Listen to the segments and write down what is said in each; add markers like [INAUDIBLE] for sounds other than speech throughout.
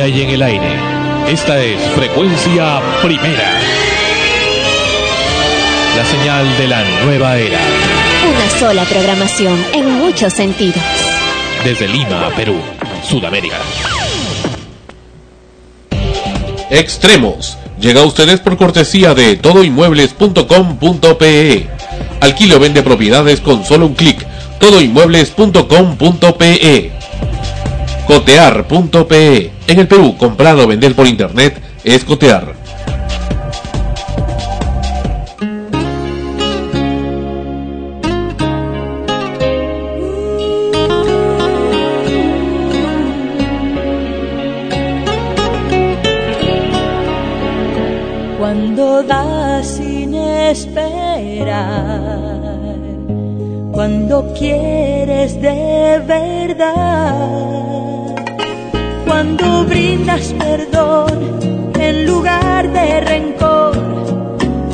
sintonía y en el aire. Esta es Frecuencia Primera. La señal de la nueva era. Una sola programación en muchos sentidos. Desde Lima, Perú, Sudamérica. Extremos. Llega a ustedes por cortesía de todoinmuebles.com.pe. Alquilo vende propiedades con solo un clic. todoinmuebles.com.pe. Cotear.pe. En el Perú, comprar o vender por internet es cotear. Cuando das sin esperar, cuando quieres de verdad, cuando brindas perdón en lugar de rencor,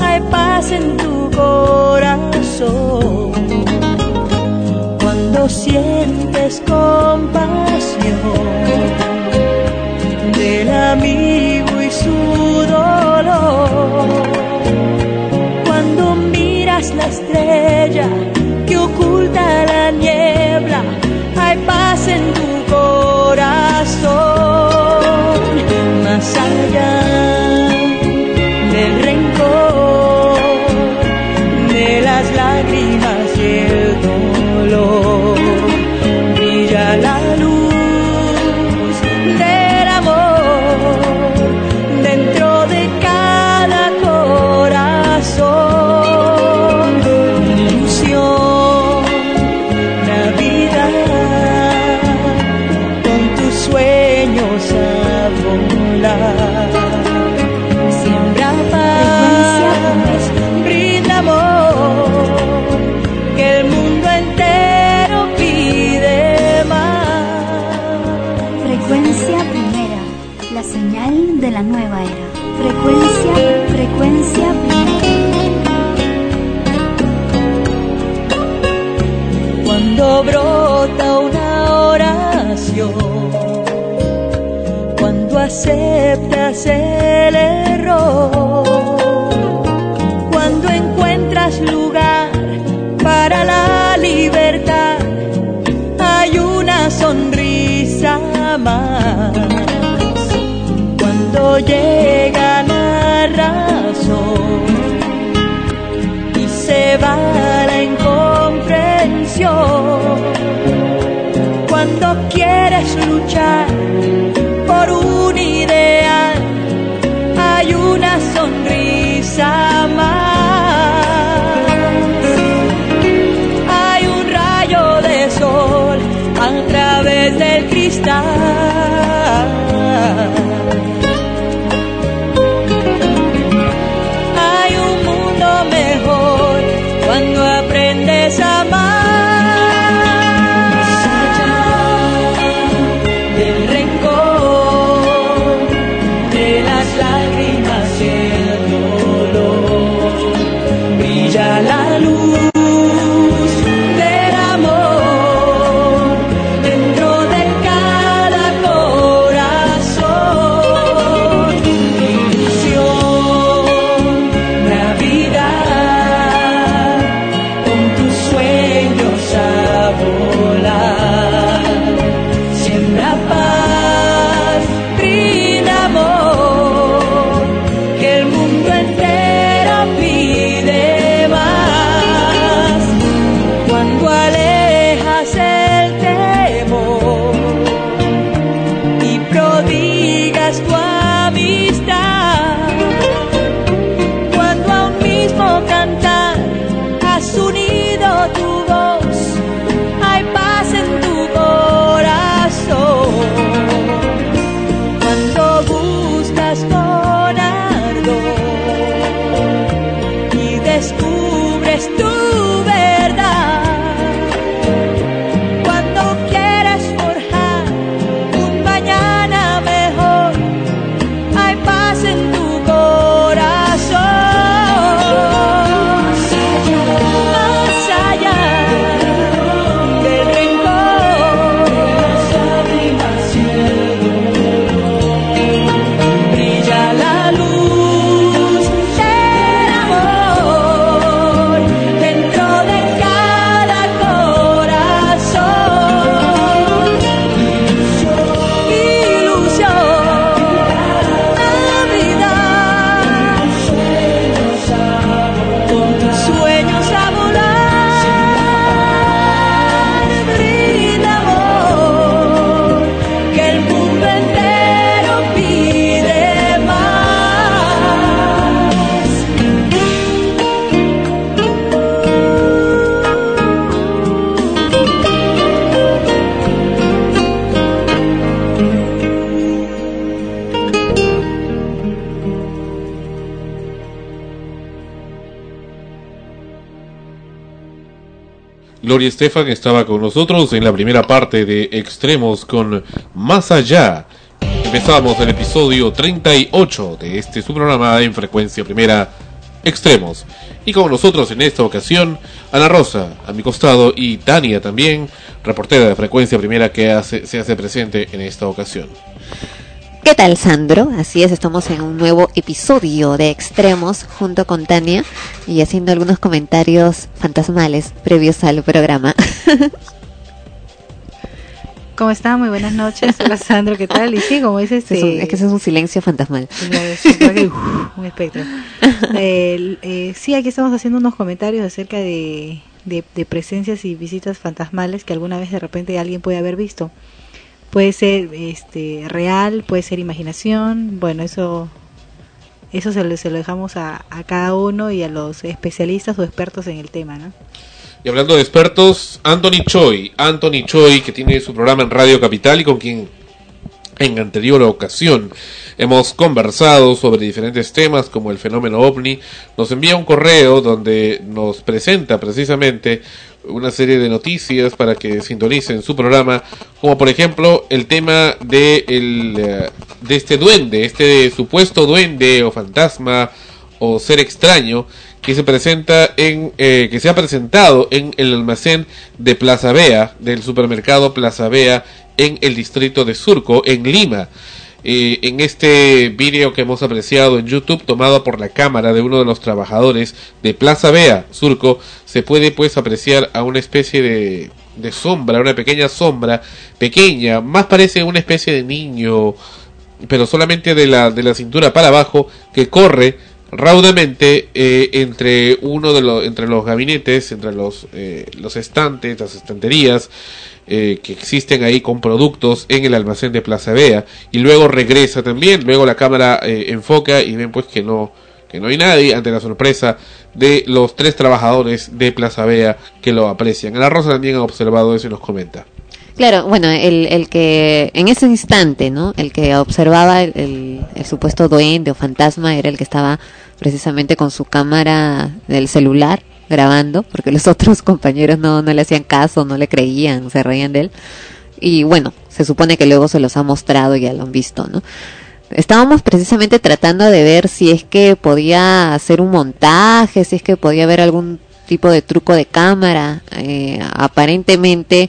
hay paz en tu corazón. Cuando sientes compasión del amigo y su dolor. Cuando miras la estrella Gloria Estefan estaba con nosotros en la primera parte de Extremos con Más Allá. Empezamos el episodio 38 de este su programa en frecuencia primera Extremos. Y con nosotros en esta ocasión, Ana Rosa, a mi costado, y Tania también, reportera de frecuencia primera que se hace presente en esta ocasión. ¿Qué tal, Sandro? Así es, estamos en un nuevo episodio de Extremos junto con Tania y haciendo algunos comentarios fantasmales previos al programa. [LAUGHS] ¿Cómo está? Muy buenas noches. [LAUGHS] Hola Sandro, ¿qué tal? Y sí, como dices, es, un, es que eso es un silencio fantasmal. [LAUGHS] un espectro. Eh, eh, sí, aquí estamos haciendo unos comentarios acerca de, de, de, presencias y visitas fantasmales que alguna vez de repente alguien puede haber visto. Puede ser este real, puede ser imaginación. Bueno, eso eso se lo, se lo dejamos a, cada uno y a los especialistas o expertos en el tema, ¿no? Y hablando de expertos, Anthony Choi, Anthony Choi, que tiene su programa en Radio Capital y con quien en anterior ocasión hemos conversado sobre diferentes temas como el fenómeno ovni, nos envía un correo donde nos presenta precisamente una serie de noticias para que sintonicen su programa, como por ejemplo el tema de, el, de este duende, este supuesto duende o fantasma o ser extraño que se presenta en eh, que se ha presentado en el almacén de Plaza Vea del supermercado Plaza Vea en el distrito de Surco en Lima. Eh, en este vídeo que hemos apreciado en YouTube tomado por la cámara de uno de los trabajadores de Plaza Vea Surco se puede pues apreciar a una especie de, de sombra una pequeña sombra pequeña más parece una especie de niño pero solamente de la de la cintura para abajo que corre raudamente eh, entre uno de los entre los gabinetes entre los eh, los estantes las estanterías eh, que existen ahí con productos en el almacén de Plaza Vea y luego regresa también luego la cámara eh, enfoca y ven pues que no que no hay nadie ante la sorpresa de los tres trabajadores de Plaza Vea que lo aprecian. La Rosa también ha observado eso y nos comenta. Claro, bueno, el, el que en ese instante, ¿no? El que observaba el, el, el, supuesto duende o fantasma era el que estaba precisamente con su cámara del celular grabando, porque los [LAUGHS] otros compañeros no, no le hacían caso, no le creían, se reían de él. Y bueno, se supone que luego se los ha mostrado y ya lo han visto, ¿no? Estábamos precisamente tratando de ver si es que podía hacer un montaje, si es que podía haber algún tipo de truco de cámara. Eh, aparentemente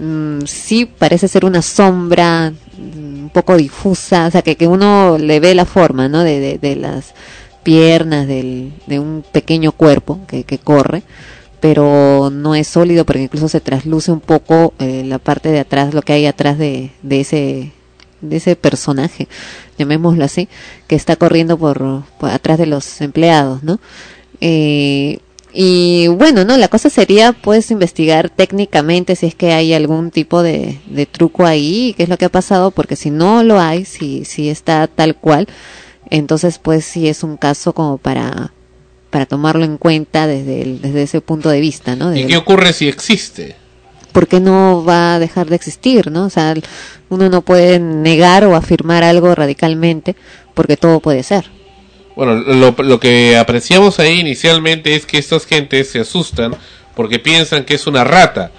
mmm, sí parece ser una sombra mmm, un poco difusa, o sea que, que uno le ve la forma, ¿no? De, de, de las piernas del, de un pequeño cuerpo que, que, corre, pero no es sólido porque incluso se trasluce un poco eh, la parte de atrás, lo que hay atrás de, de ese de ese personaje, llamémoslo así, que está corriendo por, por atrás de los empleados, ¿no? Eh, y bueno, no, la cosa sería pues investigar técnicamente si es que hay algún tipo de, de truco ahí, qué es lo que ha pasado, porque si no lo hay, si, si está tal cual, entonces pues sí es un caso como para para tomarlo en cuenta desde el, desde ese punto de vista, ¿no? Desde ¿Y qué ocurre si existe? ¿Por qué no va a dejar de existir, no? O sea, uno no puede negar o afirmar algo radicalmente porque todo puede ser. Bueno, lo, lo que apreciamos ahí inicialmente es que estas gentes se asustan porque piensan que es una rata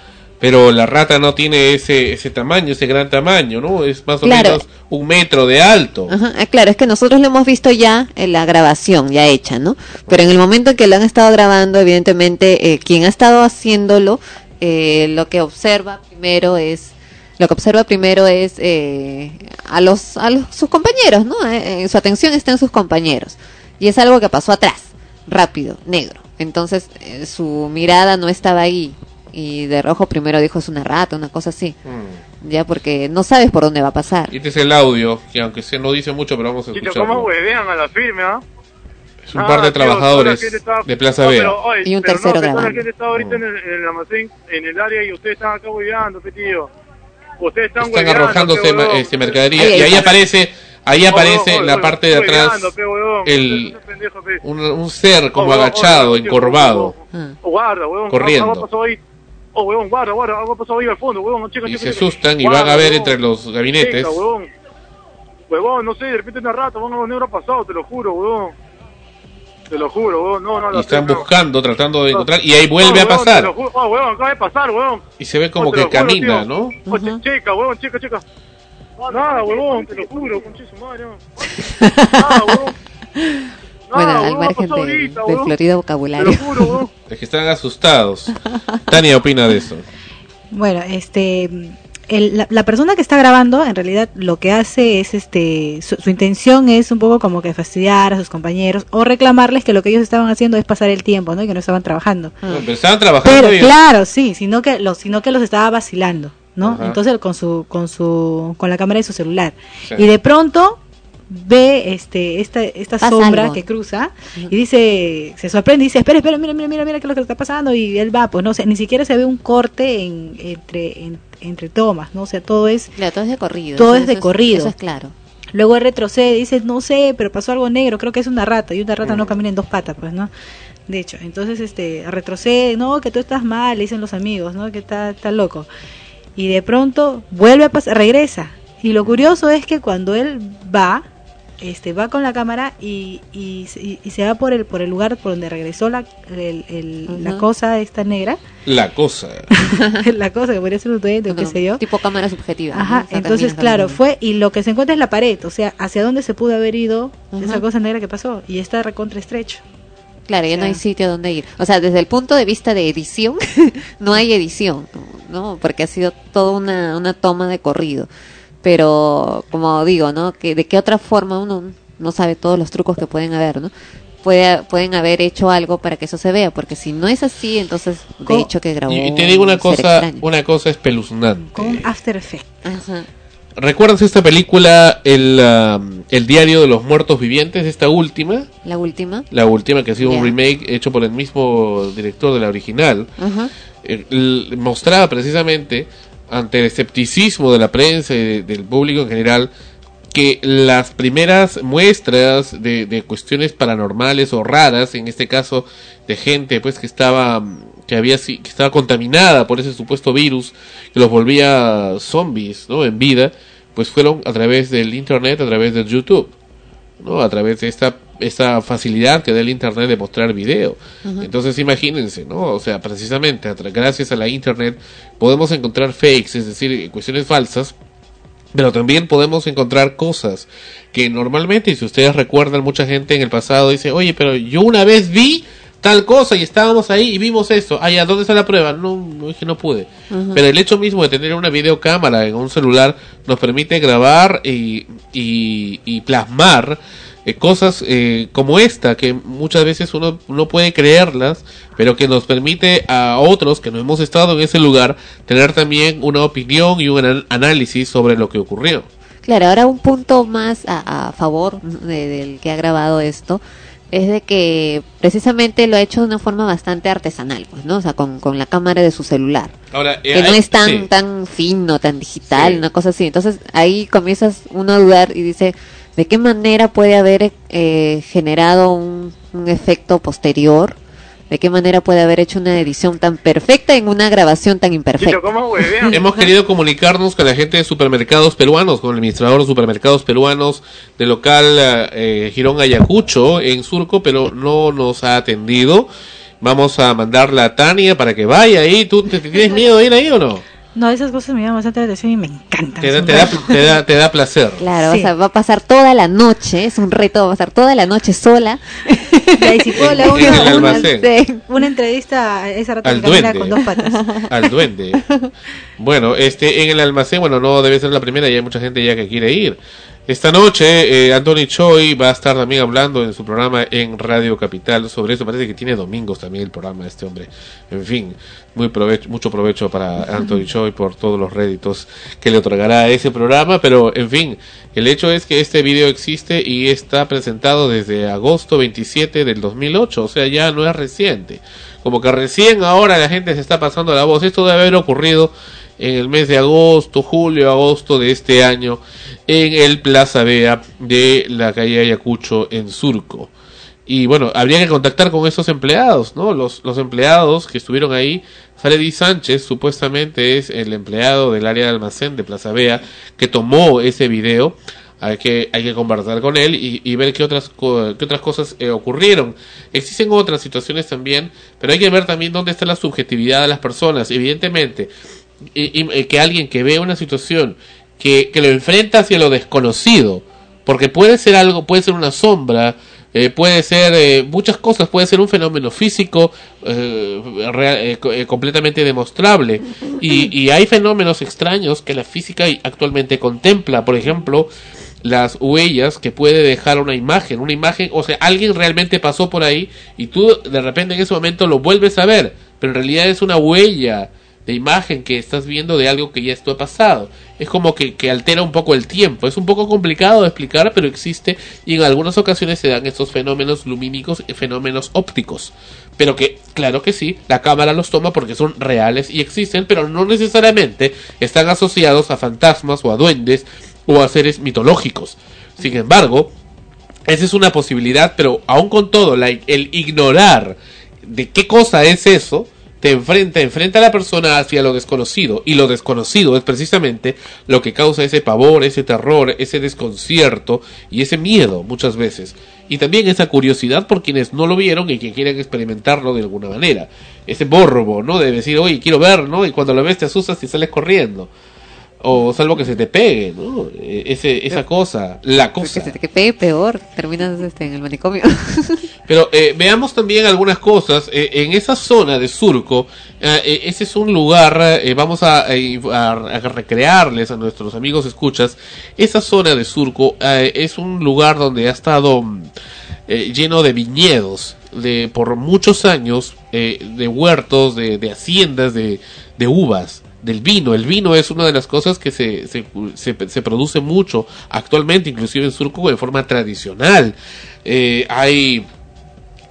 pero la rata no tiene ese ese tamaño, ese gran tamaño, ¿no? Es más o claro. menos un metro de alto. Ajá, claro, es que nosotros lo hemos visto ya en la grabación, ya hecha, ¿no? Pero en el momento en que lo han estado grabando, evidentemente, eh, quien ha estado haciéndolo, eh, lo que observa primero es lo que observa primero es eh, a los a los, sus compañeros, ¿no? Eh, su atención está en sus compañeros y es algo que pasó atrás, rápido, negro. Entonces eh, su mirada no estaba ahí y de rojo primero dijo es una rata, una cosa así. Mm. Ya porque no sabes por dónde va a pasar. Y este es el audio, que aunque se no dice mucho, pero vamos a escuchar. ¿Cómo huevean a la firme, ah? Es un ah, par de trabajadores está... de Plaza. No, oye, y un tercero no, grabando. La gente está ahorita en el, en el, almacén, en el área, y ustedes están acá hueveando, tío. Ustedes están, están arrojándose este mercadería. Ahí, y ahí aparece... Ahí aparece en la parte de atrás el, un, un ser como agachado, encorvado, corriendo. Oh, huevón, guarda, guarda, algo pasó ahí al fondo, huevón, chica, Y se asustan y van a ver entre los gabinetes. Chica, huevón. huevón, no sé, de repente una rata, huevón, algo negro ha pasado, te lo juro, huevón. Te lo juro, weón. No, no, y están tengo. buscando, tratando de encontrar, y ahí No, vuelve a weón, te pasar. lo juro. Oh, weón, acaba de pasar, weón. Y se ve como Oh, te que juro, camina, tío. ¿no? Oh, ch- chica, weón, chica, chica. Nada, huevón, te lo juro, conche su madre. Nada, huevón. [LAUGHS] bueno, Nada, al margen de- ahorita, del huevón. florido Te vocabulario. lo juro, huevón. Es que están asustados. Tania opina de eso. Bueno, este, el- la, la persona que está grabando, en realidad lo que hace es, este, su, su intención es un poco como que fastidiar a sus compañeros o reclamarles que lo que ellos estaban haciendo es pasar el tiempo, ¿no? Y que no estaban trabajando. No, pero estaban trabajando Pero claro, sí, sino que los, sino que los estaba vacilando, ¿no? Ajá. Entonces con su, con su, con la cámara de su celular. Sí. Y de pronto ve este esta esta Pasa sombra algo. que cruza y dice se sorprende y dice espera espera mira mira mira mira qué es lo que está pasando y él va pues no sé ni siquiera se ve un corte en, entre en- entre tomas no o sea todo es Claro, todo es de corrido. Todo es de eso corrido. Eso es claro. Luego él retrocede, dice, no sé, pero pasó algo negro, creo que es una rata, y una rata no camina en dos patas, pues, ¿no? De hecho, entonces, este, retrocede, no, que tú estás mal, le dicen los amigos, ¿no? Que está, está loco. Y de pronto vuelve a pasar, regresa. Y lo curioso es que cuando él va, este, va con la cámara y, y, y- y se va por el, por el lugar por donde regresó la, el- el- la cosa esta negra, La cosa. [LAUGHS] la cosa que podría ser un duende o qué sé yo. Tipo cámara subjetiva. Ajá, entonces claro, fue y lo que se encuentra es la pared, o sea, hacia dónde se pudo haber ido esa cosa negra que pasó y está recontra estrecho. Claro, ya no sea- hay sitio donde ir. O sea, desde el punto de vista de edición, [LAUGHS] no hay edición, ¿no? Porque ha sido toda una, una toma de corrido. Pero, como digo, ¿no? Que ¿De qué otra forma uno no sabe todos los trucos que pueden haber, ¿no? Puede, pueden haber hecho algo para que eso se vea, porque si no es así, entonces de Co- hecho que grabó. Y, te digo una un cosa, extraño. una cosa espeluznante. Con un After Effect. Ajá. ¿Recuerdas esta película, el, um, el diario de los muertos vivientes, esta última? La última. La última que ha sido un Ya. remake hecho por el mismo director de la original. Ajá. eh, l- mostraba precisamente ante el escepticismo de la prensa y de- del público en general que las primeras muestras de, de cuestiones paranormales o raras, en este caso de gente pues que estaba que había que estaba contaminada por ese supuesto virus que los volvía zombies, ¿no? en vida, pues fueron a través del internet, a través de YouTube. ¿no? a través de esta esta facilidad que da el internet de mostrar video. Entonces imagínense, ¿no? O sea, precisamente gracias a la internet podemos encontrar fakes, es decir, cuestiones falsas, pero también podemos encontrar cosas que normalmente, si ustedes recuerdan, mucha gente en el pasado dice, oye, pero yo una vez vi tal cosa y estábamos ahí y vimos esto. Ah, ya, ¿dónde está la prueba? No, no es que no pude. Pero el hecho mismo de tener una videocámara en un celular nos permite grabar y, y, y plasmar eh, cosas eh, como esta, que muchas veces uno no puede creerlas, pero que nos permite a otros que no hemos estado en ese lugar tener también una opinión y un análisis sobre lo que ocurrió. Claro, ahora un punto más a, a favor de- del que ha grabado esto es de que precisamente lo ha hecho de una forma bastante artesanal, pues, ¿no? O sea, con, con la cámara de su celular. Ahora, eh, que no es tan, sí. tan fino, tan digital, Sí. una cosa así. Entonces ahí comienzas uno a dudar y dice, ¿de qué manera puede haber eh, generado un, un efecto posterior? ¿De qué manera puede haber hecho una edición tan perfecta en una grabación tan imperfecta? ¿cómo? [LAUGHS] Hemos querido comunicarnos con la gente de supermercados peruanos, con el administrador de supermercados peruanos del local eh, Girón Ayacucho en Surco, pero no nos ha atendido. Vamos a mandarla a Tania para que vaya ahí. ¿Tú te, te tienes miedo de ir ahí o no? No, esas cosas me llaman bastante la atención y me encantan. Te da, te da, te da, te da placer. [LAUGHS] Claro, Sí. o sea, va a pasar toda la noche, es un reto, va a pasar toda la noche sola. Y si puedo le hago En el una, una, una entrevista a esa rata Al duende. con dos patas. [LAUGHS] Al duende. [LAUGHS] Bueno, este, en el almacén, bueno, no debe ser la primera, ya hay mucha gente ya que quiere ir. Esta noche, eh, Anthony Choi va a estar también hablando en su programa en Radio Capital sobre eso. Parece que tiene domingos también el programa de este hombre. En fin, muy provecho, mucho provecho para Anthony Choi por todos los réditos que le otorgará a ese programa. Pero, en fin, el hecho es que este video existe y está presentado desde agosto 27 del 2008. O sea, ya no es reciente. Como que recién ahora la gente se está pasando la voz. Esto debe haber ocurrido en el mes de agosto, julio, agosto de este año en el Plaza Vea de la calle Ayacucho en Surco. Y bueno, habría que contactar con esos empleados, ¿no? Los, los empleados que estuvieron ahí. Freddy Sánchez supuestamente es el empleado del área de almacén de Plaza Vea que tomó ese video. hay que, hay que conversar con él y, y ver qué otras, qué otras cosas eh, ocurrieron. Existen otras situaciones también, pero hay que ver también dónde está la subjetividad de las personas. Evidentemente, que alguien que ve una situación que, que lo enfrenta hacia lo desconocido, porque puede ser algo, puede ser una sombra, eh, puede ser eh, muchas cosas, puede ser un fenómeno físico eh, eh, eh, completamente demostrable. Y, y hay fenómenos extraños que la física actualmente contempla, por ejemplo, las huellas que puede dejar una imagen, una imagen, o sea, alguien realmente pasó por ahí y tú de repente en ese momento lo vuelves a ver, pero en realidad es una huella de imagen que estás viendo de algo que ya esto ha pasado. Es como que, que altera un poco el tiempo. Es un poco complicado de explicar, pero existe y en algunas ocasiones se dan estos fenómenos lumínicos y fenómenos ópticos. Pero que, claro que sí, la cámara los toma porque son reales y existen, pero no necesariamente están asociados a fantasmas o a duendes o a seres mitológicos. Sin embargo, esa es una posibilidad, pero aún con todo, el ignorar de qué cosa es eso, te enfrenta, enfrenta a la persona hacia lo desconocido. Y lo desconocido es precisamente lo que causa ese pavor, ese terror, ese desconcierto y ese miedo muchas veces. Y también esa curiosidad por quienes no lo vieron y que quieren experimentarlo de alguna manera. Ese borbo, ¿no? De decir, oye, quiero ver, ¿no? Y cuando lo ves te asustas y sales corriendo. O salvo que se te pegue, ¿no? Eh, Ese, esa cosa, la Que cosa. se te pegue peor, terminas este, en el manicomio. [LAUGHS] Pero eh, veamos también algunas cosas. Eh, en esa zona de Surco, eh, eh, ese es un lugar, eh, vamos a, a- a recrearles a nuestros amigos escuchas, esa zona de Surco es un lugar donde ha estado lleno de viñedos de por muchos años, eh, de huertos, de, de haciendas, de, de uvas del vino. El vino es una de las cosas que se, se, se, se produce mucho actualmente, inclusive en Surco de forma tradicional. Eh, hay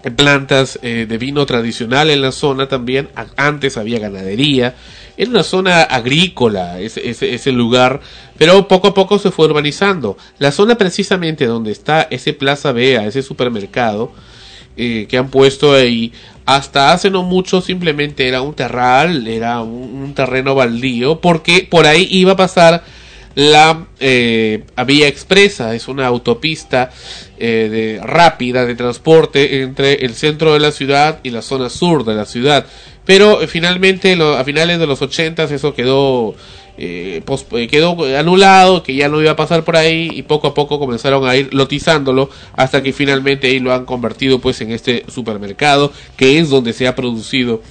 plantas eh, de vino tradicional en la zona también. Antes había ganadería. Era una zona agrícola ese, ese, ese lugar, pero poco a poco se fue urbanizando. La zona precisamente donde está ese Plaza Bea, ese supermercado, eh, que han puesto ahí, hasta hace no mucho simplemente era un terral, era un, terreno baldío, porque por ahí iba a pasar la eh, vía expresa, es una autopista eh, de, rápida de transporte entre el centro de la ciudad y la zona sur de la ciudad. Pero eh, finalmente a finales de los 80 eso quedó eh, eh, quedó anulado, que ya no iba a pasar por ahí y poco a poco comenzaron a ir lotizándolo hasta que finalmente ahí lo han convertido pues en este supermercado que es donde se ha producido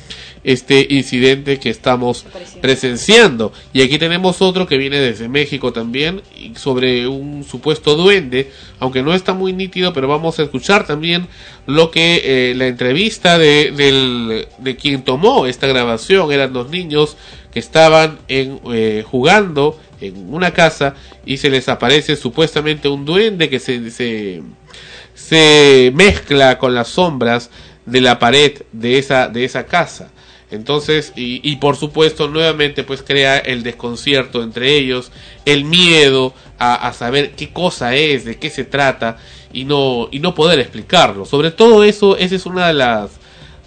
este incidente que estamos presenciando. Y aquí tenemos otro que viene desde México también sobre un supuesto duende, aunque no está muy nítido, pero vamos a escuchar también lo que eh, la entrevista de, del, de quien tomó esta grabación. Eran dos niños que estaban en, eh, jugando en una casa y se les aparece supuestamente un duende que se, se, se mezcla con las sombras de la pared de esa, de esa casa. Entonces, y, y por supuesto, nuevamente, pues crea el desconcierto entre ellos, el miedo a, a saber qué cosa es, de qué se trata, y no, y no poder explicarlo. Sobre todo eso, esa es una de las,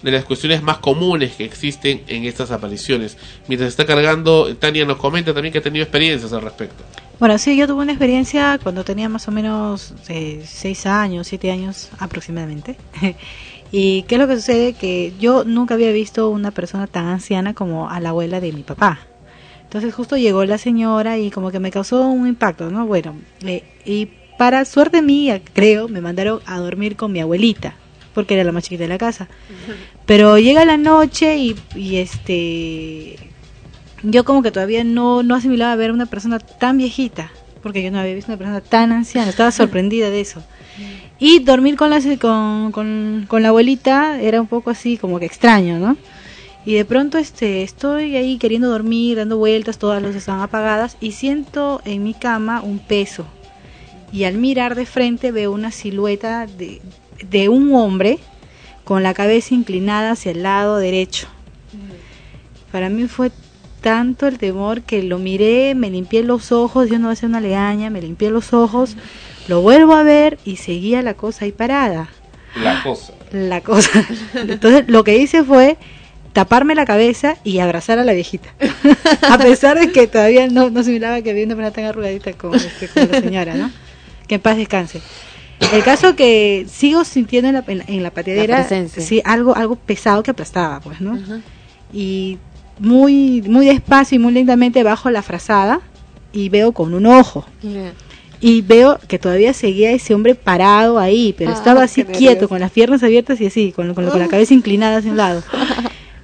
de las cuestiones más comunes que existen en estas apariciones. Mientras está cargando, Tania nos comenta también que ha tenido experiencias al respecto. Bueno, sí, yo tuve una experiencia cuando tenía más o menos eh, seis años, siete años aproximadamente. [LAUGHS] y qué es lo que sucede que yo nunca había visto una persona tan anciana como a la abuela de mi papá. Entonces justo llegó la señora y como que me causó un impacto, ¿no? Bueno, eh, y para suerte mía, creo, me mandaron a dormir con mi abuelita, porque era la más chiquita de la casa. [LAUGHS] Pero llega la noche y, y este yo como que todavía no, no asimilaba ver una persona tan viejita, porque yo no había visto una persona tan anciana, estaba [LAUGHS] sorprendida de eso. Y dormir con la, con, con, la abuelita era un poco así como que extraño, ¿no? Y de pronto este estoy ahí queriendo dormir, dando vueltas, todas las luces están apagadas y siento en mi cama un peso. Y al mirar de frente veo una silueta de, de un hombre con la cabeza inclinada hacia el lado derecho. Para mí fue tanto el temor que lo miré, me limpié los ojos, yo no voy una legaña, me limpié los ojos, lo vuelvo a ver y seguía la cosa ahí parada. La cosa. La cosa. Entonces lo que hice fue taparme la cabeza y abrazar a la viejita. a pesar de que todavía no, no se miraba que había una persona tan arrugadita como, este, como la señora, ¿no? Que en paz descanse. El caso que sigo sintiendo en la, en la- en la pateadera La sí, algo, algo pesado que aplastaba, pues, ¿no? Y muy, muy despacio y muy lentamente bajo la frazada y veo con un ojo. Y veo que todavía seguía ese hombre parado ahí, pero Ah, estaba así quieto, nervios. con las piernas abiertas y así, con, con- con la cabeza inclinada hacia un lado. [LAUGHS]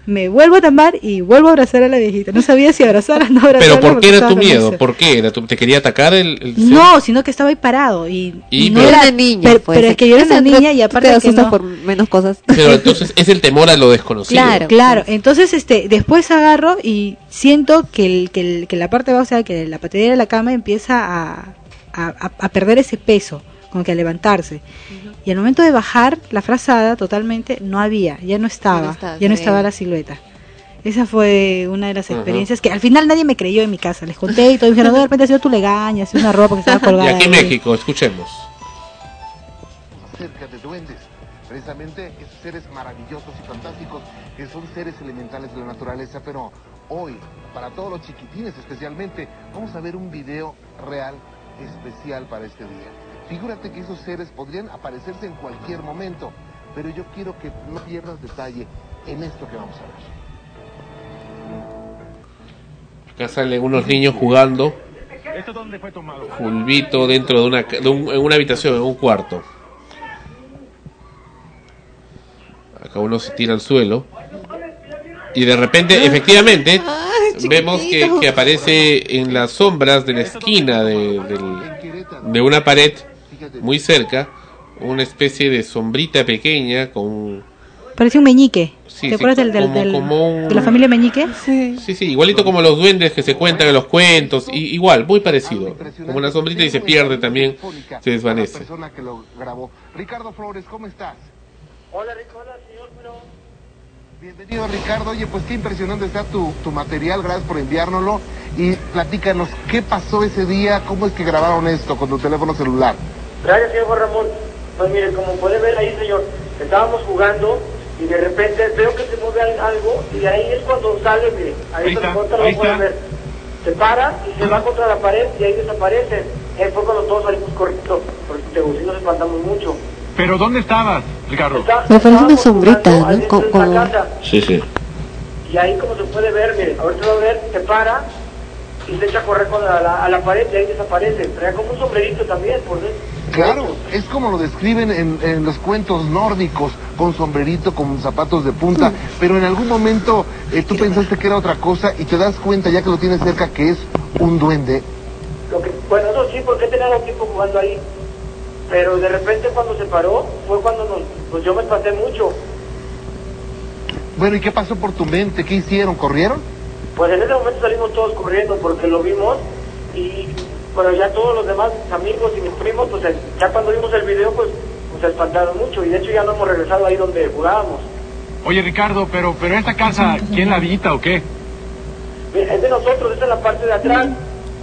Me vuelvo a tambar y vuelvo a abrazar a la viejita. No sabía si abrazar o no abrazar. Pero ¿por qué era tu miedo? ¿Por qué? ¿Era tu- ¿Te quería atacar el, el? No, sino que estaba ahí parado y, Y y no pero- era niña, Pero, pues. pero es que yo era una niña y aparte te asustas no- por menos cosas. [LAUGHS] Pero [LAUGHS] entonces es el temor a lo desconocido. Claro. Claro, entonces este después agarro y siento que el, que, el- que la parte de abajo, o sea, que la patadera de la cama empieza a, a, a- perder ese peso, como que a levantarse. Y al momento de bajar la frazada totalmente no había, ya no estaba, ya no, estaba la silueta. Esa fue una de las experiencias que al final nadie me creyó en mi casa. Les conté y todos dijeron, no, de repente ha sido tu legaña, ha sido una ropa que estaba [LAUGHS] Y colgada. aquí en ahí". México, escuchemos. acerca de duendes, precisamente esos seres maravillosos y fantásticos que son seres elementales de la naturaleza, pero hoy, para todos los chiquitines especialmente, vamos a ver un video real especial para este día. Figúrate que esos seres podrían aparecerse en cualquier momento, pero yo quiero que no pierdas detalle en esto que vamos a ver. Acá salen unos niños jugando. ¿Esto dónde fue tomado? Fulvito dentro de una, de un- en una habitación, en un cuarto. Acá uno se tira al suelo. Y de repente, efectivamente, [LAUGHS] vemos que, que aparece en las sombras de la esquina de, de una pared muy cerca una especie de sombrita pequeña con... Parece un meñique. Sí, ¿Te sí, acuerdas del, del- como- del- como un- de la familia meñique? Sí. Sí, sí, igualito como los duendes que se cuentan en los cuentos, y, igual, muy parecido. Como una sombrita y se pierde también, se La desvanece. persona que lo grabó. Ricardo Flores, ¿cómo estás? Hola, hola, señor, pero... Bienvenido Ricardo, oye pues qué impresionante está tu, tu material, gracias por enviárnoslo y platícanos qué pasó ese día, cómo es que grabaron esto con tu teléfono celular. Gracias, señor Juan Ramón. Pues mire, como puede ver ahí, señor, estábamos jugando y de repente veo que se mueve al- algo y ahí es cuando sale, mire, ahí, Ahí está, está, ahorita lo ahí pueden está. ver. Se para y se va contra la pared y ahí desaparece. Ahí fue cuando todos salimos corriendo, porque te nos espantamos mucho. ¿Pero dónde estabas, Ricardo? Está- Pero parece una sombrita, ¿no? como-. Sí, sí. Y ahí como se puede ver, mire, ahorita va a ver, se para y se echa a correr con la, la- a la pared y ahí desaparece. Traía como un sombrerito también, por ver. Claro, es como lo describen en, en los cuentos nórdicos, con sombrerito, con zapatos de punta, pero en algún momento eh, tú pensaste que era otra cosa y te das cuenta ya que lo tienes cerca que es un duende. Lo que, bueno, eso sí, porque tenido tiempo jugando ahí. Pero de repente cuando se paró, fue cuando nos, pues yo me espanté mucho. Bueno, ¿y qué pasó por tu mente? ¿Qué hicieron? ¿Corrieron? Pues en ese momento salimos todos corriendo porque lo vimos y bueno, ya todos los demás amigos y mis primos, pues ya cuando vimos el video, pues, pues se espantaron mucho y de hecho ya no hemos regresado ahí donde jugábamos. Oye, Ricardo, pero, pero esta casa, ¿quién la habita o qué? Es de nosotros, esta es la parte de atrás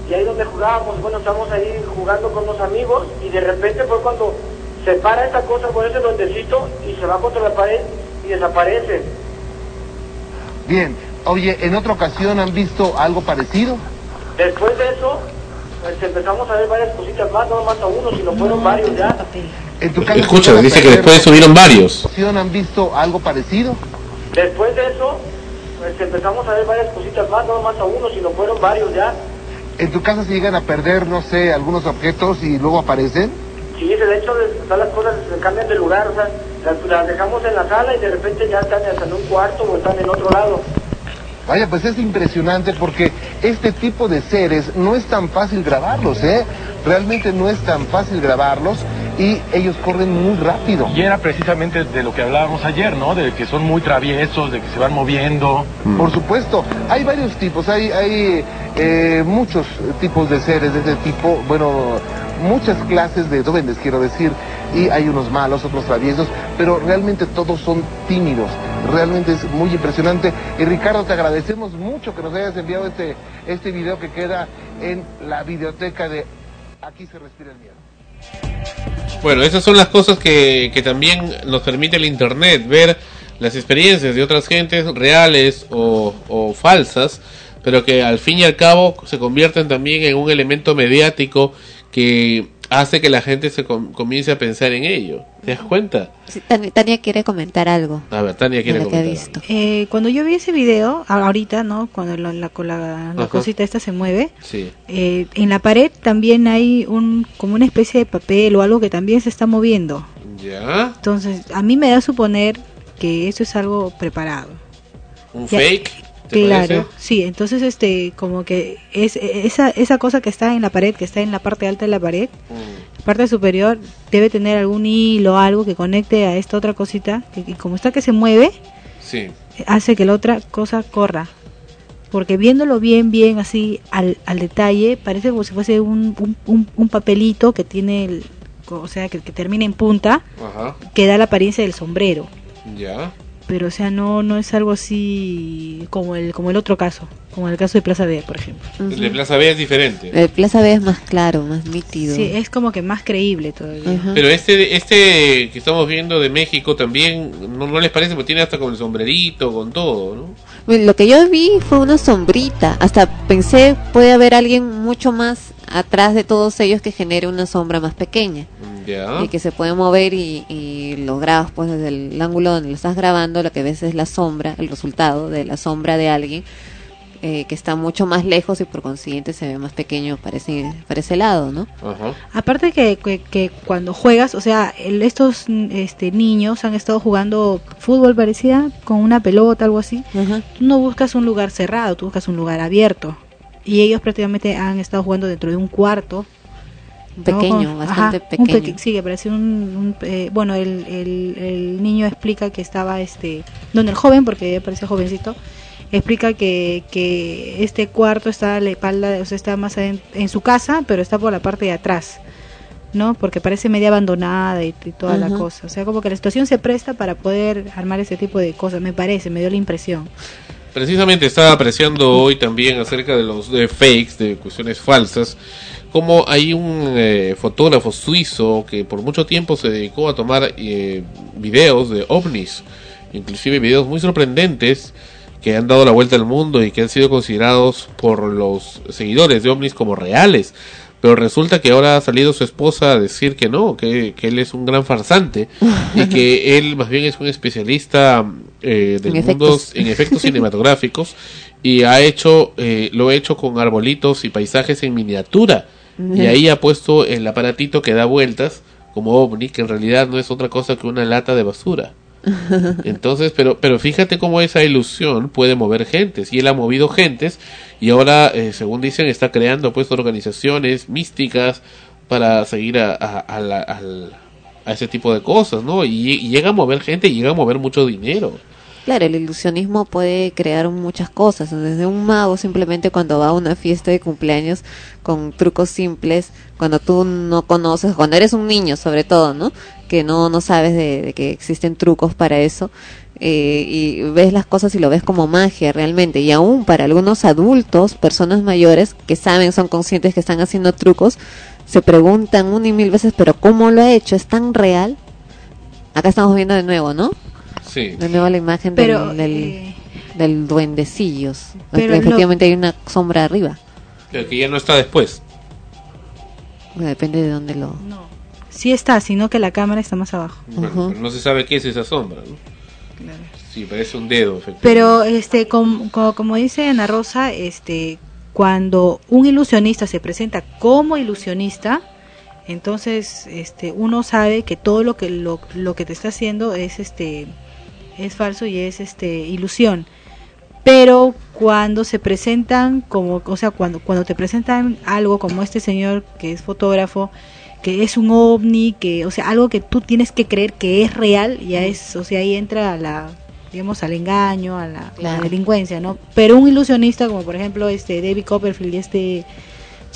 y ahí donde jugábamos, bueno, estamos ahí jugando con los amigos y de repente fue cuando se para esa cosa con ese duendecito y se va contra la pared y desaparece. Bien. Oye, ¿en otra ocasión han visto algo parecido? Después de eso, pues empezamos a ver varias cositas más, no más a uno, sino fueron varios ya. En tu casa Escucha, ¿se dice que después subieron varios. ocasión han visto algo parecido? Después de eso, pues empezamos a ver varias cositas más, no más a uno, sino fueron varios ya. ¿En tu casa se llegan a perder, no sé, algunos objetos y luego aparecen? Sí, de hecho, todas las cosas se cambian de lugar, o sea, las, las dejamos en la sala y de repente ya están en un cuarto o están en otro lado. Vaya, pues es impresionante porque este tipo de seres no es tan fácil grabarlos, ¿eh? Realmente no es tan fácil grabarlos y ellos corren muy rápido. Y era precisamente de lo que hablábamos ayer, ¿no? De que son muy traviesos, de que se van moviendo. Por supuesto, hay varios tipos, hay, hay eh, muchos tipos de seres de este tipo, bueno, muchas clases de duendes, quiero decir, y hay unos malos, otros traviesos, pero realmente todos son tímidos, realmente es muy impresionante. Y Ricardo, te agradecemos mucho que nos hayas enviado este, este video que queda en la videoteca de Aquí se respira el miedo. Bueno, esas son las cosas que, también nos permite el Internet, ver las experiencias de otras gentes reales o falsas, pero que al fin y al cabo se convierten también en un elemento mediático que hace que la gente se com- comience a pensar en ello. ¿Te das cuenta? Sí, Tania, Tania quiere comentar algo A ver, Tania quiere lo que ha comentar. visto. Eh, cuando yo vi ese video, ahorita, ¿no? Cuando la, la, la- la Ajá. cosita esta se mueve, Sí. eh, en la pared también hay un como una especie de papel o algo que también se está moviendo. ¿Ya? Entonces, a mí me da a suponer que eso es algo preparado. ¿Un Ya. fake? ¿Te claro, parece? sí, entonces este como que es esa esa cosa que está en la pared, que está en la parte alta de la pared, Mm. parte superior debe tener algún hilo, algo que conecte a esta otra cosita, que, que como está que se mueve, Sí. hace que la otra cosa corra. Porque viéndolo bien, bien así al, al detalle, parece como si fuese un, un, un- un papelito que tiene, el, o sea, que, que termina en punta, Ajá. que da la apariencia del sombrero. Ya. Pero, o sea, no no es algo así como el como el otro caso, como el caso de Plaza B, por ejemplo. El de Plaza B es diferente. El Plaza B es más claro, más nítido. Sí, es como que más creíble todavía. Pero este este que estamos viendo de México también, ¿no, no les parece? Porque tiene hasta con el sombrerito, con todo, ¿no? Bueno, Lo que yo vi fue una sombrita. Hasta pensé puede haber alguien mucho más atrás de todos ellos que genere una sombra más pequeña y que se puede mover y, y lo grabas pues desde el ángulo donde lo estás grabando lo que ves es la sombra el resultado de la sombra de alguien eh, que está mucho más lejos y por consiguiente se ve más pequeño para ese, para ese lado no Ajá. Aparte que, que, que cuando juegas, o sea, el- estos este, niños han estado jugando fútbol, parecía, con una pelota, algo así. Ajá. Tú no buscas un lugar cerrado, tú buscas un lugar abierto. Y ellos prácticamente han estado jugando dentro de un cuarto. pequeño bastante ajá, pequeño peque- sí, que parece un... un, eh, bueno, el, el, el niño explica que estaba, este... No, el joven, porque parece jovencito, explica que, que este cuarto está a la espalda, o sea, está más aden- en su casa, pero está por la parte de atrás. ¿no? Porque parece media abandonada y, y toda la cosa. O sea, como que la situación se presta para poder armar ese tipo de cosas, me parece, me dio la impresión. Precisamente estaba apreciando hoy también acerca de los de fakes, de cuestiones falsas, como hay un eh, fotógrafo suizo que por mucho tiempo se dedicó a tomar eh, videos de ovnis, inclusive videos muy sorprendentes que han dado la vuelta al mundo y que han sido considerados por los seguidores de ovnis como reales. Pero resulta que ahora ha salido su esposa a decir que no, que, que él es un gran farsante y que [LAUGHS] él más bien es un especialista eh, del En mundo efectos. en efectos [LAUGHS] cinematográficos y ha hecho eh, lo ha hecho con arbolitos y paisajes en miniatura y ahí ha puesto el aparatito que da vueltas como ovni que en realidad no es otra cosa que una lata de basura [LAUGHS] entonces pero pero fíjate cómo esa ilusión puede mover gentes y él ha movido gentes y ahora eh, según dicen está creando pues organizaciones místicas para seguir a, a, a a ese tipo de cosas no y, y llega a mover gente y llega a mover mucho dinero Claro, el ilusionismo puede crear muchas cosas, desde un mago simplemente cuando va a una fiesta de cumpleaños con trucos simples, cuando tú no conoces, cuando eres un niño sobre todo, ¿no? Que no, no sabes de, de que existen trucos para eso, eh, y ves las cosas y lo ves como magia realmente, y aún para algunos adultos, personas mayores que saben, son conscientes que están haciendo trucos, se preguntan una y mil veces, pero ¿cómo lo ha hecho? ¿Es tan real? Acá estamos viendo de nuevo, ¿no? Sí De nuevo la imagen Pero, del, del, eh, del duendecillos. pero Que lo- efectivamente hay una sombra arriba. pero que ya no está después Bueno, Depende de dónde lo... no. Sí está, sino que la cámara está más abajo. Bueno, Ujú. pero no se sabe qué es esa sombra, ¿no? Sí, parece un dedo, efectivamente. Pero este com- co- como dice Ana Rosa, este cuando un ilusionista se presenta como ilusionista, entonces este uno sabe que todo lo que lo, lo que te está haciendo es este es falso y es este ilusión. Pero cuando se presentan como, o sea, cuando cuando te presentan algo como este señor que es fotógrafo, que es un ovni, que, o sea, algo que tú tienes que creer que es real, ya es, o sea, ahí entra a la, digamos, al engaño, a la, a la delincuencia, ¿no? Pero un ilusionista, como por ejemplo este David Copperfield y este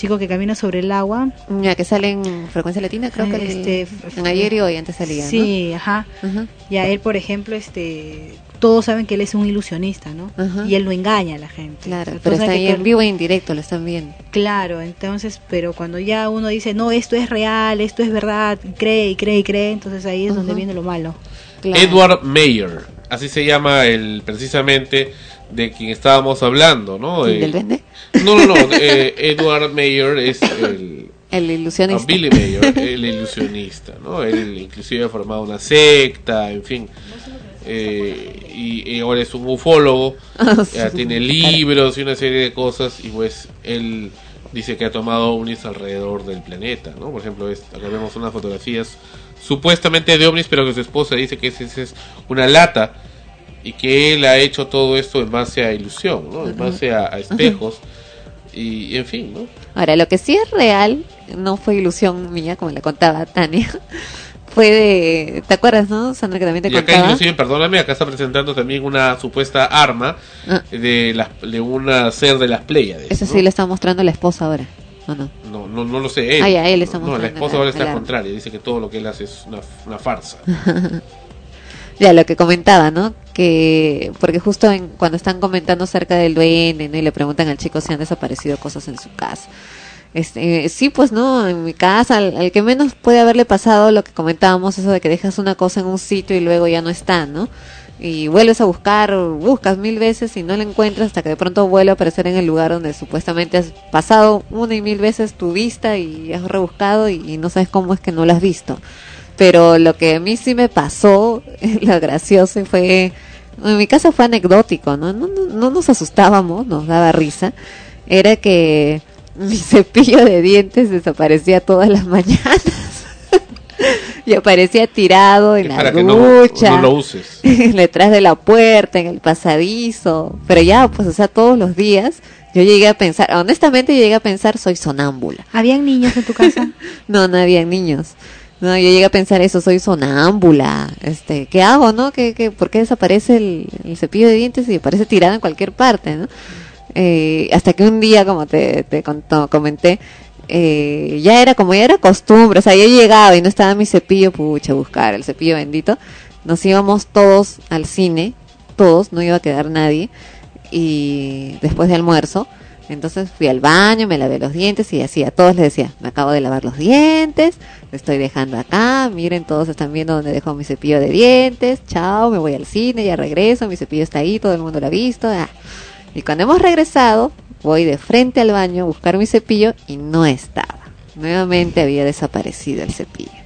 chico que camina sobre el agua, Ya que sale en frecuencia latina, creo que el- Este, en ayer y hoy antes salía, sí, ajá, ¿no? Ajá. ya él, por ejemplo, este, todos saben que él es un ilusionista, ¿no? Y él no engaña a la gente. Claro, Entonces pero está que ahí en vivo e indirecto, lo están viendo. Claro, entonces, pero cuando ya uno dice, no, esto es real, esto es verdad, cree y cree y cree, entonces ahí es donde viene lo malo. Claro. Edward Mayer, así se llama el precisamente de quien estábamos hablando, ¿no? ¿Quién, Eh, no, no, no, eh, Edward Mayer es el, [LAUGHS] El ilusionista. Billy Mayer, el ilusionista, ¿no? Él inclusive ha formado una secta, en fin. Eh, y, y ahora es un ufólogo, [LAUGHS] ya tiene libros y una serie de cosas y pues él dice que ha tomado ovnis alrededor del planeta, ¿no? Por ejemplo, es- acá vemos unas fotografías supuestamente de ovnis, pero que su esposa dice que es una lata y que él ha hecho todo esto en base a ilusión, ¿no? En base a, a espejos y en fin, ¿no? Ahora, lo que sí es real, no fue ilusión mía, como le contaba Tania, [LAUGHS] fue de... ¿Te acuerdas, no, Sandra, que también te Y acá contaba? inclusive, perdóname, acá está presentando también una supuesta arma Ah. de las de una ser de las Pléyades. Eso ¿no? sí lo está mostrando la esposa ahora, ¿o no? No, no, no lo sé. Él. Ah, ya, él está no, la mostrando esposa la- ahora está la- al contrario. Dice que todo lo que él hace es una, una farsa. [LAUGHS] Ya, lo que comentaba, ¿no? Que, porque justo en, cuando están comentando acerca del duende. Y le preguntan al chico si han desaparecido cosas en su casa. Este, sí, pues no, en mi casa, al, que menos puede haberle pasado lo que comentábamos, eso de que dejas una cosa en un sitio y luego ya no está, ¿no? Y vuelves a buscar, buscas mil veces y no la encuentras hasta que de pronto vuelve a aparecer en el lugar donde supuestamente has pasado una y mil veces tu vista y has rebuscado y, y no sabes cómo es que no lo has visto. Pero lo que a mí sí me pasó, [LAUGHS] lo gracioso fue, en mi caso fue anecdótico, ¿no? No, no, no nos asustábamos, nos daba risa. Era que mi [LAUGHS] cepillo de dientes desaparecía todas las mañanas. [LAUGHS] y aparecía tirado en Es la para que no, ducha, no lo uses. [LAUGHS] detrás de la puerta, en el pasadizo. Pero ya, pues, o sea, todos los días yo llegué a pensar, honestamente llegué a pensar, soy sonámbula. ¿Habían niños en tu casa? No, no había niños. No, yo llegué a pensar eso, soy sonámbula. Este, ¿qué hago, no? ¿Qué, qué, ¿Por qué desaparece el, el cepillo de dientes y aparece tirado en cualquier parte, no? Eh, hasta que un día, como te, te contó- comenté, eh, ya era como ya era costumbre, o sea, yo llegaba y no estaba mi cepillo, pucha, buscar el cepillo bendito. Nos íbamos todos al cine, todos, no iba a quedar nadie, y después de almuerzo, entonces fui al baño, me lavé los dientes y así a todos les decía, me acabo de lavar los dientes, lo estoy dejando acá, miren, todos están viendo dónde dejo mi cepillo de dientes, chao, me voy al cine, ya regreso, mi cepillo está ahí, todo el mundo lo ha visto. ah. Y cuando hemos regresado, voy de frente al baño a buscar mi cepillo y no estaba. Nuevamente había desaparecido el cepillo.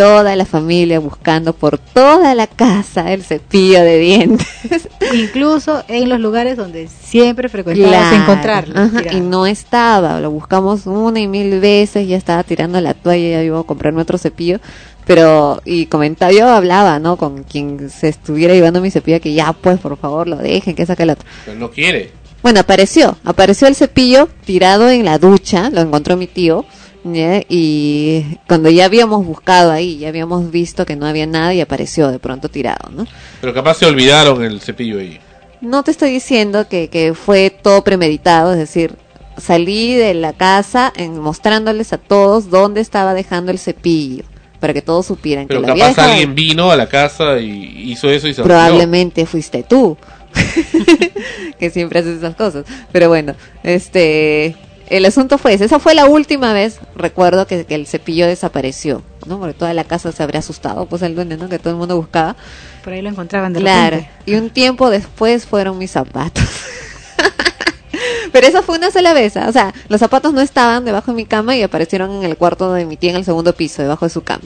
Toda la familia buscando por toda la casa el cepillo de dientes. [LAUGHS] Incluso en los lugares donde siempre frecuentabas Claro, encontrarlo. ajá, y no estaba, lo buscamos una y mil veces, ya estaba tirando la toalla, ya iba a comprar otro cepillo, pero, y comentaba, yo hablaba, ¿no? Con quien se estuviera llevando mi cepillo, que ya pues, por favor, lo dejen, que saque el otro. Pero no quiere. Bueno, apareció, apareció el cepillo tirado en la ducha, lo encontró mi tío, ¿ya? y cuando ya habíamos buscado ahí, ya habíamos visto que no había nada y apareció de pronto tirado, ¿no? Pero capaz se olvidaron el cepillo ahí. No te estoy diciendo que, que fue todo premeditado, es decir, salí de la casa en, mostrándoles a todos dónde estaba dejando el cepillo, para que todos supieran Pero que lo había capaz dejado. alguien vino a la casa y hizo eso y se olvidó. Probablemente fuiste tú, [LAUGHS] que siempre haces esas cosas. Pero bueno, este, el asunto fue ese. Esa fue la última vez, recuerdo, que, que el cepillo desapareció, ¿no? Porque toda la casa se habría asustado, pues el duende, ¿no? Que todo el mundo buscaba. Por ahí lo encontraban de Claro. repente. Y un tiempo después fueron mis zapatos. [LAUGHS] Pero eso fue una sola vez, ¿ah? o sea, los zapatos no estaban debajo de mi cama y aparecieron en el cuarto de mi tía en el segundo piso, debajo de su cama.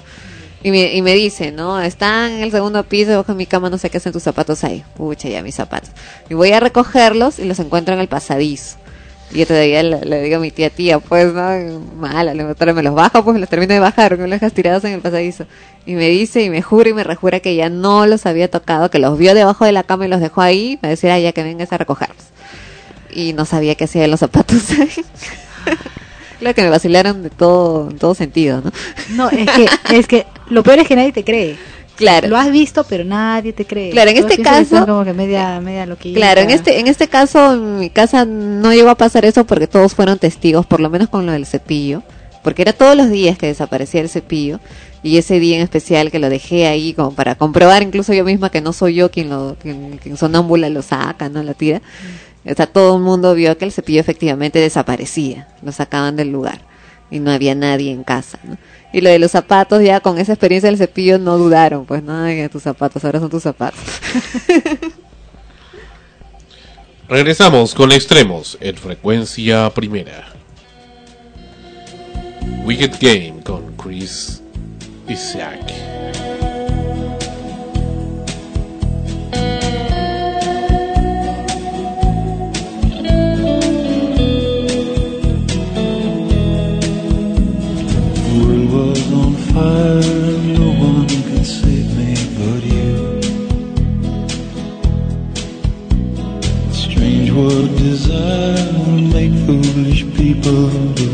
Y me, y me dice, no, están en el segundo piso, debajo de mi cama, no sé qué hacen tus zapatos ahí. Pucha, ya mis zapatos. Y voy a recogerlos y los encuentro en el pasadizo. Y yo todavía le, digo a mi tía, tía, pues, no, mala, le me los bajo, pues los termino de bajar, me los dejas tirados en el pasadizo. Y me dice y me jura y me rejura que ya no los había tocado, que los vio debajo de la cama y los dejó ahí, me decía, ya que vengas a recogerlos. Y no sabía qué hacía en los zapatos. [LAUGHS] Claro que me vacilaron de todo, en todo sentido, ¿no? No, es que, es que lo peor es que nadie te cree. Claro. Lo has visto, pero nadie te cree. Claro, en Todos este caso- como que media, media loquita. Claro, en este, en este caso, en mi casa no llegó a pasar eso porque todos fueron testigos, por lo menos con lo del cepillo, porque era todos los días que desaparecía el cepillo, y ese día en especial que lo dejé ahí como para comprobar incluso yo misma que no soy yo quien lo, quien, quien sonámbula lo saca, no la tira. O sea, todo el mundo vio que el cepillo efectivamente desaparecía, lo sacaban del lugar y no había nadie en casa, ¿no? Y lo de los zapatos, ya con esa experiencia del cepillo no dudaron, pues no, Ay, tus zapatos, ahora son tus zapatos. [LAUGHS] Regresamos con extremos en frecuencia primera. Wicked Game con Chris Isaac. No one could save me but you. Strange what desire will make foolish people do.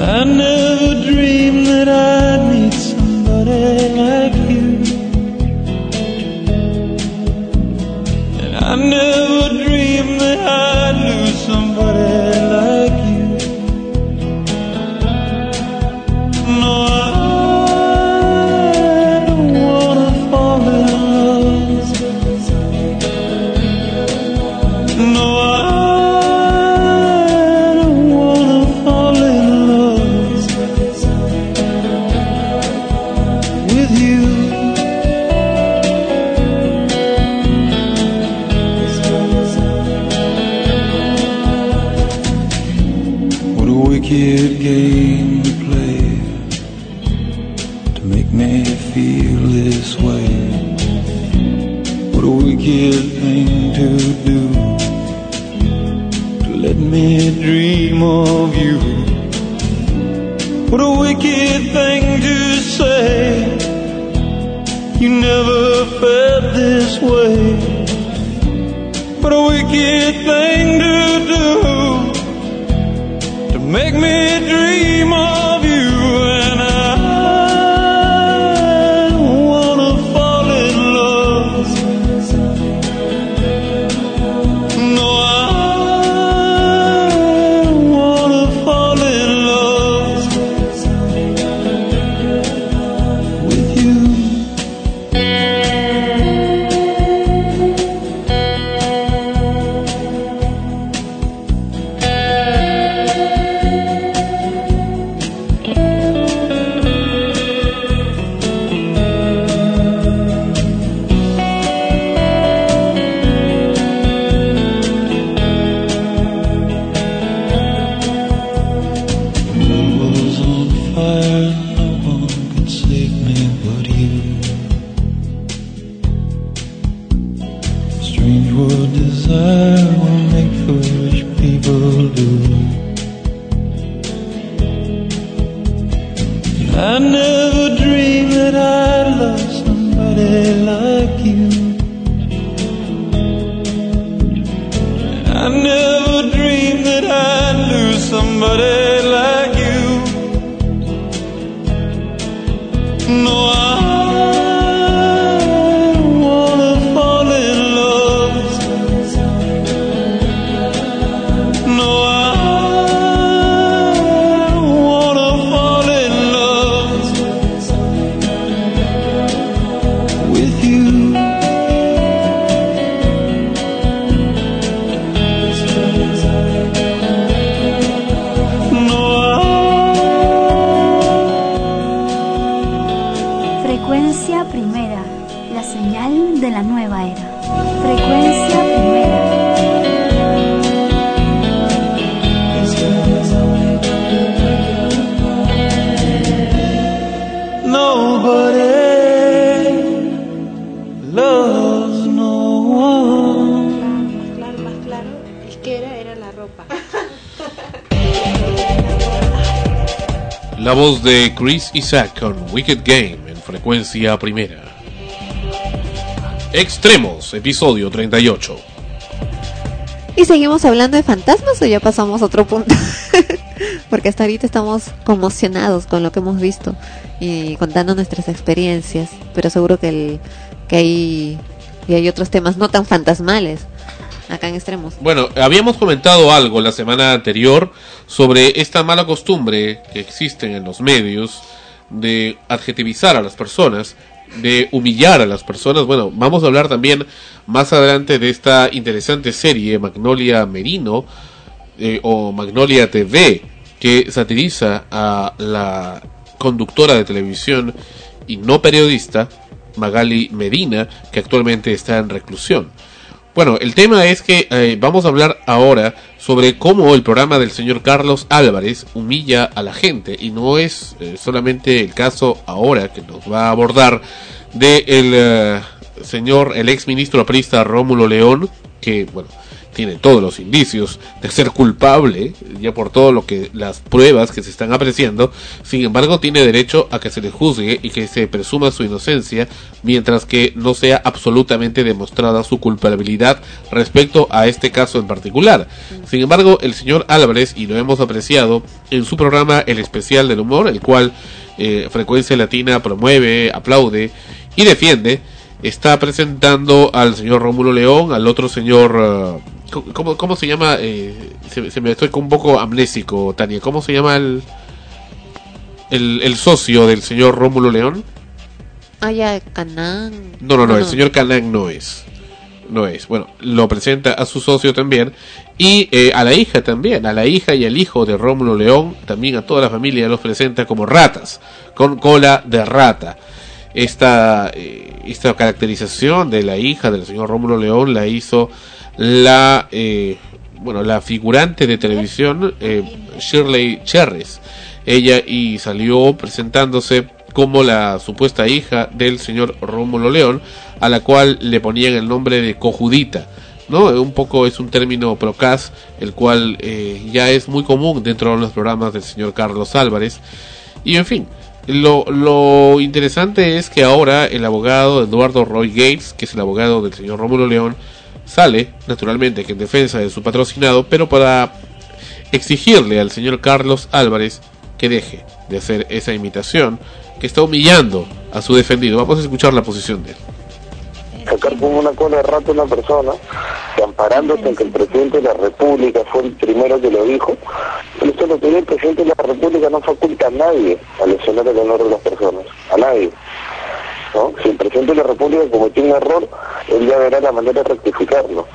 I never dreamed that I'd meet somebody like you. And I never dreamed that I'd lose somebody of you. What a wicked thing to say. You never felt this way. What a wicked thing to do to make me Isaac con Wicked Game en frecuencia primera. Extremos, episodio 38. ¿Y seguimos hablando de fantasmas o ya pasamos a otro punto? [LAUGHS] Porque hasta ahorita estamos conmocionados con lo que hemos visto y contando nuestras experiencias, pero seguro que, el, que hay, y hay otros temas no tan fantasmales acá en extremos. Bueno, habíamos comentado algo la semana anterior sobre esta mala costumbre que existe en los medios de adjetivizar a las personas, de humillar a las personas. Bueno, vamos a hablar también más adelante de esta interesante serie Magnolia Merino eh, o Magnolia TV que satiriza a la conductora de televisión y no periodista Magali Medina que actualmente está en reclusión Bueno, el tema es que eh, vamos a hablar ahora sobre cómo el programa del señor Carlos Álvarez humilla a la gente y no es eh, solamente el caso ahora que nos va a abordar de el eh, señor el ex ministro aprista Rómulo León que bueno tiene todos los indicios de ser culpable, ya por todo lo que las pruebas que se están apreciando, sin embargo tiene derecho a que se le juzgue y que se presuma su inocencia, mientras que no sea absolutamente demostrada su culpabilidad respecto a este caso en particular. Sin embargo, el señor Álvarez, y lo hemos apreciado en su programa El Especial del Humor, el cual eh, Frecuencia Latina promueve, aplaude y defiende, está presentando al señor Rómulo León, al otro señor... eh, ¿Cómo, cómo se llama? Eh, se, se me estoy un poco amnésico, Tania. ¿Cómo se llama el, el, el socio del señor Rómulo León? Ah, ya, Canán. No, no, no, el señor Canán no es. No es. Bueno, lo presenta a su socio también. Y eh, a la hija también. A la hija y al hijo de Rómulo León. También a toda la familia los presenta como ratas. Con cola de rata. Esta, eh, esta caracterización de la hija del señor Rómulo León la hizo la, eh, bueno, la figurante de televisión eh, Shirley Cherres. Ella y salió presentándose como la supuesta hija del señor Rómulo León, a la cual le ponían el nombre de Cojudita. ¿no? Un poco es un término procas, el cual eh, ya es muy común dentro de los programas del señor Carlos Álvarez. Y en fin, lo, lo interesante es que ahora el abogado Eduardo Roy Gates, que es el abogado del señor Rómulo León, sale, naturalmente, que en defensa de su patrocinado, pero para exigirle al señor Carlos Álvarez que deje de hacer esa imitación, que está humillando a su defendido. Vamos a escuchar la posición de él. Sacar como una cola de rato a una persona, que amparándose en que el presidente de la República fue el primero que lo dijo, pero esto lo dice el presidente de la República no faculta a nadie a lesionar el honor de las personas, a nadie. ¿no? Si el presidente de la República cometió un error, él ya verá la manera de rectificarlo.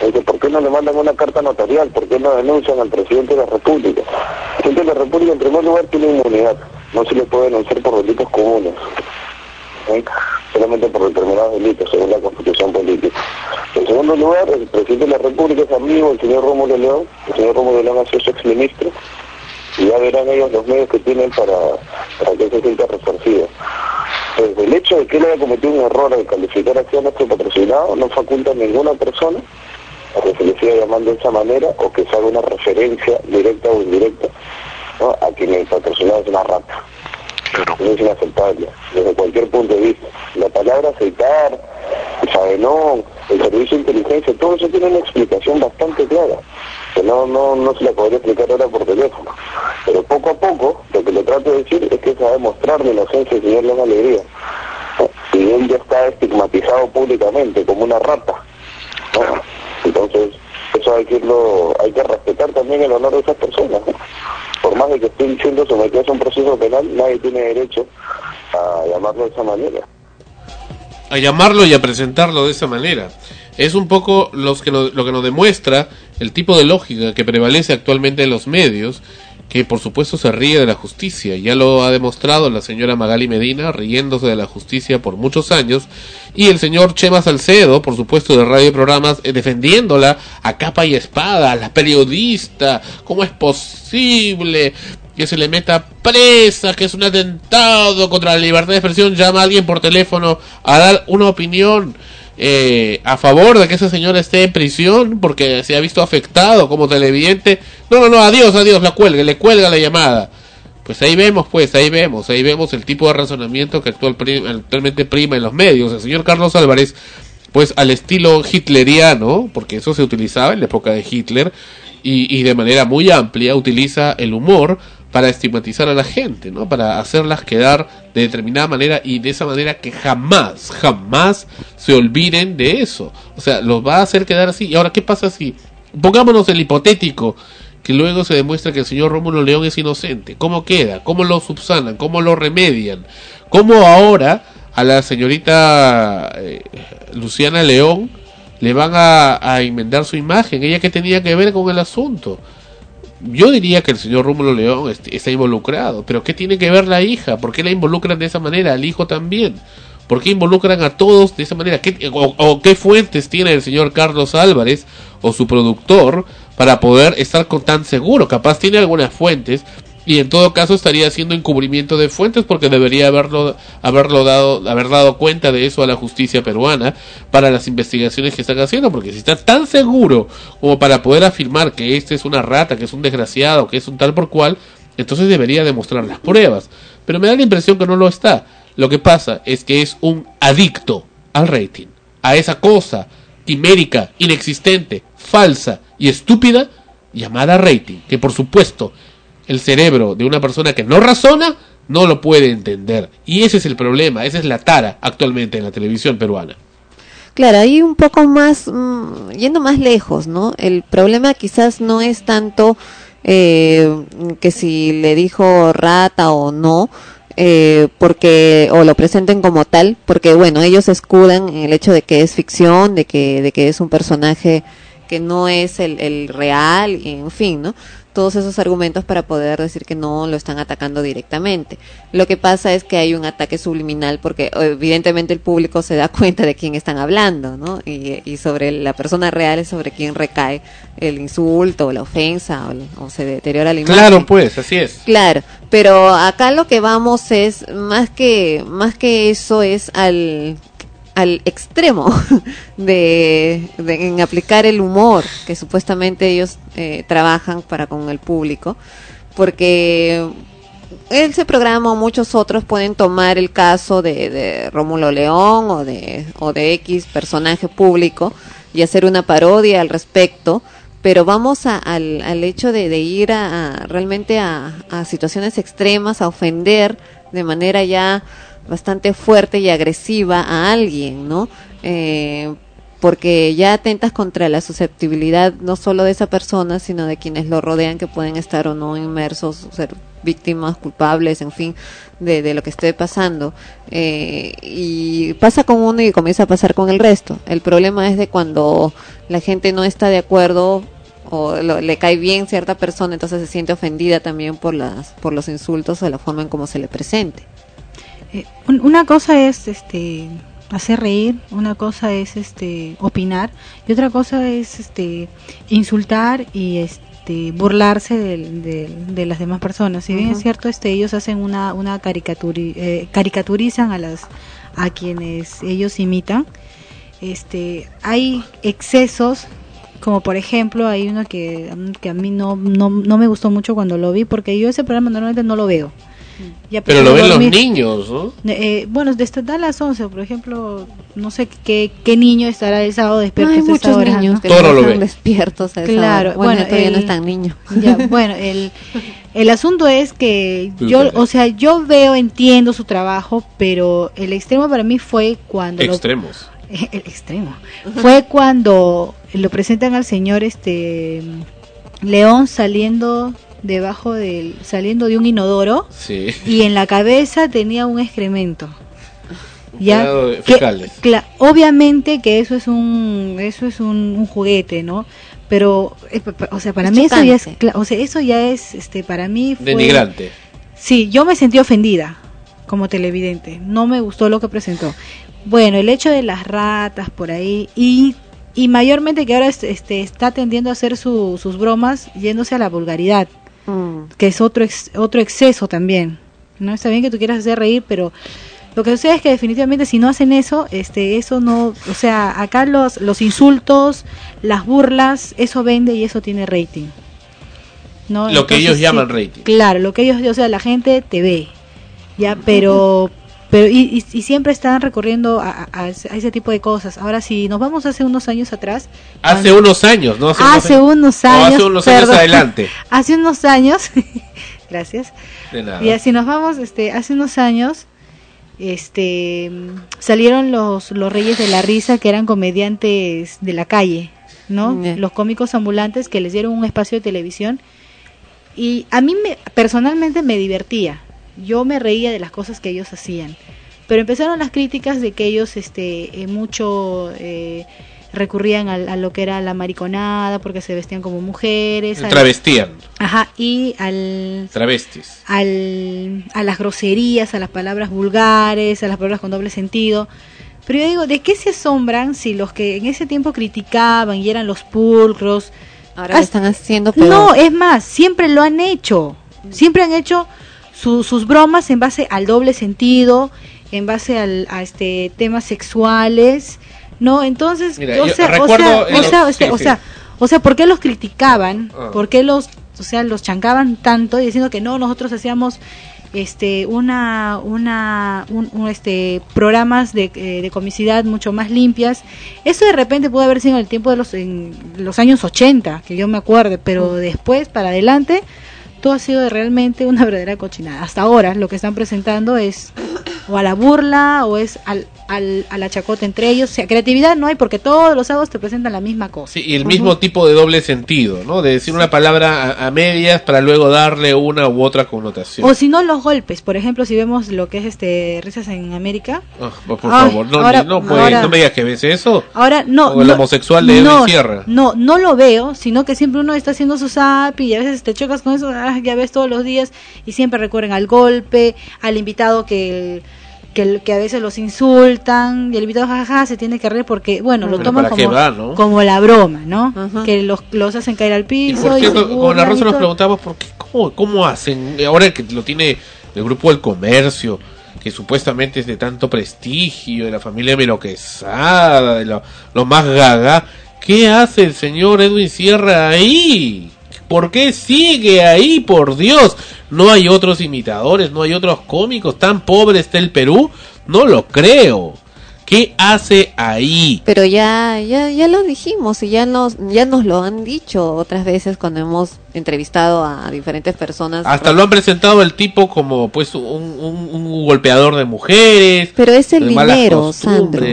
Entonces, ¿por qué no le mandan una carta notarial? ¿Por qué no denuncian al presidente de la República? El presidente de la República, en primer lugar, tiene inmunidad. No se le puede denunciar por delitos comunes. Solamente por determinados delitos, según la constitución política. En segundo lugar, el presidente de la República es amigo del señor Rómulo León, el señor Rómulo León ha sido su exministro, y ya verán ellos los medios que tienen para, que se sienta resarcido. Pues el hecho de que él haya cometido un error al calificar así a nuestro patrocinado no faculta a ninguna persona a que se le siga llamando de esa manera o que se haga una referencia directa o indirecta a quien el patrocinado es una rata. No es inaceptable, desde cualquier punto de vista. La palabra aceitar, el sabenón, el servicio de inteligencia, todo eso tiene una explicación bastante clara, que no, no, no se la podría explicar ahora por teléfono. Pero poco a poco, lo que le trato de decir es que se va a demostrar la inocencia del señor León Alegría. Y él ya está estigmatizado públicamente como una rata. Entonces, eso hay que irlo, hay que respetar también el honor de esas personas. Por más de que estén siendo sometidos a un proceso penal, nadie tiene derecho a llamarlo de esa manera. a llamarlo y a presentarlo de esa manera. Es un poco los que nos- lo que nos demuestra el tipo de lógica que prevalece actualmente en los medios, que por supuesto se ríe de la justicia. Ya lo ha demostrado la señora Magali Medina, riéndose de la justicia por muchos años, y el señor Chema Salcedo, por supuesto, de radio y programas, eh, defendiéndola a capa y espada, la periodista, ¿cómo es posible? que se le meta presa, que es un atentado contra la libertad de expresión, llama a alguien por teléfono a dar una opinión eh, a favor de que ese señor esté en prisión porque se ha visto afectado como televidente. No, no, no, adiós, adiós, la cuelga, le cuelga la llamada. Pues ahí vemos, pues, ahí vemos, ahí vemos el tipo de razonamiento que pri- actualmente prima en los medios. El señor Carlos Álvarez, pues al estilo hitleriano, porque eso se utilizaba en la época de Hitler, y de manera muy amplia utiliza el humor para estigmatizar a la gente, ¿no? Para hacerlas quedar de determinada manera y de esa manera que jamás, jamás se olviden de eso. O sea, los va a hacer quedar así. Y ahora, ¿qué pasa si, pongámonos el hipotético, que luego se demuestra que el señor Rómulo León es inocente? ¿Cómo queda? ¿Cómo lo subsanan? ¿Cómo lo remedian? ¿Cómo ahora a la señorita eh, Luciana León le van a, a enmendar su imagen? ¿Ella qué tenía que ver con el asunto? Yo diría que el señor Rómulo León est- está involucrado, pero ¿qué tiene que ver la hija? ¿Por qué la involucran de esa manera? Al hijo también. ¿Por qué involucran a todos de esa manera? ¿Qué, o, o qué fuentes tiene el señor Carlos Álvarez o su productor para poder estar con tan seguro? Capaz tiene algunas fuentes y en todo caso estaría haciendo encubrimiento de fuentes porque debería haberlo haberlo dado haber dado cuenta de eso a la justicia peruana para las investigaciones que están haciendo porque si está tan seguro como para poder afirmar que este es una rata que es un desgraciado que es un tal por cual entonces debería demostrar las pruebas. Pero me da la impresión que no lo está. Lo que pasa es que es un adicto al rating a esa cosa quimérica inexistente falsa y estúpida llamada rating que por supuesto el cerebro de una persona que no razona no lo puede entender. Y ese es el problema, esa es la tara actualmente en la televisión peruana. Claro, ahí un poco más, mm, yendo más lejos, ¿no? El problema quizás no es tanto eh, que si le dijo rata o no, eh, porque o lo presenten como tal, porque bueno, ellos escudan el hecho de que es ficción, de que de que es un personaje que no es el, el real, en fin, ¿no? Todos esos argumentos para poder decir que no lo están atacando directamente. Lo que pasa es que hay un ataque subliminal porque evidentemente el público se da [LAUGHS] cuenta de quién están hablando, ¿no? Y, y sobre la persona real es sobre quién recae el insulto o la ofensa o, o se deteriora la imagen. Claro, pues, así es. Claro, pero acá lo que vamos es más que más que eso es al al extremo [LAUGHS] de, en aplicar el humor que supuestamente ellos eh, trabajan para con el público porque ese programa o muchos otros pueden tomar el caso de, de Rómulo León o de, o de X personaje público y hacer una parodia al respecto, pero vamos a- al, al hecho de, ir a, realmente a situaciones extremas, a ofender de manera ya bastante fuerte y agresiva a alguien, ¿no? Eh, porque ya atentas contra la susceptibilidad no solo de esa persona, sino de quienes lo rodean, que pueden estar o no inmersos, ser víctimas, culpables, en fin, de, lo que esté pasando. Eh, y pasa con uno y comienza a pasar con el resto. El problema es de cuando la gente no está de acuerdo o lo- le cae bien cierta persona, entonces se siente ofendida también por las por los insultos o la forma en cómo se le presente. Eh, un- una cosa es este hacer reír, una cosa es este opinar y otra cosa es este insultar y este burlarse del- de las demás personas. Si bien es cierto, este ellos hacen una una caricaturi- eh, caricaturizan a las a quienes ellos imitan. Este hay excesos como por ejemplo hay uno que, que a mí no, no, no me gustó mucho cuando lo vi porque yo ese programa normalmente no lo veo. Ya Pero lo ven los niños, ¿no? Eh, bueno, desde a las 11, por ejemplo, no sé qué, qué niño estará el sábado despierto hay a esa muchos hora, niños ¿no? que no lo están despiertos a esa Claro, hora. bueno, bueno, todavía no el- es tan niño. Ya, [LAUGHS] bueno, el, el asunto es que yo, o sea, yo veo, entiendo su trabajo, pero el extremo para mí fue cuando lo- Extremos. el extremo fue cuando lo presentan al señor este León saliendo debajo del saliendo de un inodoro Sí. y en la cabeza tenía un excremento. Ya, que- cla- obviamente que eso es un eso es un, un juguete, ¿no? Pero eh, o sea, para Es mí eso ya es o sea, eso ya es este para mí fue Denigrante. Sí, yo me sentí ofendida como televidente. No me gustó lo que presentó. Bueno, el hecho de las ratas por ahí y, y mayormente que ahora es- este, está tendiendo a hacer su- sus bromas yéndose a la vulgaridad, Mm. que es otro ex- otro exceso también. No está bien que tú quieras hacer reír, pero lo que sucede es que definitivamente si no hacen eso, este, eso no, o sea, acá los los insultos, las burlas, eso vende y eso tiene rating. ¿no? Lo que ellos sí, llaman rating. Claro, lo que ellos, o sea, la gente te ve, ya, pero, pero y, y- y siempre están recurriendo a, a- a ese tipo de cosas. Ahora, si nos vamos hace unos años atrás, Hace unos años, ¿no? hace unos o años, hace unos años perdón, adelante. [LAUGHS] hace unos años, [LAUGHS] gracias. De nada. Y así nos vamos, este, hace unos años, este, mm, salieron los, los Reyes de la Risa, que eran comediantes de la calle, ¿no? Ya. Los cómicos ambulantes que les dieron un espacio de televisión. Y a mí me, personalmente me divertía. Yo me reía de las cosas que ellos hacían. Pero empezaron las críticas de que ellos, este, eh, mucho, eh, recurrían al- a, lo que era la mariconada porque se vestían como mujeres. al- Travestían, Ajá, y al, travestis. al, a las groserías, a las palabras vulgares, a las palabras con doble sentido. Pero yo digo, ¿de qué se asombran si los que en ese tiempo criticaban y eran los pulcros? Ahora lo están haciendo peor. No, es más, siempre lo han hecho. Siempre han hecho su- sus bromas en base al doble sentido, en base al, a este temas sexuales, ¿no? Entonces, Mira, o, sea, o sea, o los- sea, o sí, sea, o sí. sea, o sea, ¿por qué los criticaban? Ah. ¿Por qué los, o sea, los chancaban tanto y diciendo que no, nosotros hacíamos este una una un, un, este programas de, eh, de comicidad mucho más limpias eso de repente pudo haber sido en el tiempo de los en los años 80 que yo me acuerde pero después para adelante todo ha sido realmente una verdadera cochinada hasta ahora lo que están presentando es o a la burla o es al, al, a la chacota entre ellos o sea creatividad no hay porque todos los sábados te presentan la misma cosa Sí, y el mismo tipo de doble sentido, ¿no? De decir una palabra a, a medias para luego darle una u otra connotación. o si no los golpes por ejemplo si vemos lo que es este risas en América Ah, por favor, no, ahora- no, pues, ahora- no me digas que ves eso. Ahora, no. O el no- homosexual de no, Sierra. No, no lo veo, sino que siempre uno está haciendo su zap y a veces te chocas con eso, ah, ya ves todos los días y siempre recurren al golpe, al invitado que, el- que, el- que a veces los insultan y el invitado jajaja se tiene que reír porque, bueno, lo Pero toman ¿para qué como, va, no? como la broma, ¿no? Que los, los hacen caer al Y piso. por y se cierto, con la Rosa y nos preguntamos por qué, cómo, cómo hacen, ahora que lo tiene el grupo del comercio, que supuestamente es de tanto prestigio, de la familia Meloquesada, de lo, lo más gaga, ¿qué hace el señor Edwin Sierra ahí? ¿Por qué sigue ahí, por Dios? ¿No hay otros imitadores, no hay otros cómicos? ¿Tan pobre está el Perú? No lo creo. ¿Qué hace ahí? Pero ya, ya, ya lo dijimos y ya nos, ya nos lo han dicho otras veces cuando hemos entrevistado a diferentes personas. Hasta lo han presentado el tipo como pues un, un- un golpeador de mujeres. Pero es el dinero. Sandro.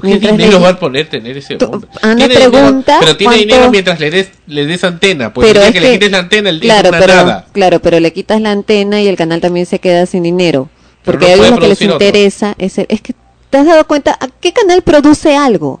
¿Qué Mientras dinero le- va a poner tener ese hombre? Ana Tiene dinero, pregunta pero tiene cuánto- dinero mientras le des, le des antena. Pues pero es que, que- le quites la antena, el día claro, es una pero, nada. claro, pero le quitas la antena y el canal también se queda sin dinero. Porque no a ellos lo que les otro. interesa es, el- es que te has dado cuenta, ¿a qué canal produce algo?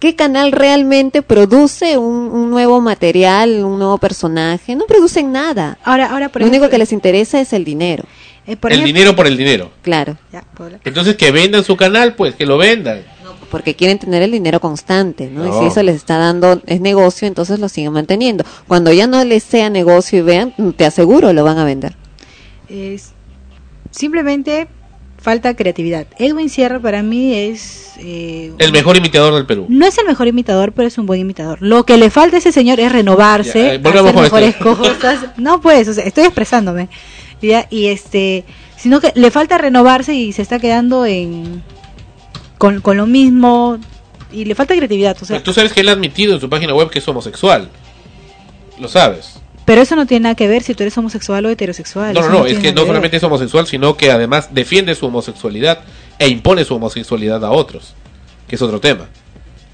¿Qué canal realmente produce un, un nuevo material, un nuevo personaje? No producen nada. Ahora, ahora por lo único ejemplo- que les interesa es el dinero. Eh, por el ejemplo- dinero por el dinero. Claro. Ya. Entonces que vendan su canal, pues que lo vendan. Porque quieren tener el dinero constante, ¿no? Y si eso les está dando es negocio, entonces lo siguen manteniendo. Cuando ya no les sea negocio y vean, te aseguro lo van a vender. es simplemente falta creatividad. Edwin Sierra para mí es eh, El mejor imitador del Perú. no es el mejor imitador, pero es un buen imitador. Lo que le falta a ese señor es renovarse, Ya, eh, hacer mejores esto. cosas. [LAUGHS] No pues, o sea, estoy expresándome. ¿ya? Y este, sino que le falta renovarse y se está quedando en con, con lo mismo y le falta creatividad, o sea, Pero tú sabes que él ha admitido en su página web que es homosexual. Lo sabes. pero eso no tiene nada que ver si tú eres homosexual o heterosexual. No, no, no, es que no solamente es homosexual, sino que además defiende su homosexualidad e impone su homosexualidad a otros, que es otro tema.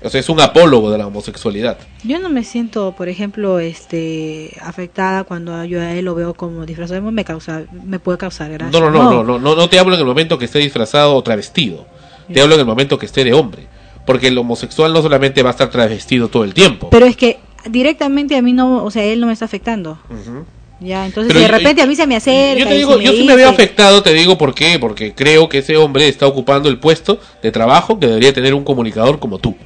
O sea, es un apólogo de la homosexualidad. Yo no me siento, por ejemplo, este afectada cuando yo a él lo veo como disfrazado. Me causa, me puede causar gracia. No, no, no, no, no, no, no te hablo en el momento que esté disfrazado o travestido. Te hablo en el momento que esté de hombre. Porque el homosexual no solamente va a estar travestido todo el tiempo. Pero es que directamente a mí no, o sea, él no me está afectando. Ya, entonces Pero de yo- repente a mí se me acerca. Yo te digo, yo sí me veo afectado, te digo por qué, porque creo que ese hombre está ocupando el puesto de trabajo que debería tener un comunicador como tú,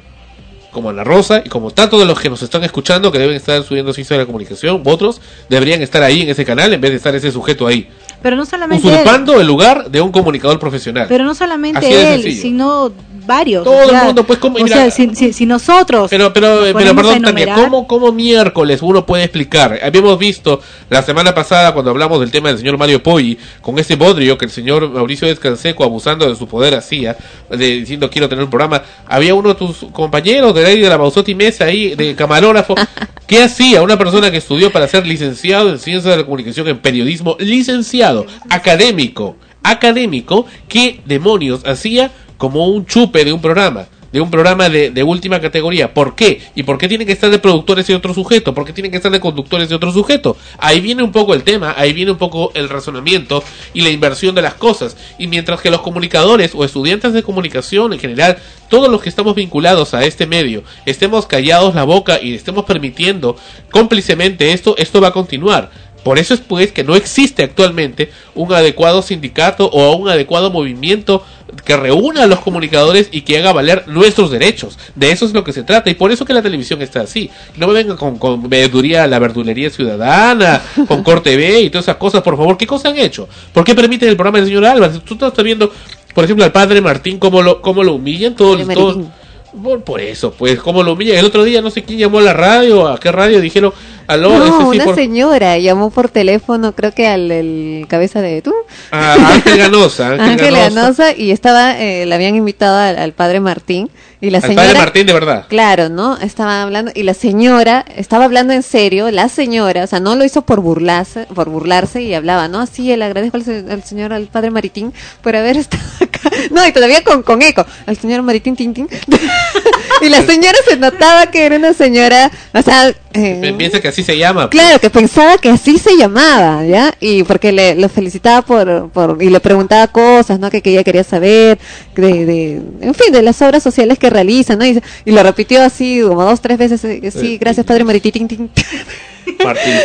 como Ana Rosa y como tantos de los que nos están escuchando que deben estar subiendo ciencia de la comunicación, otros deberían estar ahí en ese canal en vez de estar ese sujeto ahí, Pero no solamente él, usurpando el lugar de un comunicador profesional. pero no solamente él, sencillo. sino varios. Todo o sea, el mundo, pues, como- o mira, sea, si, si- si nosotros. Pero, pero, nos pero perdón, Tania, enumerar- ¿cómo, ¿cómo miércoles uno puede explicar? Habíamos visto la semana pasada cuando hablamos del tema del señor Mario Poggi, con ese bodrio que el señor Mauricio Descanseco, abusando de su poder, hacía, de, diciendo quiero tener un programa. Había uno de tus compañeros de ahí de la Bausotti Mesa ahí, de camarógrafo. [LAUGHS] ¿Qué hacía una persona que estudió para ser licenciado en Ciencias de la Comunicación, en Periodismo, licenciado, académico, académico, qué demonios hacía como un chupe de un programa? de un programa de, última categoría. ¿Por qué? ¿Y por qué tienen que estar de productores de otro sujeto? ¿Por qué tienen que estar de conductores de otro sujeto? Ahí viene un poco el tema, ahí viene un poco el razonamiento y la inversión de las cosas. Y mientras que los comunicadores o estudiantes de comunicación en general, todos los que estamos vinculados a este medio, estemos callados la boca y estemos permitiendo cómplicemente esto, esto va a continuar. Por eso es pues que no existe actualmente un adecuado sindicato o un adecuado movimiento que reúna a los comunicadores y que haga valer nuestros derechos. De eso es lo que se trata y por eso que la televisión está así. No me vengan con, con verduría, la verdulería ciudadana, [LAUGHS] con Corte B y todas esas cosas, por favor. ¿Qué cosas han hecho? ¿Por qué permiten el programa del señor Álvarez? Tú estás viendo, por ejemplo, al padre Martín, cómo lo, cómo lo humillan todos, todos, por, por eso, pues, cómo lo humillan. El otro día no sé quién llamó a la radio, a qué radio, dijeron, aló, No, sí, una por- señora llamó por teléfono, creo que al el cabeza de tú, a Ángel Ganosa, Ángel, Ganosa. Y estaba, eh, le habían invitado al, al padre Martín, y la Al señora... padre Martín de verdad. Claro, ¿no? Estaba hablando, y la señora, estaba hablando en serio, la señora, o sea, no lo hizo por burlarse, por burlarse y hablaba, ¿no? Así, le agradezco al, al señor, al padre Maritín, por haber estado acá. [LAUGHS] No, y todavía con, con eco, al señor Maritín Tintín. [LAUGHS] y la señora se notaba que era una señora, o sea, eh, Piensa que así se llama. pues. Claro, que pensaba que así se llamaba, ¿ya? Y porque le, lo felicitaba por, por, y le preguntaba cosas, ¿no? Que, que ella quería saber, de, de, en fin, de las obras sociales que realiza, ¿no? Y, y lo repitió así como dos, tres veces, eh, sí, Eh, gracias padre Marititín. [LAUGHS]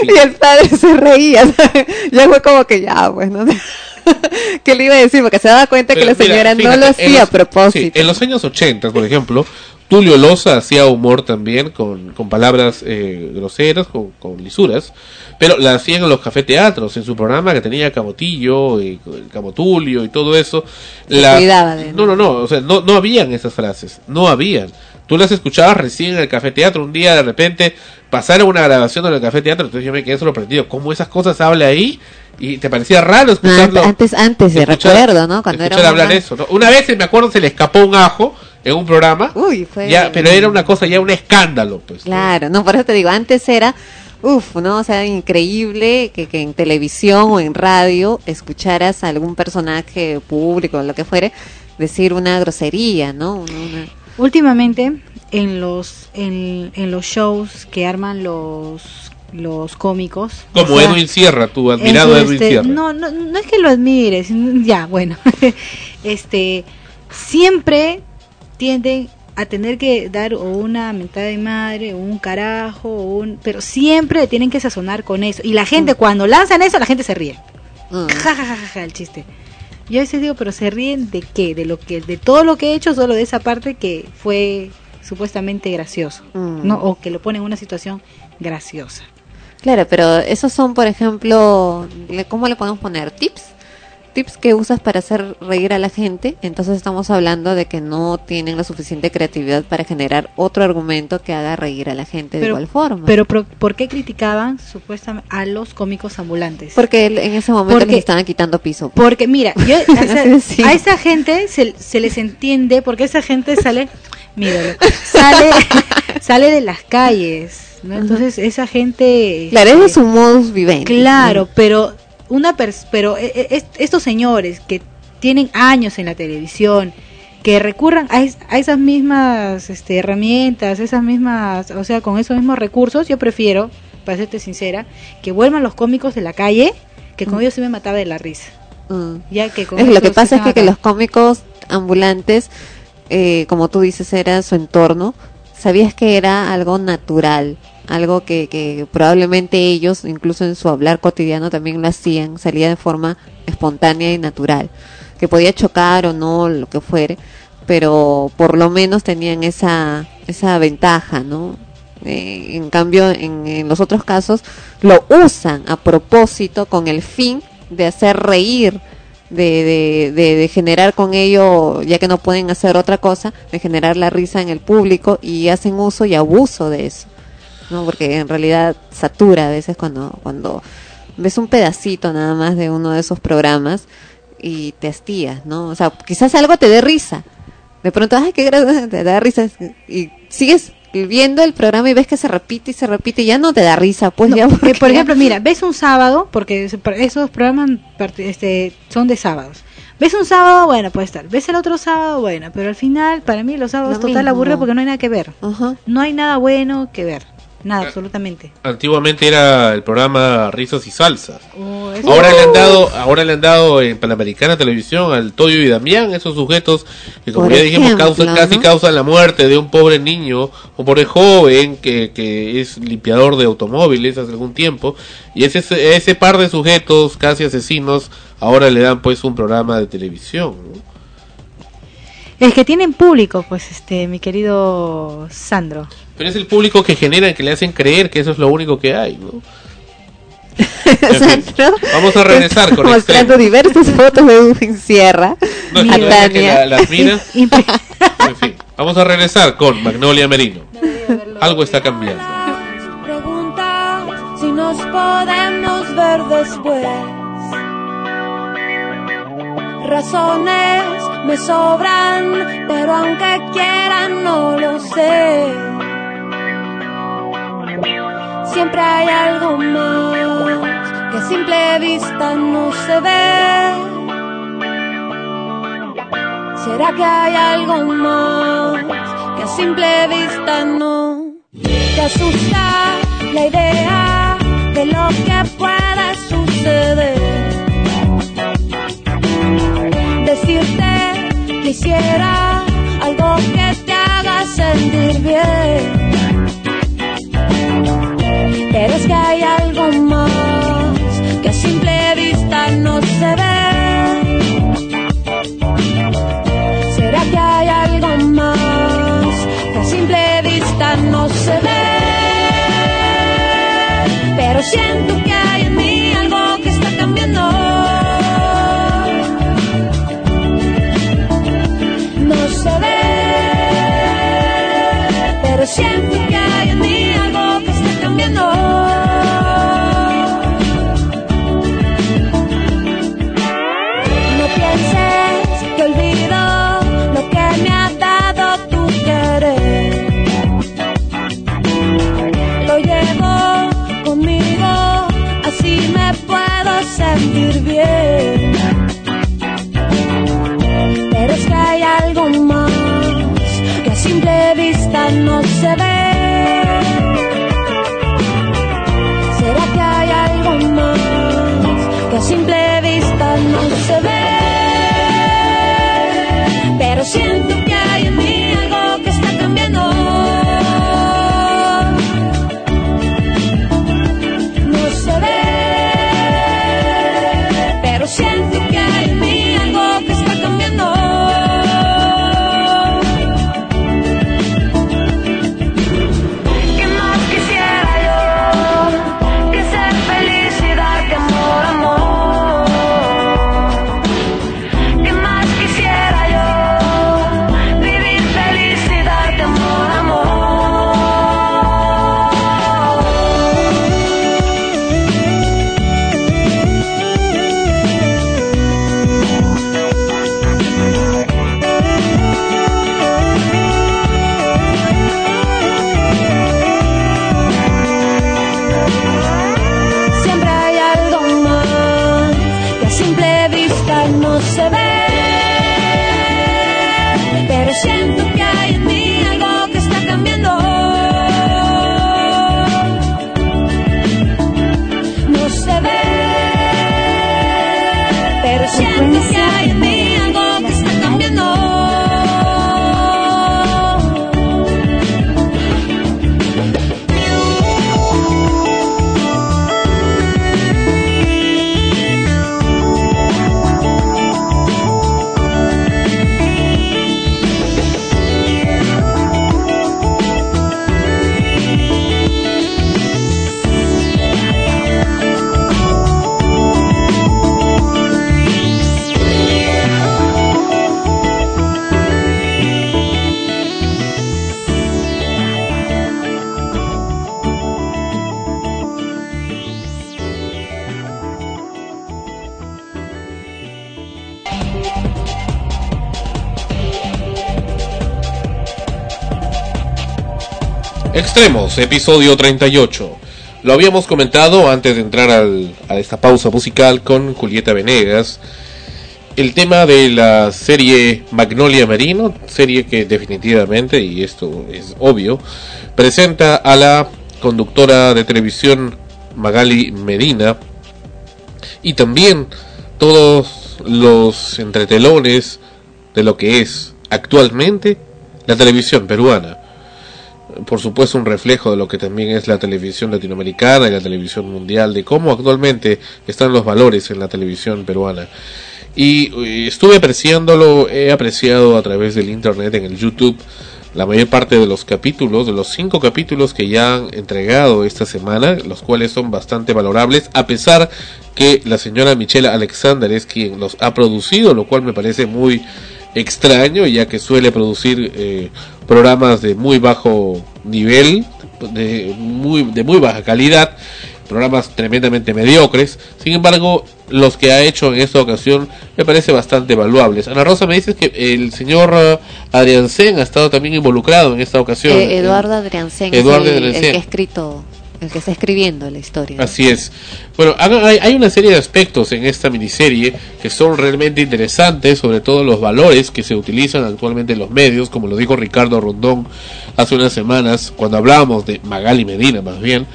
Y el padre se reía, ¿sabes? ya fue como que ya, pues, ¿no? [LAUGHS] ¿Qué le iba a decir? Porque se daba cuenta que la mira, señora no lo hacía a propósito. sí, en los años 80, por ejemplo, Tulio Loza hacía humor también con, con palabras eh, groseras, con, con lisuras, pero la hacían en los cafeteatros, en su programa que tenía Camotillo, y el Camotulio y todo eso. La- cuidaba de- no, no, no, o sea, no, no habían esas frases, no habían. Tú las escuchabas recién en el cafeteatro, un día de repente pasaron una grabación en el cafeteatro, entonces yo me quedé sorprendido, ¿cómo esas cosas habla ahí? Y te parecía raro escucharlo. antes, antes, de escuchar- recuerdo, ¿no? Cuando era hablar eso, ¿no? Una vez, me acuerdo, se le escapó un ajo en un programa. Uy, fue... Ya, pero era una cosa, ya un escándalo, pues. Claro, no, por eso te digo, antes era, uff, ¿no? O sea, increíble que, que en televisión o en radio escucharas a algún personaje público, lo que fuere, decir una grosería, ¿no? Una- una- Últimamente, en los, en, en los shows que arman los, los cómicos. Como o sea, Edwin Sierra, tu admirado su, Edwin este, Sierra. No, no, no es que lo admires, [LAUGHS] ya, bueno. [LAUGHS] este, siempre tienden a tener que dar o una mentada de madre, o un carajo, o un, pero siempre tienen que sazonar con eso. Y la gente, cuando lanzan eso, la gente se ríe. Mm. Ja, ja, ja, ja, ja, el chiste. Yo a veces digo, pero se ríen de qué? De lo que, de todo lo que he hecho, solo de esa parte que fue supuestamente gracioso, Mm. ¿no? O que lo pone en una situación graciosa. Claro, pero esos son, por ejemplo, ¿cómo le podemos poner? Tips. Tips que usas para hacer reír a la gente. Entonces estamos hablando de que no tienen la suficiente creatividad para generar otro argumento que haga reír a la gente de Pero, igual forma. pero pro- ¿por qué criticaban supuestamente a los cómicos ambulantes? Porque en ese momento Porque- les estaban quitando piso. Porque mira, [LAUGHS] yo, a, esa, a gente se, se les entiende porque esa gente sale, [LAUGHS] míralo, sale, sale de las calles, ¿no? Entonces esa gente, Claro, ese este, es su modus vivendi. claro, pero una pers- pero eh, eh, est- estos señores que tienen años en la televisión, que recurran a, es- a esas mismas este, herramientas, esas mismas, o sea, con esos mismos recursos, yo prefiero, para serte sincera, que vuelvan los cómicos de la calle, que con ellos sí me mataba de la risa. Mm. Ya que con Es, lo que pasa es se que, que los cómicos ambulantes, eh, como tú dices, era su entorno, sabías que era algo natural, algo que, que probablemente ellos, incluso en su hablar cotidiano, también lo hacían, salía de forma espontánea y natural, que podía chocar o no, lo que fuere, pero por lo menos tenían esa, esa ventaja, ¿no? Eh, en cambio, en, los otros casos lo usan a propósito con el fin de hacer reír, de, de generar con ello, ya que no pueden hacer otra cosa, de generar la risa en el público y hacen uso y abuso de eso, ¿no? Porque en realidad satura a veces cuando, cuando ves un pedacito nada más de uno de esos programas y te hastías, ¿no? O sea, quizás algo te dé risa. De pronto, ay, qué gra- te da risa. Y sigues viendo el programa y ves que se repite y se repite y ya no te da risa, pues No, ya. porque, porque por ejemplo, mira, ves un sábado, porque es- esos programas este, son de sábados. Ves un sábado, bueno, puede estar. Ves el otro sábado, bueno, pero al final, para mí los sábados Lo total aburrido porque no hay nada que ver. No hay nada bueno que ver. Nada, absolutamente. Antiguamente era el programa Risas y Salsas. Oh, eso- Ahora le han dado, ahora le han dado en Panamericana Televisión al Toyo y Damián, esos sujetos que como Por ya dijimos causan, casi causan la muerte de un pobre niño o pobre joven que, que es limpiador de automóviles hace algún tiempo y ese, ese par de sujetos casi asesinos ahora le dan pues un programa de televisión. ¿no? Es que tienen público, pues, este, mi querido Sandro. Pero es el público que generan, que le hacen creer que eso es lo único que hay, ¿no? [LAUGHS] En fin, Vamos a regresar con mostrando extremos. diversas fotos de Edwin Sierra No, es a que no es que Tania. la- las [LAUGHS] mira. En fin, vamos a regresar con Magnolia Merino. Algo está cambiando. Pregunta si nos podemos ver después. Razones me sobran, pero aunque quieran no lo sé. Siempre hay algo más que a simple vista no se ve. ¿Será que hay algo más que a simple vista no te asusta la idea de lo que pueda suceder? Decirte quisiera algo que te haga sentir bien. Pero es que hay algo más que a simple vista no se ve. ¿Será que hay algo más que a simple vista no se ve? Pero siento que hay en mí algo que está cambiando. No se ve, pero siento que Extremos, episodio 38. Lo habíamos comentado antes de entrar al- a esta pausa musical con Julieta Venegas. el tema de la serie Magnolia Merino, serie que definitivamente, y esto es obvio, presenta a la conductora de televisión Magali Medina y también todos los entretelones de lo que es actualmente la televisión peruana. Por supuesto un reflejo de lo que también es la televisión latinoamericana y la televisión mundial, de cómo actualmente están los valores en la televisión peruana. Y eh, estuve apreciándolo, he apreciado a través del internet, en el YouTube, la mayor parte de los capítulos, de los cinco capítulos que ya han entregado esta semana, los cuales son bastante valorables, a pesar que la señora Michelle Alexander es quien los ha producido, lo cual me parece muy extraño, ya que suele producir eh, programas de muy bajo nivel, de muy, de muy baja calidad, programas tremendamente mediocres. Sin embargo, los que ha hecho en esta ocasión me parece bastante valuables. Ana Rosa, me dices que el señor uh, Adriansen ha estado también involucrado en esta ocasión. Eh, Eduardo Adriansen Eduardo el, el que ha escrito, el que está escribiendo la historia. Así es. Bueno, hay, una serie de aspectos en esta miniserie que son realmente interesantes, sobre todo los valores que se utilizan actualmente en los medios, como lo dijo Ricardo Rondón hace unas semanas, cuando hablábamos de Magali Medina más bien,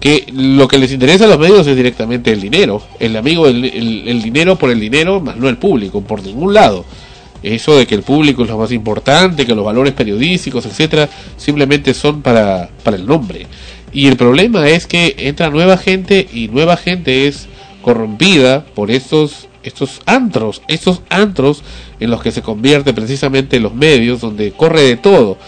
que lo que les interesa a los medios es directamente el dinero, el amigo, el, el- el dinero por el dinero, más no el público, por ningún lado. Eso de que el público es lo más importante, que los valores periodísticos, etcétera, simplemente son para, para el nombre. Y el problema es que entra nueva gente y nueva gente es corrompida por estos estos antros, estos antros en los que se convierte precisamente los medios donde corre de todo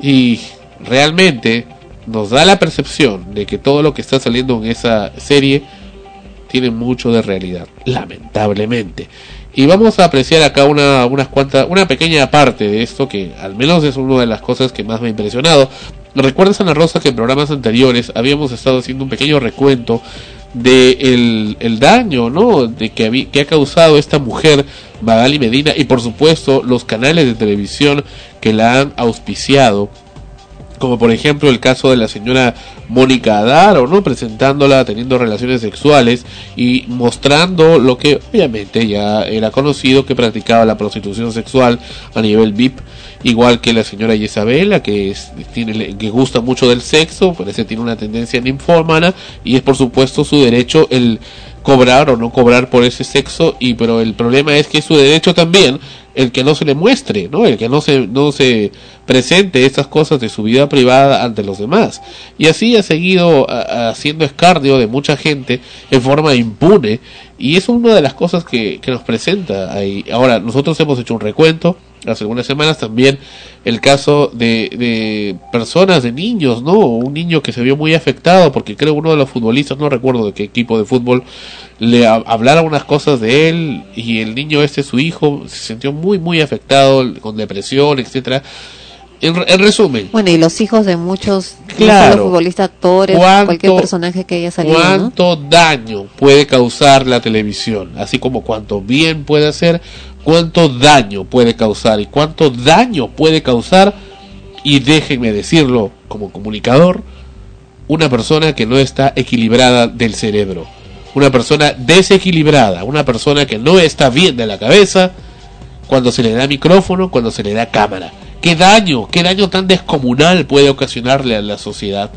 y realmente nos da la percepción de que todo lo que está saliendo en esa serie tiene mucho de realidad, lamentablemente. Y vamos a apreciar acá una, unas cuantas, una pequeña parte de esto que al menos es una de las cosas que más me ha impresionado. Recuerdas, Ana Rosa, que en programas anteriores habíamos estado haciendo un pequeño recuento de el, daño, ¿no? De que, que ha causado esta mujer, Magali Medina, y por supuesto los canales de televisión que la han auspiciado como por ejemplo el caso de la señora Mónica Adaro, ¿no? Presentándola teniendo relaciones sexuales y mostrando lo que obviamente ya era conocido que practicaba la prostitución sexual a nivel VIP, igual que la señora Isabela, que es, tiene, que gusta mucho del sexo, parece tiene una tendencia ninfómana y es por supuesto su derecho el cobrar o no cobrar por ese sexo y pero el problema es que es su derecho también el que no se le muestre, ¿no? El que no se no se presente estas cosas de su vida privada ante los demás. Y así ha seguido a- haciendo escardio de mucha gente en forma impune y es una de las cosas que, que nos presenta ahí. Ahora, nosotros hemos hecho un recuento hace algunas semanas también el caso de, de personas, de niños, ¿no? Un niño que se vio muy afectado porque creo uno de los futbolistas, no recuerdo de qué equipo de fútbol, le ha- hablara unas cosas de él y el niño este, su hijo, se sintió muy, muy afectado, con depresión, etcétera. En, en resumen, Bueno, y los hijos de muchos Claro. futbolistas, actores, ¿Cuánto- cualquier personaje que haya salido, ¿no? cuánto daño puede causar la televisión, así como cuánto bien puede hacer, cuánto daño puede causar y cuánto daño puede causar, y déjenme decirlo como comunicador, una persona que no está equilibrada del cerebro, una persona desequilibrada, una persona que no está bien de la cabeza cuando se le da micrófono, cuando se le da cámara. ¿Qué daño, qué daño tan descomunal puede ocasionarle a la sociedad?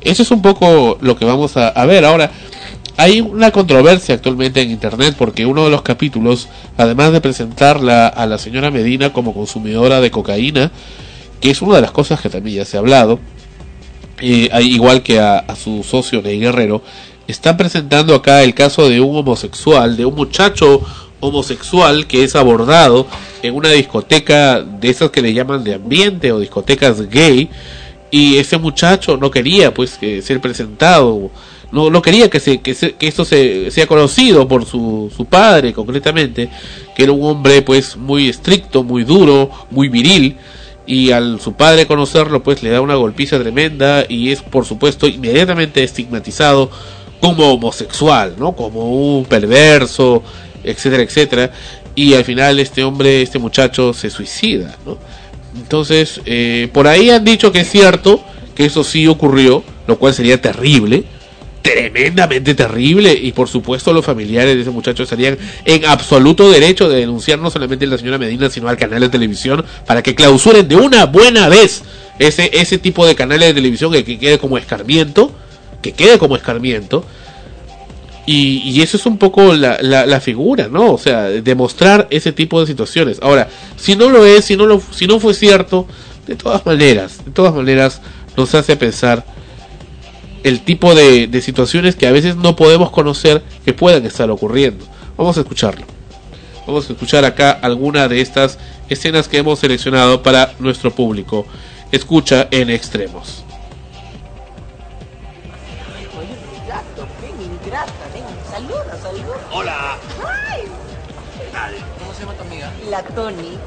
Eso es un poco lo que vamos a, a ver. Ahora, hay una controversia actualmente en Internet porque uno de los capítulos, además de presentarla a la señora Medina como consumidora de cocaína, que es una de las cosas que también ya se ha hablado, eh, igual que a, su socio Ney Guerrero, están presentando acá el caso de un homosexual, de un muchacho homosexual que es abordado en una discoteca de esas que le llaman de ambiente o discotecas gay y ese muchacho no quería pues que ser presentado no, no quería que se, que, se- que esto se, sea conocido por su, su padre concretamente que era un hombre pues muy estricto muy duro muy viril y al su padre conocerlo pues le da una golpiza tremenda y es por supuesto inmediatamente estigmatizado como homosexual no como un perverso etcétera etcétera. Y al final este hombre este muchacho se suicida no entonces eh, por ahí han dicho que es cierto que eso sí ocurrió lo cual sería terrible tremendamente terrible y por supuesto los familiares de ese muchacho estarían en absoluto derecho de denunciar no solamente a la señora Medina sino al canal de televisión para que clausuren de una buena vez ese, ese tipo de canales de televisión que, que quede como escarmiento, que quede como escarmiento. Y, y eso es un poco la, la, la figura, ¿no? O sea, demostrar ese tipo de situaciones. Ahora, si no lo es, si no, lo, si no fue cierto, de todas maneras, de todas maneras nos hace pensar el tipo de, de situaciones que a veces no podemos conocer que puedan estar ocurriendo. Vamos a escucharlo. Vamos a escuchar acá alguna de estas escenas que hemos seleccionado para nuestro público. Escucha en extremos. Hola. Ay, ¿Qué tal? ¿Cómo se llama tu amiga? la Tony.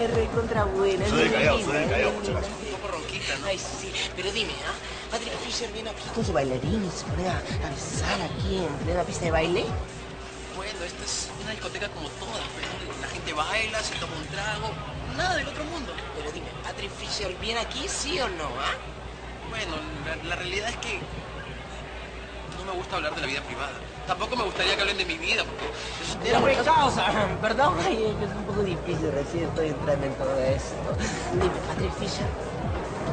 Es recontra buena. Soy soy. Un poco ronquita, ¿no? Ay, sí, pero dime, ¿ah? Patrick Fisher viene aquí con su bailarín y se pone a, a besar aquí en plena pista de baile. Bueno, esta es una discoteca como todas, pues, ¿no? La gente baila, se toma un trago, nada del otro mundo. Pero dime, ¿Patrick Fisher viene aquí, sí o no, ah? Bueno, la, la realidad es que no me gusta hablar de la vida privada. Tampoco me gustaría que hablen de mi vida, porque Mira, pues, causa, [LAUGHS] perdón, ay, [LAUGHS] es un poco difícil, recién estoy entrando en todo esto. Dime, Patrick Fisher,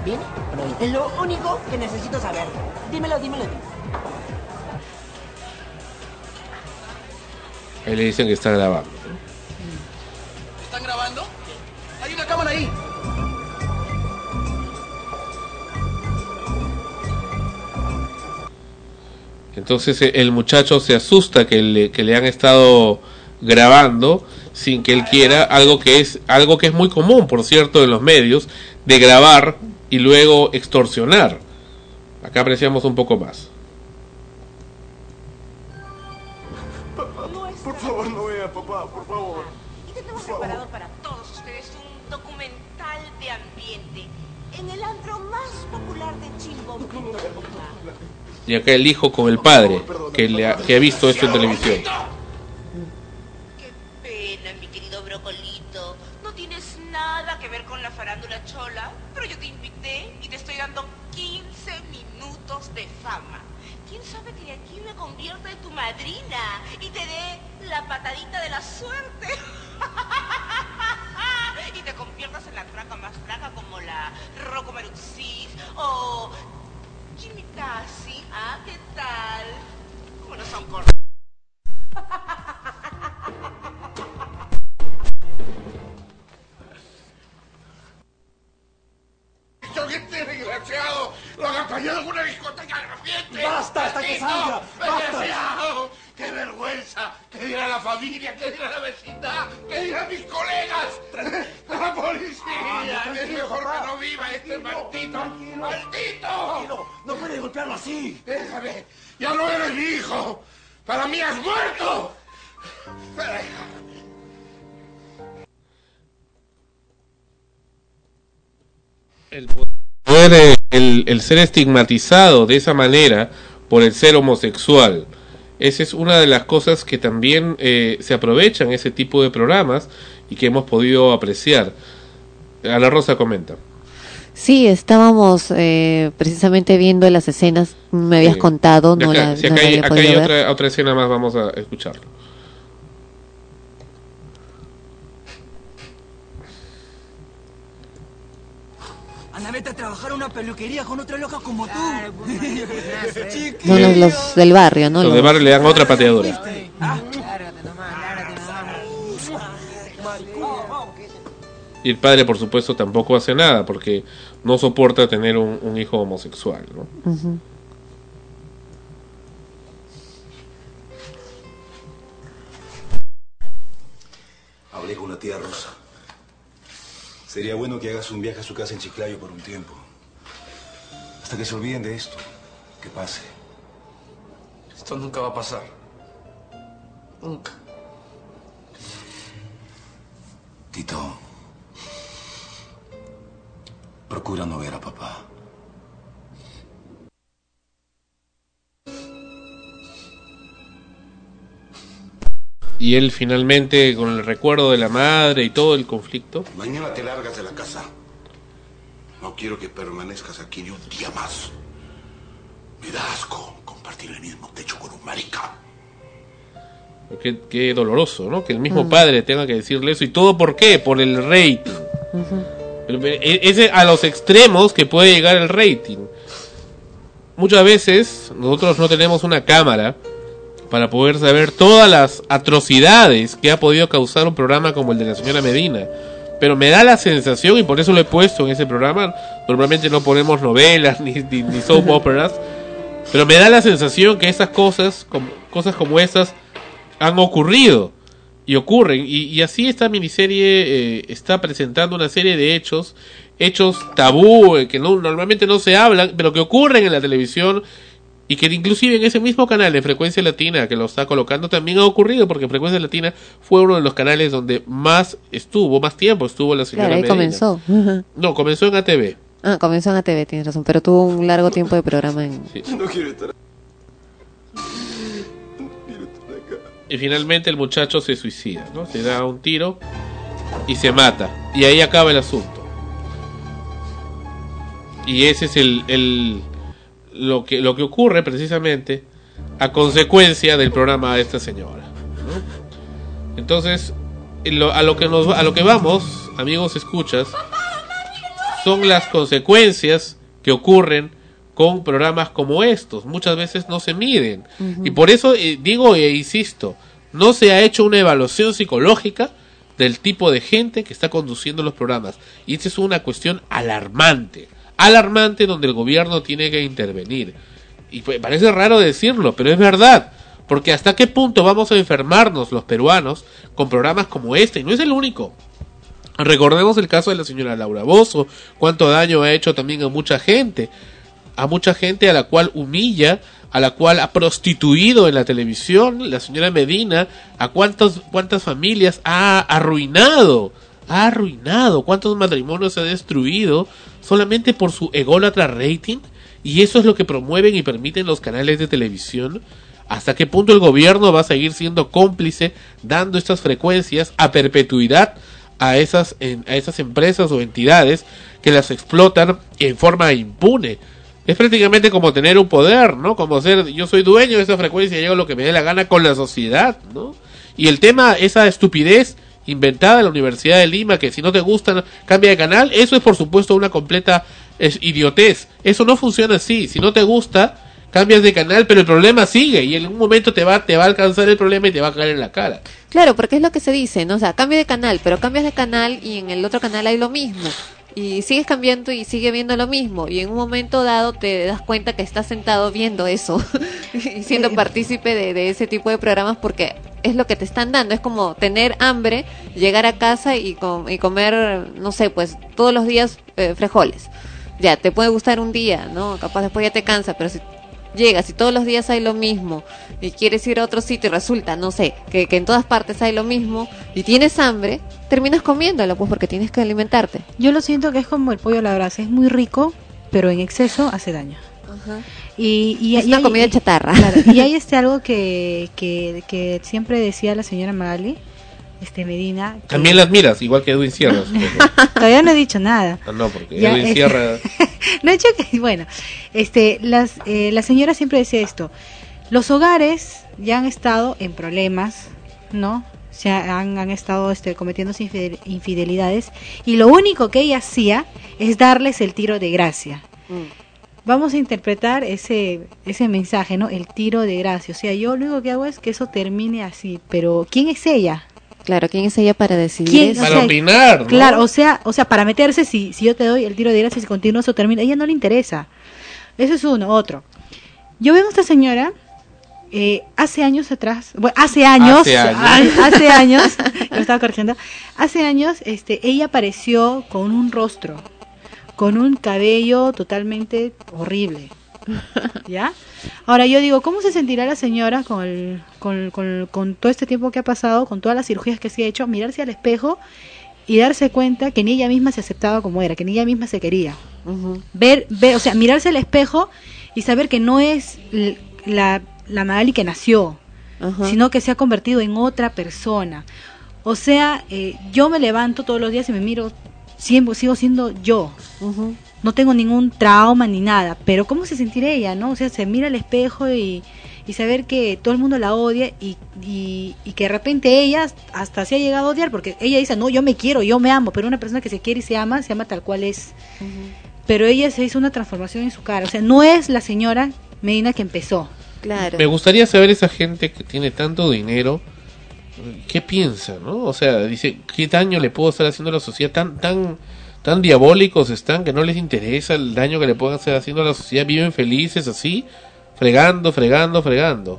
¿viene o no viene? Es lo único que necesito saber. Dímelo, dímelo, dímelo. Ahí le dicen que está grabando. ¿Están grabando? Hay una cámara ahí. Entonces eh, el muchacho se asusta que le, que le han estado grabando sin que él quiera, algo que es algo que es muy común, por cierto, en los medios, de grabar y luego extorsionar. Acá apreciamos un poco más. Por favor, no vea, papá, por favor. Y tenemos preparado para todos ustedes un documental de ambiente en el antro más popular de Chimbo. Y acá el hijo con el padre, que, le ha, que ha visto esto en televisión. ¡Lo han apañado en una discoteca grafiente! ¡Basta, hasta que salga! ¡Basta! ¡Desgraciado! ¡Qué vergüenza! ¿Qué dirá la familia? ¿Qué dirá la vecindad? ¿Qué dirán mis colegas? ¡La policía! es mejor que no viva este maldito! ¡Maldito! ¡No puede golpearlo así! Déjame, ya no eres mi hijo. Para mí has muerto. El poder, el, el ser estigmatizado de esa manera por el ser homosexual. Esa es una de las cosas que también eh, se aprovechan ese tipo de programas y que hemos podido apreciar. Ana Rosa comenta. Sí, estábamos eh, precisamente viendo las escenas, me habías Sí. contado, no la, si no acá la hay, había acá hay podido ver. otra, otra escena más, vamos a escucharlo. Anda, vete a trabajar a una peluquería con otra loca como tú. Chiquillo. [LAUGHS] No, los, los del barrio, ¿no? Los de Los- barrio le dan otra pateadora. Ah, Y el padre, por supuesto, tampoco hace nada porque no soporta tener un, un hijo homosexual. ¿no? Ujú. Hablé con la tía Rosa. Sería bueno que hagas un viaje a su casa en Chiclayo por un tiempo. Hasta que se olviden de esto. Que pase. Esto nunca va a pasar. Nunca. Tito. Procura no ver a papá. Y él finalmente, con el recuerdo de la madre y todo el conflicto, Mañana te largas de la casa. No quiero que permanezcas aquí ni un día más. Me da asco, compartir el mismo techo con un marica. Qué, qué doloroso, ¿no? Que el mismo padre tenga que decirle eso. ¿Y todo por qué? Por el rating. Pero, pero, e- ese a los extremos que puede llegar el rating. Muchas veces nosotros no tenemos una cámara para poder saber todas las atrocidades que ha podido causar un programa como el de la señora Medina. Pero me da la sensación, y por eso lo he puesto en ese programa, normalmente no ponemos novelas [LAUGHS] ni, ni, soap operas, pero me da la sensación que esas cosas, como, cosas como esas, han ocurrido y ocurren. Y, y así esta miniserie eh, está presentando una serie de hechos, hechos tabú, eh, que no, normalmente no se hablan, pero que ocurren en la televisión y que inclusive en ese mismo canal de Frecuencia Latina que lo está colocando también ha ocurrido porque Frecuencia Latina fue uno de los canales donde más estuvo, más tiempo estuvo la señora Claro, ahí Medina. comenzó. [LAUGHS] No, comenzó en ATV. Ah, comenzó en ATV, tienes razón, pero tuvo un largo tiempo de programa en... No quiero estar. Y finalmente el muchacho se suicida, ¿no? Se da un tiro y se mata. Y ahí acaba el asunto. Y ese es el, el lo que lo que ocurre precisamente a consecuencia del programa de esta señora. ¿no? Entonces, en lo- a lo que nos a lo que vamos, amigos escuchas, son las consecuencias que ocurren con programas como estos. Muchas veces no se miden. Y por eso eh, digo e insisto, no se ha hecho una evaluación psicológica del tipo de gente que está conduciendo los programas. Y esta es una cuestión alarmante. Alarmante donde el gobierno tiene que intervenir. Y parece raro decirlo, pero es verdad. Porque hasta qué punto vamos a enfermarnos los peruanos con programas como este. Y no es el único. Recordemos el caso de la señora Laura Bozo, cuánto daño ha hecho también a mucha gente, a mucha gente a la cual humilla, a la cual ha prostituido en la televisión, la señora Medina, a cuántas, cuántas familias ha arruinado, ha arruinado, cuántos matrimonios ha destruido solamente por su ególatra rating, y eso es lo que promueven y permiten los canales de televisión. ¿Hasta qué punto el gobierno va a seguir siendo cómplice dando estas frecuencias a perpetuidad a esas, en- a esas empresas o entidades que las explotan en forma impune? Es prácticamente como tener un poder, ¿no? Como ser, yo soy dueño de esa frecuencia y hago lo que me dé la gana con la sociedad, ¿no? Y el tema, esa estupidez inventada en la Universidad de Lima, que si no te gusta, cambia de canal, eso es por supuesto una completa idiotez. Eso no funciona así. Si no te gusta, cambias de canal, pero el problema sigue y en un momento te va, te va a alcanzar el problema y te va a caer en la cara. Claro, porque es lo que se dice, ¿no? O sea, cambia de canal, pero cambias de canal y en el otro canal hay lo mismo. Y sigues cambiando y sigue viendo lo mismo. Y en un momento dado te das cuenta que estás sentado viendo eso [LAUGHS] y siendo partícipe de, de ese tipo de programas porque es lo que te están dando. Es como tener hambre, llegar a casa y, com- y comer, no sé, pues todos los días eh, frijoles. Ya, te puede gustar un día, ¿no? Capaz después ya te cansa, pero si llegas y todos los días hay lo mismo y quieres ir a otro sitio y resulta, no sé, que, que en todas partes hay lo mismo y tienes hambre, terminas comiéndolo, pues porque tienes que alimentarte. Yo lo siento que es como el pollo a la brasa, es muy rico, pero en exceso hace daño. Y, y, Es y una hay- comida chatarra. claro, y hay [LAUGHS] este algo que, que, que siempre decía la señora Magali, este Medina. que- También las miras, igual que Edwin Sierra. [LAUGHS] Todavía no he dicho nada. No, porque Ya, Edwin eh, Sierra... [LAUGHS] No he hecho que, bueno, este, las, eh, la señora siempre decía esto, los hogares ya han estado en problemas, ¿no? Se han, han estado este, infidel- infidelidades y lo único que ella hacía es darles el tiro de gracia. Vamos a interpretar ese, ese mensaje, ¿no? El tiro de gracia. O sea, yo lo único que hago es que eso termine así, pero ¿quién es ella? Claro, ¿quién es ella para decidir ¿Quién? eso? O Para sea, opinar, ¿no? Claro, o sea, o sea, para meterse, si, si yo te doy el tiro de gracia y si continúa eso termina, a ella no le interesa. Eso es uno, otro. Yo veo a esta señora eh, hace años atrás, bueno, hace años, Hace años. [LAUGHS] hace [LAUGHS] años, [LAUGHS] lo estaba corrigiendo, hace años, este, ella apareció con un rostro, con un cabello totalmente horrible, [LAUGHS] ¿ya? Ahora yo digo, ¿cómo se sentirá la señora con, el- con, con- con todo este tiempo que ha pasado, con todas las cirugías que se ha hecho, mirarse al espejo y darse cuenta que ni ella misma se aceptaba como era, que ni ella misma se quería? ver, ver, o sea, mirarse al espejo y saber que no es la, la Magali que nació, sino que se ha convertido en otra persona. O sea, eh, yo me levanto todos los días y me miro, siempre, sigo siendo yo. No tengo ningún trauma ni nada, pero ¿cómo se sentirá ella, no? O sea, se mira al espejo y, y saber que todo el mundo la odia y, y, y que de repente ella hasta se ha llegado a odiar, porque ella dice, no, yo me quiero, yo me amo, pero una persona que se quiere y se ama, se ama tal cual es. Pero ella se hizo una transformación en su cara, o sea, no es la señora Medina que empezó. Claro. Me gustaría saber esa gente que tiene tanto dinero, ¿qué piensa, no? O sea, dice, ¿qué daño le puedo estar haciendo a la sociedad? Tan, tan, tan diabólicos están que no les interesa el daño que le puedan estar haciendo a la sociedad. Viven felices así, fregando, fregando, fregando.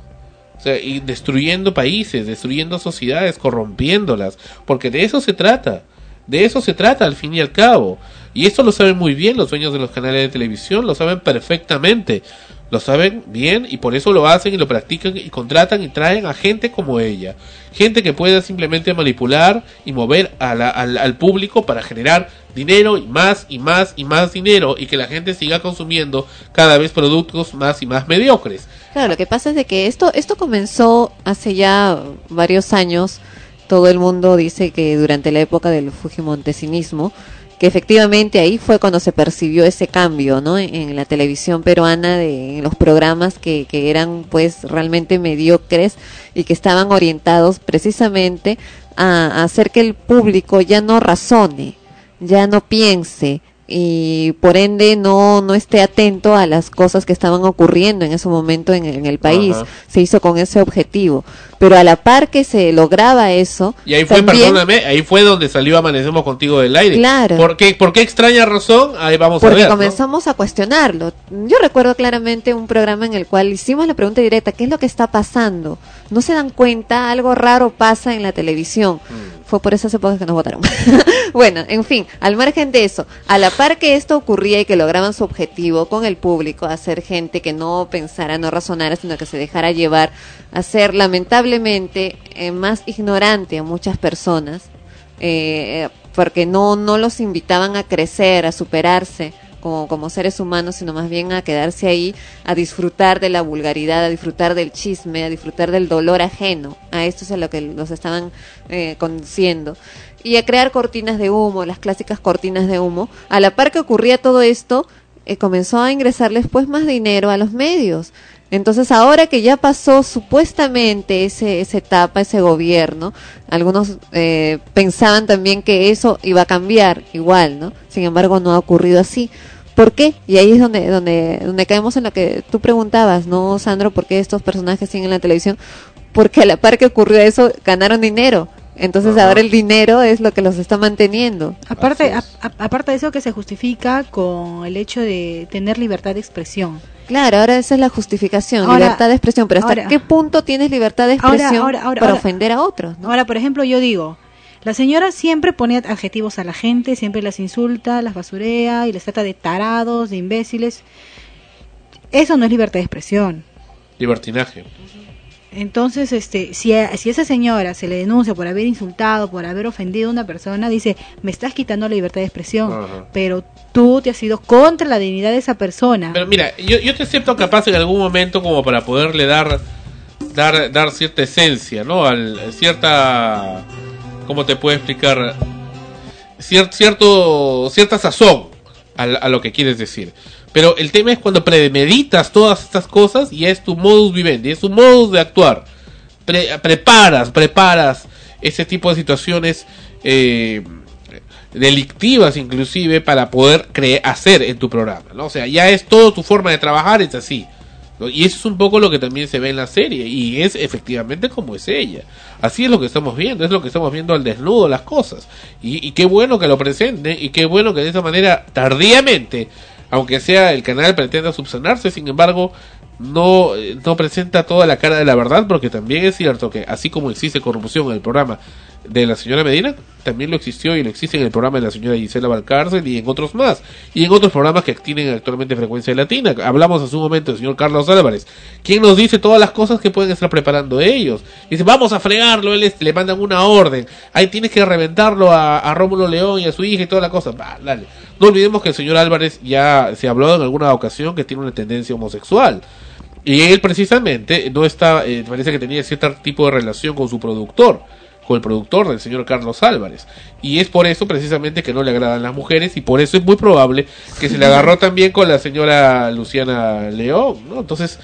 O sea, y destruyendo países, destruyendo sociedades, corrompiéndolas. Porque de eso se trata. De eso se trata al fin y al cabo. Y esto lo saben muy bien los dueños de los canales de televisión, lo saben perfectamente. Lo saben bien y por eso lo hacen y lo practican y contratan y traen a gente como ella. Gente que pueda simplemente manipular y mover a al, al público para generar dinero y más y más y más dinero y que la gente siga consumiendo cada vez productos más y más mediocres. Claro, lo que pasa es de que esto, esto comenzó hace ya varios años. Todo el mundo dice que durante la época del Fujimontesinismo, que efectivamente ahí fue cuando se percibió ese cambio, ¿no? En, la televisión peruana, de, los programas que, que eran pues realmente mediocres y que estaban orientados precisamente a hacer que el público ya no razone, ya no piense y por ende no, no esté atento a las cosas que estaban ocurriendo en ese momento en, en el país. Ajá. Se hizo con ese objetivo. Pero a la par que se lograba eso, Y ahí fue, también- perdóname, ahí fue donde salió Amanecemos contigo del aire. Claro. ¿Por qué, por qué extraña razón? Ahí vamos a porque ver. ¿no? comenzamos a cuestionarlo. Yo recuerdo claramente un programa en el cual hicimos la pregunta directa, ¿qué es lo que está pasando? ¿No se dan cuenta? Algo raro pasa en la televisión. Mm. Fue por esas épocas que nos votaron. [LAUGHS] bueno, en fin, al margen de eso, a la par que esto ocurría y que lograban su objetivo con el público, hacer gente que no pensara, no razonara, sino que se dejara llevar, a ser lamentablemente eh, más ignorante a muchas personas, eh, porque no, no los invitaban a crecer, a superarse como, como seres humanos, sino más bien a quedarse ahí, a disfrutar de la vulgaridad, a disfrutar del chisme, a disfrutar del dolor ajeno. A esto es a lo que los estaban eh, conduciendo. Y a crear cortinas de humo, las clásicas cortinas de humo. A la par que ocurría todo esto, eh, comenzó a ingresarles pues más dinero a los medios. Entonces ahora que ya pasó supuestamente ese, esa etapa, ese gobierno, algunos eh, pensaban también que eso iba a cambiar igual, ¿no? Sin embargo no ha ocurrido así. ¿Por qué? Y ahí es donde, donde, donde caemos en lo que tú preguntabas, ¿no, Sandro? ¿Por qué estos personajes siguen en la televisión? Porque a la par que ocurrió eso, ganaron dinero. Entonces ahora el dinero es lo que los está manteniendo. Aparte, a- a- aparte de eso que se justifica con el hecho de tener libertad de expresión. Claro, ahora esa es la justificación, Ahora- libertad de expresión. Pero ¿hasta ahora- qué punto tienes libertad de expresión ahora, ahora, para ofender a otros? ¿no? Ahora, por ejemplo, yo digo, la señora siempre pone adjetivos a la gente, siempre las insulta, las basurea y les trata de tarados, de imbéciles. Eso no es libertad de expresión. Libertinaje. Entonces, este, si a, si a esa señora se le denuncia por haber insultado, por haber ofendido a una persona, dice, me estás quitando la libertad de expresión, Ajá. pero tú te has ido contra la dignidad de esa persona. Pero mira, yo, yo te acepto capaz en algún momento como para poderle dar dar dar cierta esencia, ¿no? Al cierta ¿cómo te puedo explicar? Cier- cierto cierta sazón a, a lo que quieres decir. Pero el tema es cuando premeditas todas estas cosas y es tu modus vivendi, es tu modus de actuar. Pre- preparas, preparas ese tipo de situaciones eh, delictivas inclusive para poder hacer en tu programa, ¿no? O sea, ya es todo tu forma de trabajar, es así. Y eso es un poco lo que también se ve en la serie y es efectivamente como es ella. Así es lo que estamos viendo, es lo que estamos viendo al desnudo las cosas. Y qué bueno que lo presenten y qué bueno que de esa manera tardíamente, aunque sea el canal pretenda subsanarse, sin embargo, no, eh, no presenta toda la cara de la verdad porque también es cierto que así como existe corrupción en el programa de la señora Medina, también lo existió y lo existe en el programa de la señora Gisela Valcárcel y en otros más, y en otros programas que tienen actualmente frecuencia latina. Hablamos hace un momento del señor Carlos Álvarez, quien nos dice todas las cosas que pueden estar preparando ellos. Dice, vamos a fregarlo, él le mandan una orden, ahí tienes que reventarlo a, a Rómulo León y a su hija y toda la cosa. Dale. No olvidemos que el señor Álvarez ya se habló en alguna ocasión que tiene una tendencia homosexual. Y él precisamente no está, eh, parece que tenía cierto tipo de relación con su productor, con el productor del señor Carlos Álvarez. Y es por eso precisamente que no le agradan las mujeres y por eso es muy probable que se le agarró [LAUGHS] también con la señora Luciana León, ¿no? Entonces,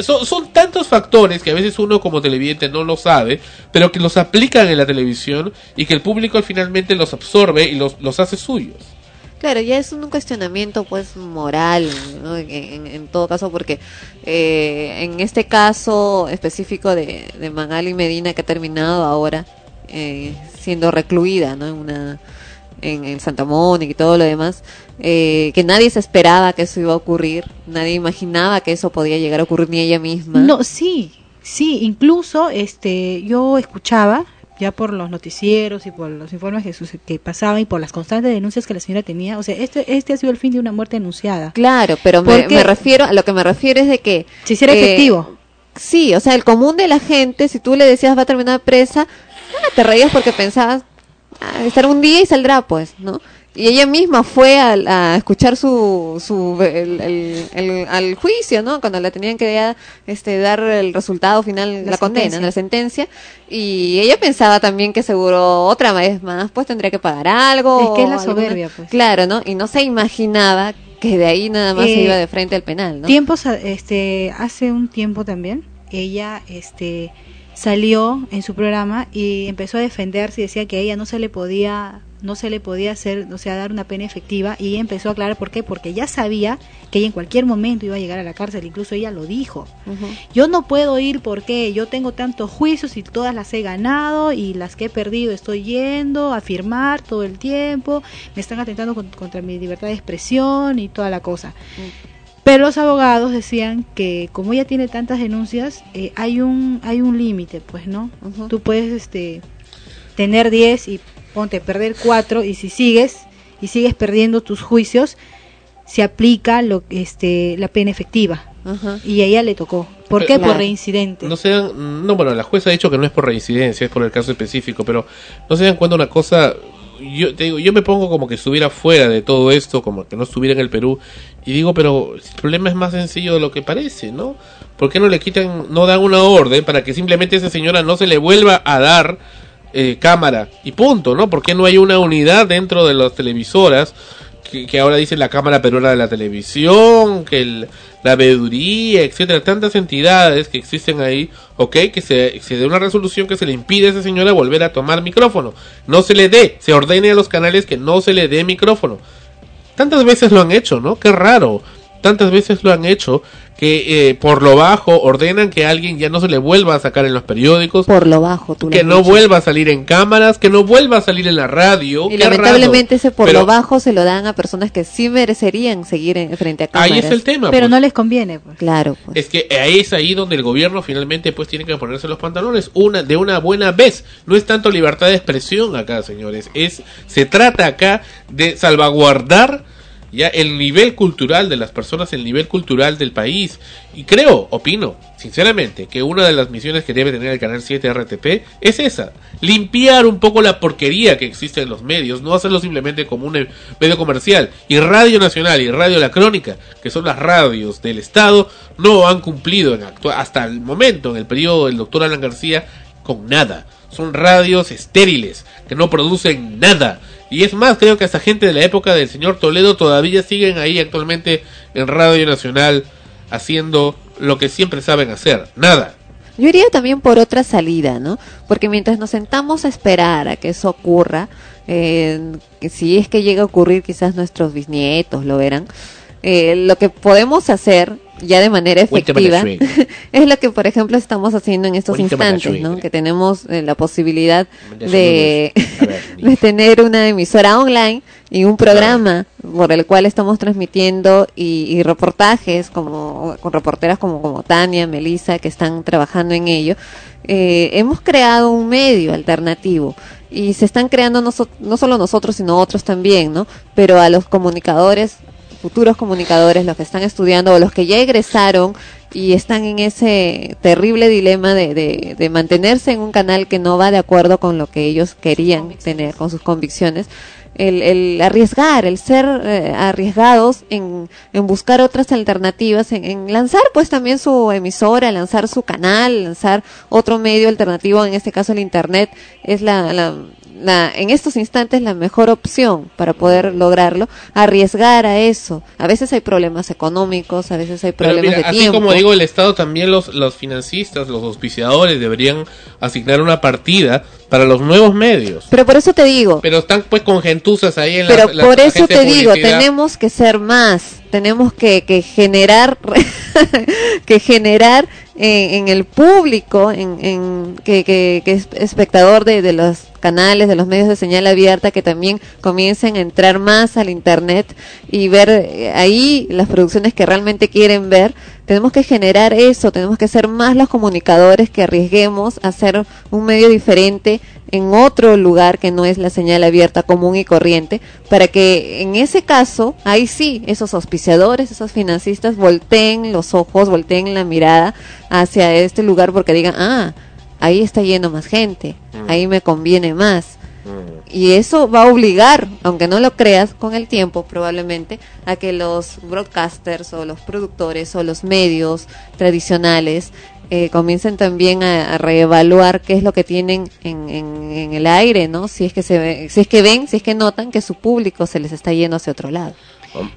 son, son tantos factores que a veces uno como televidente no lo sabe, pero que los aplican en la televisión y que el público finalmente los absorbe y los, los hace suyos. Claro, ya es un cuestionamiento pues moral, ¿no? en, todo caso, porque eh, en este caso específico de, de Magali Medina que ha terminado ahora eh, siendo recluida ¿no? en, una, en Santa Mónica y todo lo demás, eh, que nadie se esperaba que eso iba a ocurrir, nadie imaginaba que eso podía llegar a ocurrir ni ella misma. No, sí, sí, incluso este yo escuchaba ya por los noticieros y por los informes que, que pasaban y por las constantes denuncias que la señora tenía, o sea, este este ha sido el fin de una muerte anunciada. Claro, pero me, refiero, a lo que me refiero es de que... Se hiciera eh, efectivo. Sí, o sea, el común de la gente, si tú le decías va a terminar presa, ah, te reías porque pensabas, ah, estar un día y saldrá, pues, ¿no? Y ella misma fue a, a escuchar su, su el, el- el- al juicio, ¿no? Cuando le tenían que ya, este, dar el resultado final, la, condena, sentencia. la sentencia. Y ella pensaba también que seguro otra vez más, pues tendría que pagar algo. Es que es la alguna- soberbia, pues. Claro, ¿no? Y no se imaginaba que de ahí nada más se Eh, iba de frente al penal, ¿no? Tiempos, este, hace un tiempo también, ella, este, salió en su programa y empezó a defenderse y decía que a ella no se le podía, no se le podía hacer, o sea, dar una pena efectiva y ella empezó a aclarar por qué, porque ya sabía que ella en cualquier momento iba a llegar a la cárcel, incluso ella lo dijo. Yo no puedo ir porque yo tengo tantos juicios y todas las he ganado y las que he perdido estoy yendo a firmar todo el tiempo, me están atentando con- contra mi libertad de expresión y toda la cosa. Pero los abogados decían que como ella tiene tantas denuncias, eh, hay un hay un límite, pues, ¿no? Tú puedes este tener 10 y ponte perder 4 y si sigues y sigues perdiendo tus juicios, se aplica lo este la pena efectiva. Y a ella le tocó. ¿Por qué? Pero- Por reincidente. No se dan, no, bueno, la jueza ha dicho que no es por reincidencia, es por el caso específico, pero no se dan cuenta una cosa, yo te digo, yo me pongo como que estuviera fuera de todo esto, como que no estuviera en el Perú, y digo, pero el problema es más sencillo de lo que parece, ¿no? ¿Por qué no le quitan, no dan una orden para que simplemente esa señora no se le vuelva a dar eh, cámara y punto, ¿no? ¿Por qué no hay una unidad dentro de las televisoras? Que, ahora dicen la Cámara Peruana de la Televisión, que el- la veeduría, etcétera, tantas entidades que existen ahí, ok, que se, se dé una resolución que se le impide a esa señora volver a tomar micrófono. No se le dé, se ordene a los canales que no se le dé micrófono. Tantas veces lo han hecho, ¿no? Qué raro. Tantas veces lo han hecho que eh, por lo bajo ordenan que a alguien ya no se le vuelva a sacar en los periódicos. Por lo bajo, tú Que no dicho. vuelva a salir en cámaras, que no vuelva a salir en la radio. Y qué lamentablemente raro. ese por Pero lo bajo se lo dan a personas que sí merecerían seguir en- frente a cámaras. Ahí es el tema. Pero pues. no les conviene. Pues. Claro. pues. Es que ahí es ahí donde el gobierno finalmente pues tiene que ponerse los pantalones una de una buena vez. No es tanto libertad de expresión acá, señores. Es se trata acá de salvaguardar ya el nivel cultural de las personas, el nivel cultural del país. Y creo, opino, sinceramente, que una de las misiones que debe tener el canal 7 RTP es esa, limpiar un poco la porquería que existe en los medios, no hacerlo simplemente como un medio comercial. Y Radio Nacional y Radio La Crónica, que son las radios del Estado, no han cumplido en hasta el momento, en el periodo del doctor Alan García, con nada. Son radios estériles, que no producen nada. Y es más, creo que hasta gente de la época del señor Toledo todavía siguen ahí actualmente en Radio Nacional haciendo lo que siempre saben hacer, nada. Yo iría también por otra salida, ¿no? Porque mientras nos sentamos a esperar a que eso ocurra, eh, que si es que llega a ocurrir, quizás nuestros bisnietos lo verán, eh, lo que podemos hacer ya de manera efectiva [LAUGHS] es lo que, por ejemplo, estamos haciendo en estos instantes, ¿no? Que tenemos eh, la posibilidad de, [LAUGHS] tener una emisora online y un programa por el cual estamos transmitiendo y, y reportajes como con reporteras como, como Tania, Melissa, que están trabajando en ello. Eh, hemos creado un medio alternativo y se están creando no, so- no solo nosotros, sino otros también, ¿no? Pero a los comunicadores futuros comunicadores, los que están estudiando o los que ya egresaron y están en ese terrible dilema de, de, mantenerse en un canal que no va de acuerdo con lo que ellos querían tener, con sus convicciones, el, el arriesgar, el ser eh, arriesgados en, buscar otras alternativas, en, en lanzar pues también su emisora, lanzar su canal, lanzar otro medio alternativo, en este caso el Internet, es la, la, en estos instantes la mejor opción para poder lograrlo, arriesgar a eso. A veces hay problemas económicos, a veces hay Pero problemas mira, de así tiempo. como digo, el Estado también los, los financistas, los auspiciadores deberían asignar una partida para los nuevos medios. Pero por eso te digo, Pero están pues con gentuzas ahí en Pero las- las por eso te digo, tenemos que ser más, tenemos que, que generar, [LAUGHS] que generar en, en el público, en, en- que, que, que es espectador de, de los canales, de los medios de señal abierta, que también comiencen a entrar más al internet y ver eh, ahí las producciones que realmente quieren ver. Tenemos que generar eso, tenemos que ser más los comunicadores que arriesguemos a hacer un medio diferente en otro lugar que no es la señal abierta común y corriente, para que en ese caso, ahí sí, esos auspiciadores, esos financistas volteen los ojos, volteen la mirada hacia este lugar porque digan, ah, ahí está yendo más gente, ahí me conviene más. Y eso va a obligar, aunque no lo creas, con el tiempo probablemente, a que los broadcasters o los productores o los medios tradicionales eh, comiencen también a, a reevaluar qué es lo que tienen en, en, en el aire, ¿no? Si es que se ve- si es que ven, si es que notan que su público se les está yendo hacia otro lado.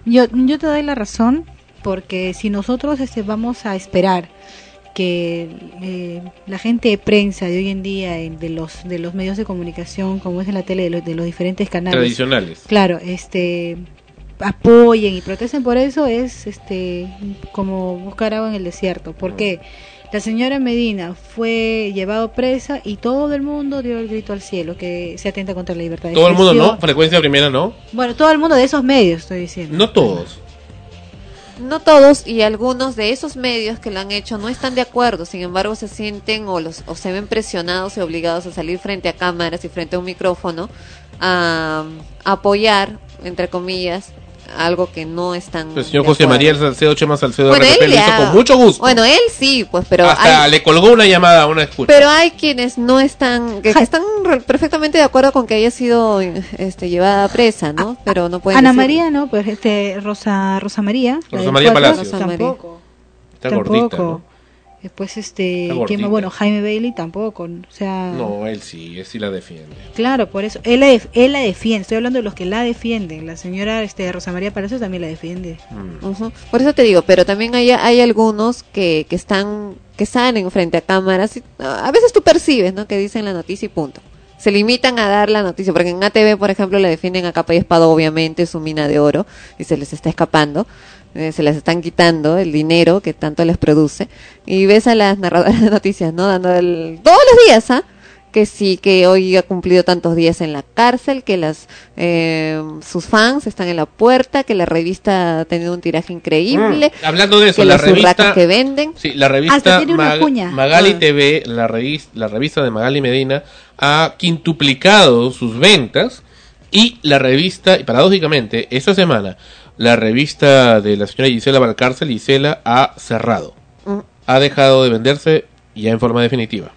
Yo, yo te doy la razón porque si nosotros este, vamos a esperar que eh, la gente de prensa de hoy en día, de los de los medios de comunicación, como es en la tele, de los, de los diferentes canales, Tradicionales. claro, este apoyen y protesten por eso es este como buscar agua en el desierto, porque la señora Medina fue llevado presa y todo el mundo dio el grito al cielo que se atenta contra la libertad de Todo el mundo no, frecuencia primera no. Bueno, todo el mundo de esos medios estoy diciendo. No todos. No todos y algunos de esos medios que lo han hecho no están de acuerdo, sin embargo se sienten o, los, o se ven presionados y obligados a salir frente a cámaras y frente a un micrófono a, a apoyar, entre comillas, algo que no están... El señor José. María Salcedo Chema Salcedo Bueno, RPP él lo hizo ha- con mucho gusto. Bueno, él sí, pues, pero Hasta hay, le colgó una llamada a una escucha. pero hay quienes no están, que, que están perfectamente de acuerdo con que haya sido este, llevada presa, ¿no? Pero no pueden Ana decir- María, ¿no? Pues este Rosa Rosa María. Rosa María Palacios. Rosa María. Tampoco. Está tampoco. gordita, ¿no? Después este, bueno, Jaime Bailey tampoco, o sea, No, él sí, él sí la defiende. claro, por eso él la, def- él la defiende, estoy hablando de los que la defienden, la señora este Rosa María Palacios también la defiende. Mm. Por eso te digo, pero también hay, hay algunos que, que están, que salen frente a cámaras y a veces tú percibes, ¿no? Que dicen la noticia y punto. Se limitan a dar la noticia, porque en ATV, por ejemplo, le defienden a capa y espada, obviamente, su mina de oro, y se les está escapando, eh, se les están quitando el dinero que tanto les produce, y ves a las narradoras de noticias, ¿no? Dando el, todos los días, ¿ah? que sí, que hoy ha cumplido tantos días en la cárcel, que las eh, sus fans están en la puerta, que la revista ha tenido un tiraje increíble, Mm, Hablando de eso, que la las urracas revista que venden. Sí, la Hasta revista tiene una Mag- cuña. Magali Ah. TV, la revista, la revista de Magali Medina, ha quintuplicado sus ventas y la revista, y paradójicamente, esta semana, la revista de la señora Gisela Valcárcel, Gisela, ha cerrado. Ha dejado de venderse ya en forma definitiva.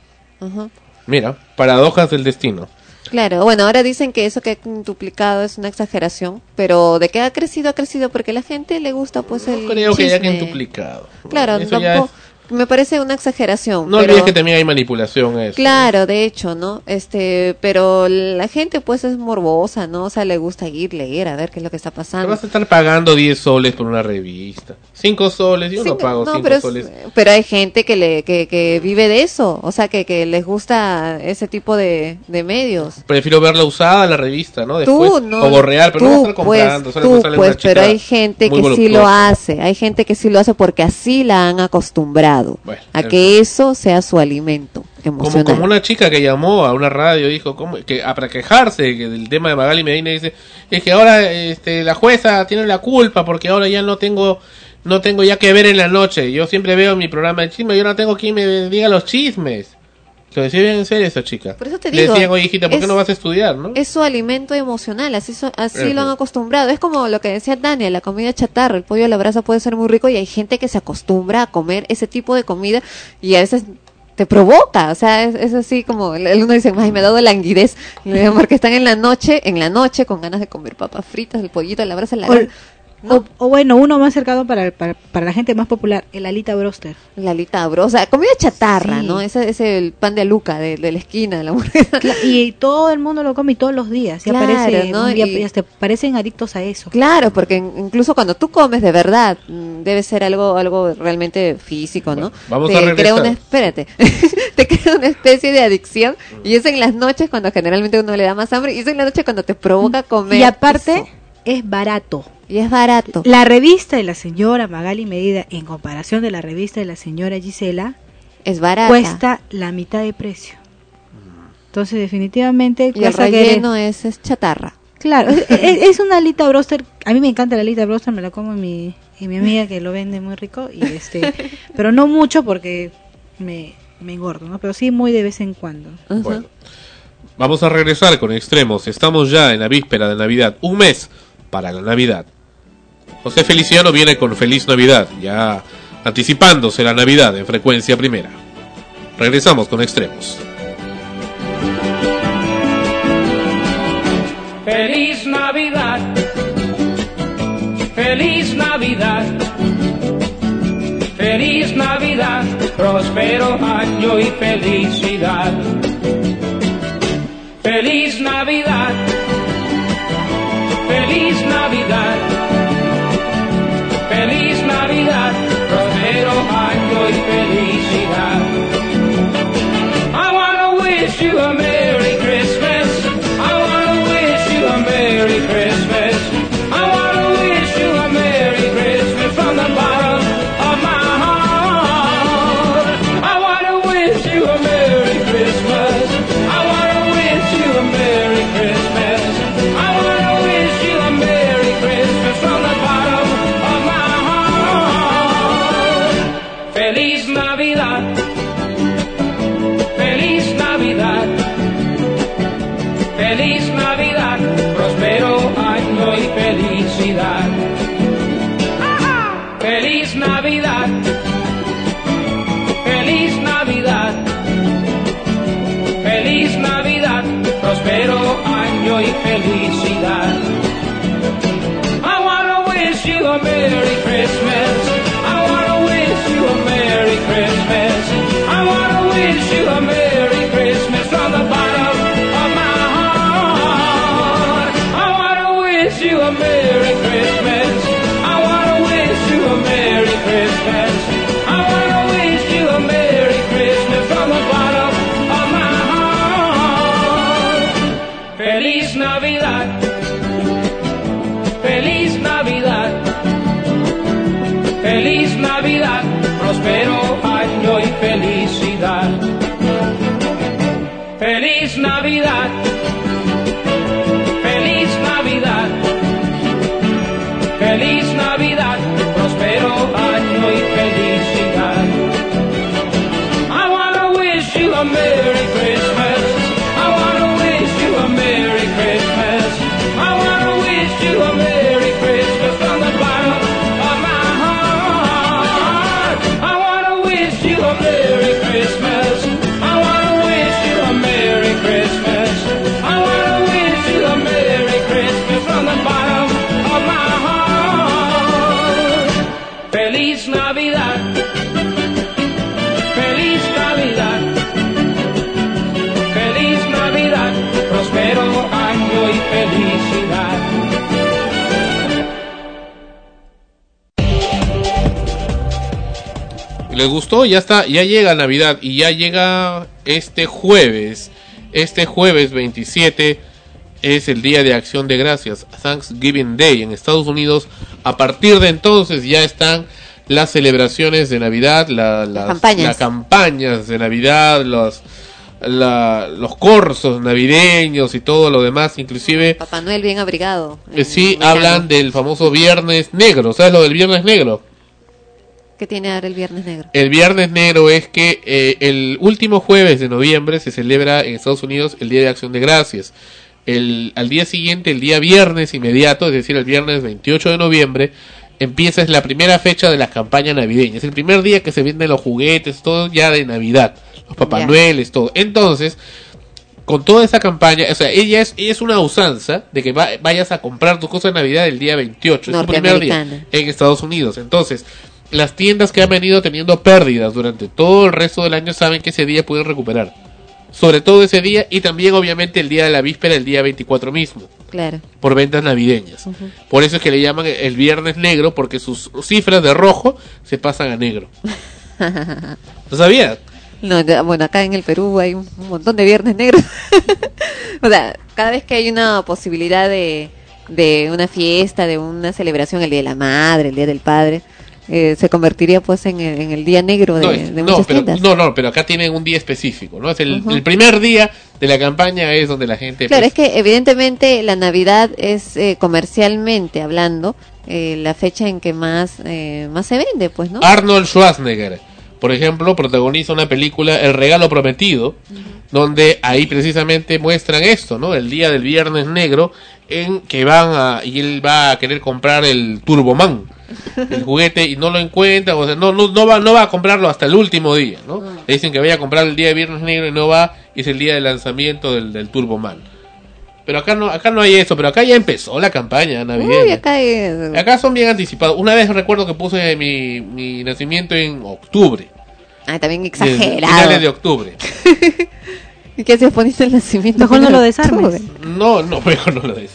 Mira, paradojas del destino. Claro, bueno, ahora dicen que eso que ha quintuplicado es una exageración, pero de que ha crecido, ha crecido porque la gente le gusta pues el Creo que ya chisme. quintuplicado. Claro, Eso ya tampoco, me parece una exageración. No pero- olvides que también hay manipulación. Eso. Claro, de hecho, ¿no? Este, pero la gente pues es morbosa, ¿no? O sea, le gusta ir, leer, a ver qué es lo que está pasando. vas a estar pagando 10 soles por una revista. 5 soles, yo no Cinco- pago no, 5 pero, es- soles. pero hay gente que le que, que vive de eso, o sea, que, que les gusta ese tipo de, de medios. Prefiero verla usada la revista, ¿no? Después, tú no, o borrear, pero no tú, estar comprando. pues, tú, pues, pero hay gente que sí lo hace, hay gente que sí lo hace porque así la han acostumbrado Bueno, a que eso sea su alimento Como, como una chica que llamó a una radio dijo ¿cómo? que ah, para quejarse que del tema de Magali Medina dice es que ahora este, la jueza tiene la culpa porque ahora ya no tengo no tengo ya que ver en la noche yo siempre veo mi programa de chisme yo no tengo quien me diga los chismes lo decía bien en serio esa chica Por eso te le digo, decían oye hijita ¿por qué es- no vas a estudiar? ¿no? Es su alimento emocional, así, so- así lo han acostumbrado. Es como lo que decía Daniel, la comida chatarra, el pollo a la brasa puede ser muy rico y hay gente que se acostumbra a comer ese tipo de comida y a veces te provoca, o sea, es, es así como uno dice, ay, me ha dado languidez, porque están en la noche, en la noche con ganas de comer papas fritas, el pollito, la brasa, la O, o- o bueno, uno más cercano para, para, para la gente más popular, el alita broster. La alita bro, o sea, comida chatarra, ¿no? Ese es el pan de aluca de, de la esquina de la hamburguesa. Y todo el mundo lo come y todos los días. Y Claro, aparece ¿no? día, Y- hasta parecen adictos a eso. Claro, porque in- incluso cuando tú comes de verdad, mm, debe ser algo algo realmente físico, ¿no? vamos te a crea regresar. una, espérate, [LAUGHS] te crea una especie de adicción y es en las noches cuando generalmente uno le da más hambre y es en la noche cuando te provoca comer. Y aparte, es barato. Y es barato. La revista de la señora Magali Medida, en comparación de la revista de la señora Gisela, es barata. cuesta la mitad de precio. Entonces, definitivamente, y el es, es chatarra. Claro, [LAUGHS] es, una alita broster. A mí me encanta la alita broster, me la como mi, en mi amiga que lo vende muy rico. y este [LAUGHS] Pero no mucho porque me, me engordo, ¿no? Pero sí muy de vez en cuando. Bueno, vamos a regresar con extremos. Estamos ya en la víspera de Navidad, un mes para la Navidad. José Feliciano viene con Feliz Navidad, ya anticipándose la Navidad en frecuencia primera. Regresamos con extremos. Feliz Navidad, feliz Navidad, feliz Navidad, próspero año y felicidad. Feliz Navidad, feliz Navidad, año y y felicidad. I wanna wish you a Merry Christmas. I wanna wish you a Merry Christmas. Felicidad. ¿Les gustó? Ya está, ya llega Navidad y ya llega este jueves. Este jueves 27 es el Día de Acción de Gracias, Thanksgiving Day en Estados Unidos. A partir de entonces ya están las celebraciones de Navidad, la- las, campañas. las campañas de Navidad, los, la- los corsos navideños y todo lo demás, inclusive Papá Noel bien abrigado. eh, sí hablan del famoso Viernes Negro, ¿sabes lo del Viernes Negro? ¿Qué tiene ahora el Viernes Negro? El Viernes Negro es que eh, el último jueves de noviembre se celebra en Estados Unidos el Día de Acción de Gracias. El, al día siguiente, el día viernes inmediato, es decir, el viernes 28 de noviembre, empieza es la primera fecha de la campaña navideña. Es el primer día que se venden los juguetes, todo ya de Navidad. Los Papá Ya. Noel, es todo. Entonces, con toda esa campaña, o sea, ella es, ella es una usanza de que va- vayas a comprar tus cosas de Navidad el día 28, es su primer día en Estados Unidos. Entonces, las tiendas que han venido teniendo pérdidas durante todo el resto del año saben que ese día pueden recuperar. Sobre todo ese día y también obviamente el día de la víspera, el día 24 mismo, Claro. por ventas navideñas. Por eso es que le llaman el viernes negro, porque sus cifras de rojo se pasan a negro. [LAUGHS] ¿No sabías? No, bueno, acá en el Perú hay un un montón de viernes negros. [LAUGHS] o sea, cada vez que hay una posibilidad de, de una fiesta, de una celebración, el Día de la Madre, el Día del Padre, eh, se convertiría pues en el, en el día negro de, No, es- de no, pero, tiendas. no, no, pero acá tienen un día específico, ¿no? Es el primer día de la campaña es donde la gente... Claro, pues, es que evidentemente la Navidad es eh, comercialmente hablando eh, la fecha en que más eh, más se vende, pues, ¿no? Arnold Schwarzenegger, por ejemplo, protagoniza una película El regalo prometido, donde ahí precisamente muestran esto, ¿no? El día del viernes negro en que van a y él va a querer comprar el Turboman, el juguete y no lo encuentra, o sea, no no no va no va a comprarlo hasta el último día, ¿no? Le dicen que vaya a comprar el día de viernes negro y no va y es el día del lanzamiento del, del Turboman. Pero acá no acá no hay eso, pero acá ya empezó la campaña navideña. Uy, acá Acá son bien anticipados. Una vez recuerdo que puse mi, mi nacimiento en octubre. Ah, también de- exagerado. Finales de octubre. [LAUGHS] ¿Y qué hacías poniste el nacimiento? Mejor no lo desarmes. No, no, [LAUGHS] mejor no lo des.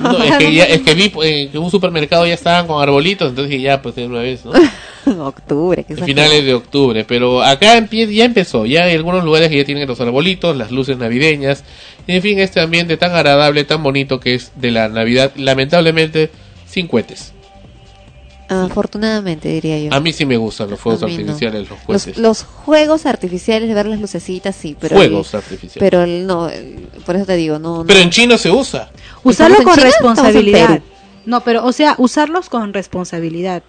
No, es que, ya, es que vi eh, que en un supermercado ya estaban con arbolitos, entonces dije, ya, pues de una vez, ¿no? [LAUGHS] octubre, qué Finales de octubre. Pero acá empie- ya empezó. Ya hay algunos lugares que ya tienen los arbolitos, las luces navideñas. Y en fin, este ambiente tan agradable, tan bonito que es de la Navidad. Lamentablemente, sin cohetes. Afortunadamente, diría yo. A mí sí me gustan los fuegos A mí no. artificiales, los Los, cohetes. los juegos artificiales, de ver las lucecitas, sí, pero... Fuegos el- artificiales. Pero el- no, el- por eso te digo, no... Pero no. en chino se usa. Usarlo ¿Estamos con China? Responsabilidad. No, pero, o sea, usarlos con responsabilidad.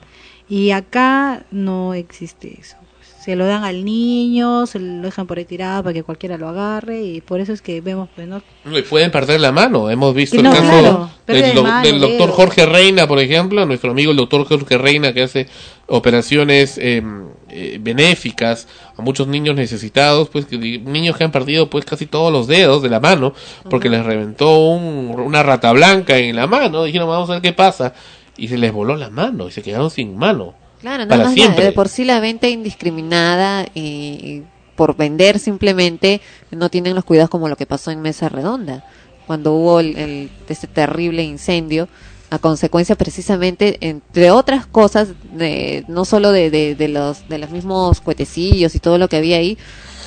Y acá no existe eso. Se lo dan al niño, se lo dejan por ahí tirado para que cualquiera lo agarre y por eso es que vemos, pues, ¿no? Pueden perder la mano. Hemos visto Y el no, caso claro, del, mano, doctor dedo. Jorge Reina, por ejemplo, nuestro amigo el doctor Jorge Reina que hace operaciones eh, eh, benéficas a muchos niños necesitados, pues que, niños que han perdido pues casi todos los dedos de la mano porque les reventó un- una rata blanca en la mano. Dijeron, vamos a ver qué pasa. Y se les voló la mano y se quedaron sin mano. Claro, nada para más la- de por sí la venta indiscriminada y, y por vender simplemente no tienen los cuidados como lo que pasó en Mesa Redonda, cuando hubo el, el- este terrible incendio a consecuencia precisamente, entre otras cosas, de, no solo de, de, de los de los mismos cuetecillos y todo lo que había ahí,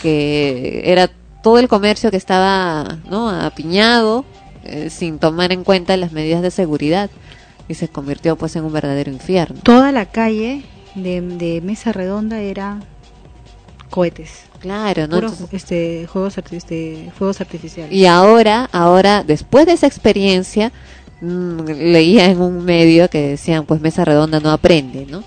que era todo el comercio que estaba no apiñado eh, sin tomar en cuenta las medidas de seguridad y se convirtió pues en un verdadero infierno. Toda la calle de, de Mesa Redonda era cohetes. Claro, ¿no? Entonces- este, juegos, este, fuegos artificiales. Y ahora, ahora, después de esa experiencia, mm, leía en un medio que decían, pues Mesa Redonda no aprende, ¿no?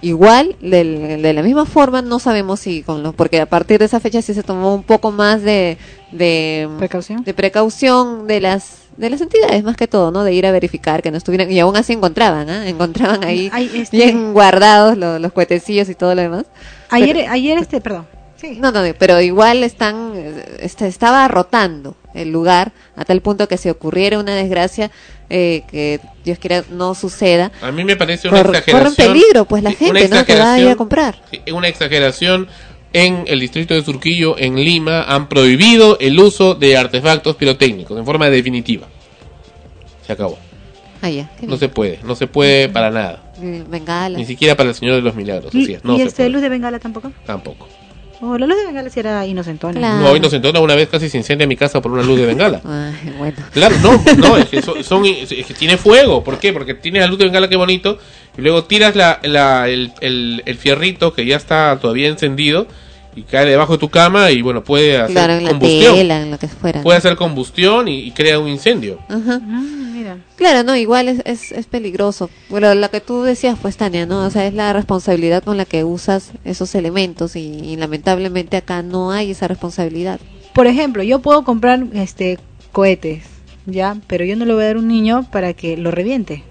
Igual, del- de, la misma forma, no sabemos si con los, porque a partir de esa fecha sí se tomó un poco más de, de precaución, de precaución de las de las entidades más que todo, ¿no? De ir a verificar que no estuvieran y aún así encontraban, ¿ah? Encontraban ahí Ay, este- bien guardados los, los cohetecillos y todo lo demás. Ayer, Pero- ayer este, perdón. no, no, pero igual están, eh, este, estaba rotando el lugar a tal punto que si ocurriera una desgracia eh, que Dios quiera no suceda, A mí me parece una corre, exageración. corre en peligro pues la gente, ¿no? Que va a ir a comprar. Sí, Una exageración. En el distrito de Surquillo, en Lima, han prohibido el uso de artefactos pirotécnicos en forma definitiva. Se acabó. Ah, ya, No bien. se puede, no se puede para nada. Bengala. Ni siquiera para el Señor de los Milagros. ¿Y, Así es, no y se este, puede. luz de bengala tampoco? Tampoco. Oh, la luz de bengala sí era inocentona. No, hoy nos sentó una vez casi se incendia mi casa por una luz de bengala. Ay, [LAUGHS] bueno. Claro, no, [LAUGHS] no, es que, son, son- es que tiene fuego. ¿Por qué? Porque tienes la luz de bengala, qué bonito. Y luego tiras la, la- el, el- el fierrito que ya está todavía encendido y cae debajo de tu cama y bueno, puede hacer Claro, en la combustión. tela, en lo que fuera. Puede hacer combustión y, y crea un incendio. Ajá. mira. Claro, no, igual es, es, es peligroso. Bueno, lo que tú decías, pues, Tania, ¿no? O sea, es la responsabilidad con la que usas esos elementos y, y lamentablemente acá no hay esa responsabilidad. Por ejemplo, yo puedo comprar este cohetes, ¿ya? Pero yo no le voy a dar a un niño para que lo reviente.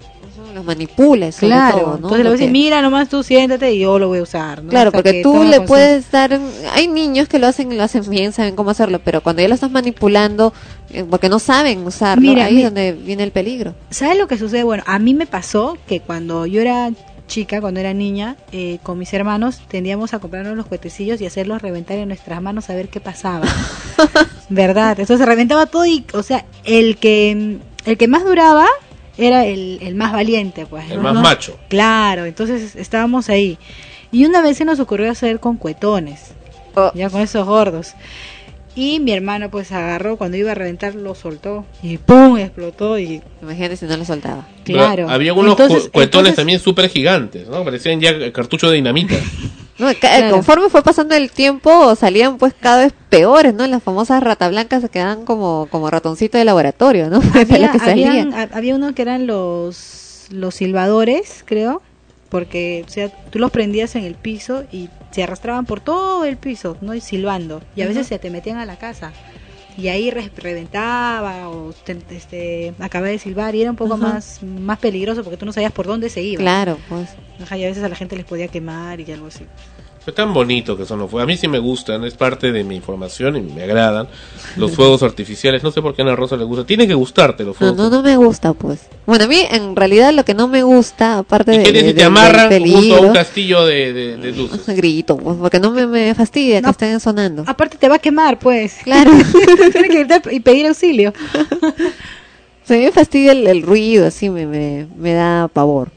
Los manipules, sobre Claro, todo, ¿no? entonces le voy a decir, mira nomás tú siéntate y yo lo voy a usar. ¿no? Claro, Hasta porque que tú le puedes dar... Hay niños que lo hacen y lo hacen bien, saben cómo hacerlo, pero cuando ya lo estás manipulando, eh, porque no saben usarlo, Mira, ahí es donde viene el peligro. ¿Sabes lo que sucede? Bueno, a mí me pasó que cuando yo era chica, cuando era niña, eh, con mis hermanos tendíamos a comprarnos los cuetecillos y hacerlos reventar en nuestras manos a ver qué pasaba. [LAUGHS] ¿Verdad? Entonces se reventaba todo y, o sea, el que el que más duraba era el, el más valiente, pues. El ¿no? más macho. Claro, entonces estábamos ahí. Y una vez se nos ocurrió hacer con cuetones, ya con esos gordos. Y mi hermano pues agarró, cuando iba a reventar lo soltó y ¡pum! explotó y... Imagínate si no lo soltaba. Pero Claro. Había unos Entonces- cu- cuetones entonces- también súper gigantes, ¿no? Parecían ya cartuchos de dinamita. [LAUGHS] No, ca- Conforme fue pasando el tiempo, salían pues cada vez peores, ¿no? Las famosas rata blancas se quedaban como, como ratoncito de laboratorio, ¿no? [LAUGHS] Había, habían- había uno que eran los, los silbadores, creo, porque o sea, tú los prendías en el piso y se arrastraban por todo el piso, ¿no? Y silbando. Y a veces se te metían a la casa. Y ahí re- reventaba o te- este, acababa de silbar y era un poco Ajá. más, más peligroso porque tú no sabías por dónde se iba. Claro, pues. Ajá, y a veces a la gente les podía quemar y algo así. Fue tan bonito que son los fuegos. A mí sí me gustan, es parte de mi información y me agradan. Los fuegos artificiales, no sé por qué a Ana Rosa le gusta. Tiene que gustarte los No, fuegos. no, no me gusta, pues. Bueno, a mí en realidad lo que no me gusta, aparte de, ¿Qué si te amarran junto a un castillo de, de- de luces? grito, pues, porque no me, me fastidia que estén sonando. Aparte te va a quemar, pues. Claro. [LAUGHS] Tienes que gritar y pedir auxilio. [LAUGHS] Se me fastidia el, el ruido, así me, me, me da pavor.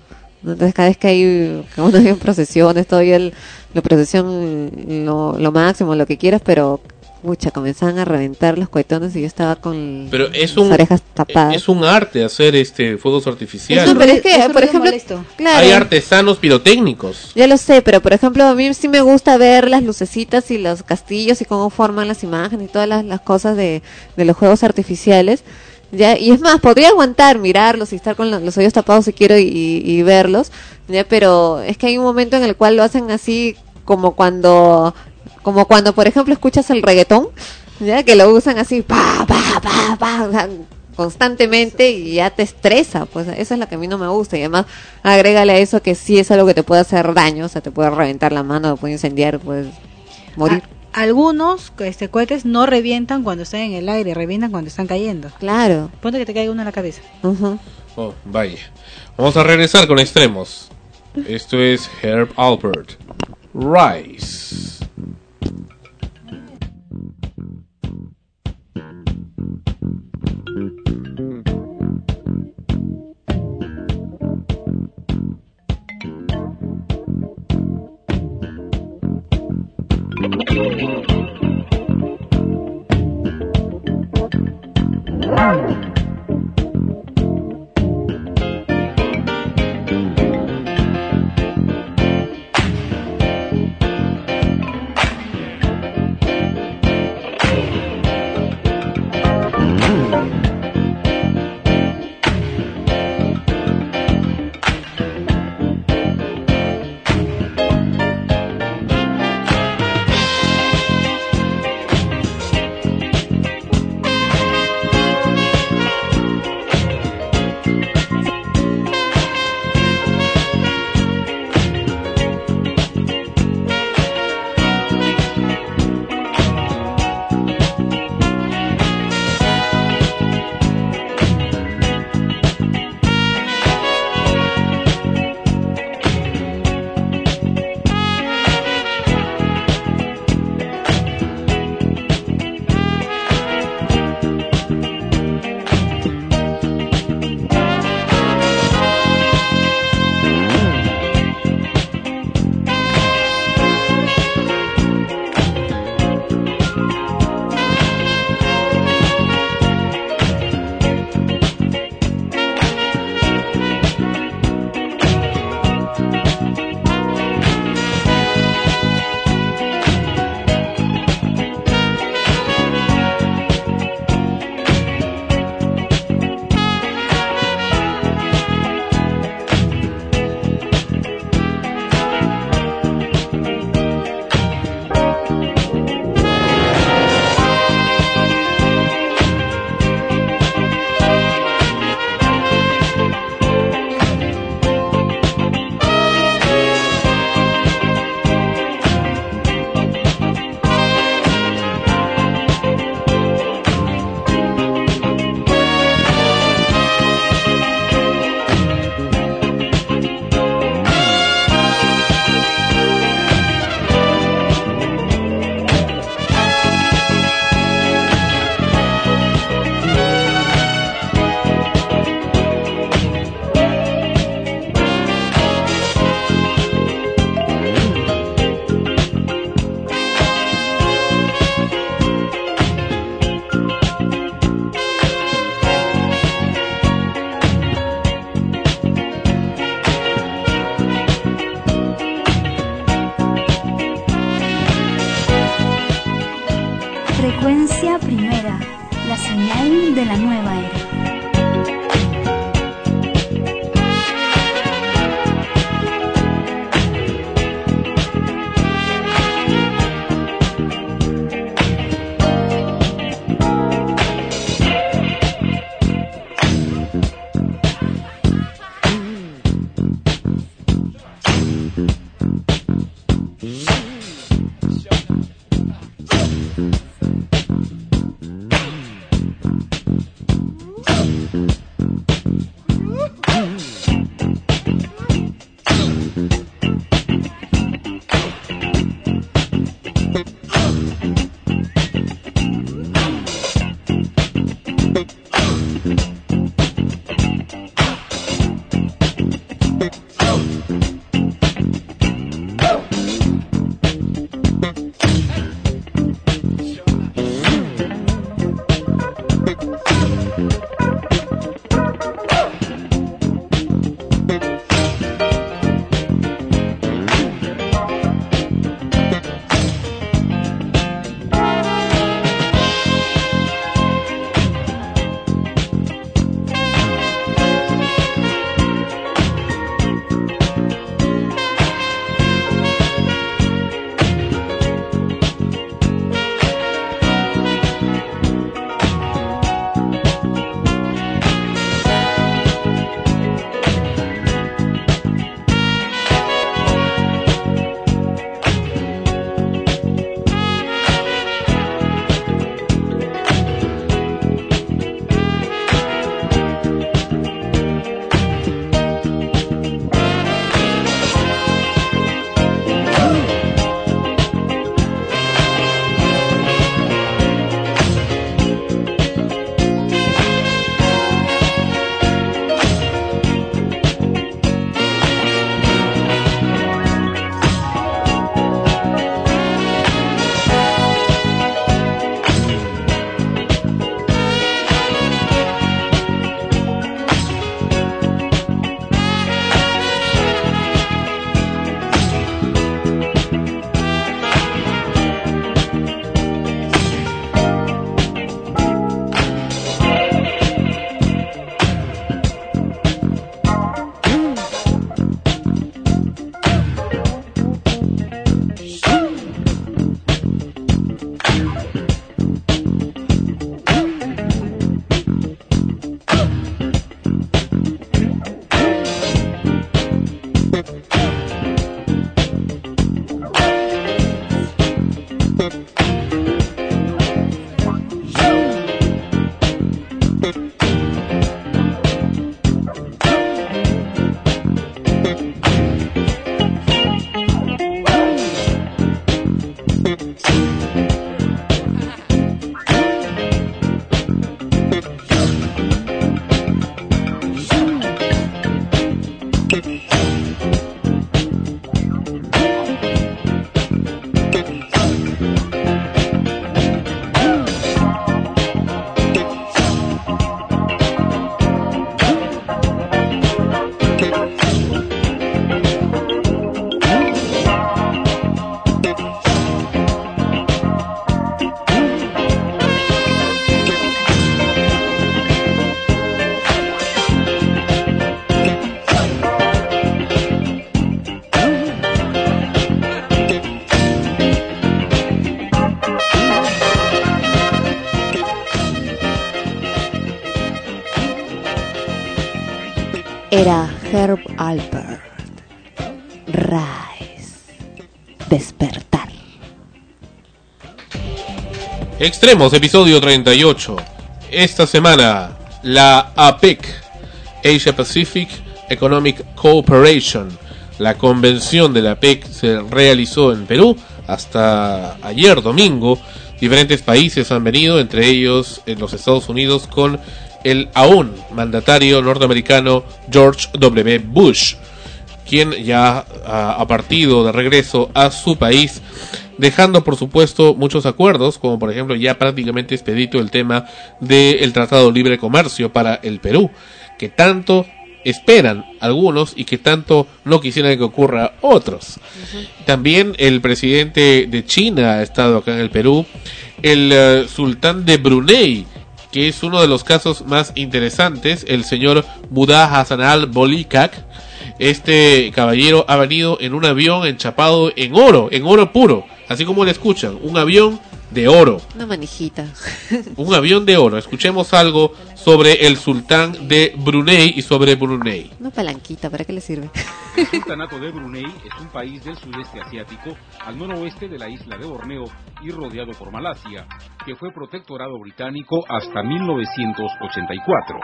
Entonces cada vez que hay, uno hay procesiones, todavía el, la procesión lo, lo máximo, lo que quieras, pero mucha, comenzaban a reventar los cohetones y yo estaba con Pero es las un, orejas tapadas. es un arte hacer este fuegos artificiales. No, pero es que, por ejemplo, claro, Hay artesanos pirotécnicos. ya lo sé, pero por ejemplo a mí sí me gusta ver las lucecitas y los castillos y cómo forman las imágenes y todas las, las cosas de, de los juegos artificiales. Ya, y es más, podría aguantar mirarlos y estar con lo- los oídos tapados si quiero y, verlos, ya, pero es que hay un momento en el cual lo hacen así como cuando, como cuando por ejemplo escuchas el reggaetón, ya, que lo usan así, pa, pa, pa, pa, constantemente y ya te estresa, pues eso es lo que a mí no me gusta y además agrégale a eso que sí es algo que te puede hacer daño, o sea, te puede reventar la mano, te puede incendiar, puedes morir. A- algunos este, cohetes no revientan cuando están en el aire, revientan cuando están cayendo. Claro. Ponte que te caiga uno en la cabeza. Oh, vaya. Vamos a regresar con extremos. Esto es Herb Alpert. Rise. Wow. Extremos, episodio 38. Esta semana, la APEC, Asia Pacific Economic Cooperation, la convención de la APEC se realizó en Perú hasta ayer domingo. Diferentes países han venido, entre ellos en los Estados Unidos, con el aún mandatario norteamericano George W. Bush, quien ya ha, partido de regreso a su país dejando por supuesto muchos acuerdos, como por ejemplo ya prácticamente expedito el tema del Tratado de Libre Comercio para el Perú, que tanto esperan algunos y que tanto no quisieran que ocurra otros. También el presidente de China ha estado acá en el Perú el eh, sultán de Brunei, que es uno de los casos más interesantes, el señor Buddha Hassan al Bolikak. Este caballero ha venido en un avión enchapado en oro, en oro puro, así como le escuchan, un avión de oro. Una manijita. [LAUGHS] Un avión de oro. Escuchemos algo sobre el sultán de Brunei y sobre Brunei. Una palanquita, ¿para qué le sirve? El [LAUGHS] Sultanato de Brunei es un país del sudeste asiático, al noroeste de la isla de Borneo y rodeado por Malasia, que fue protectorado británico hasta 1984.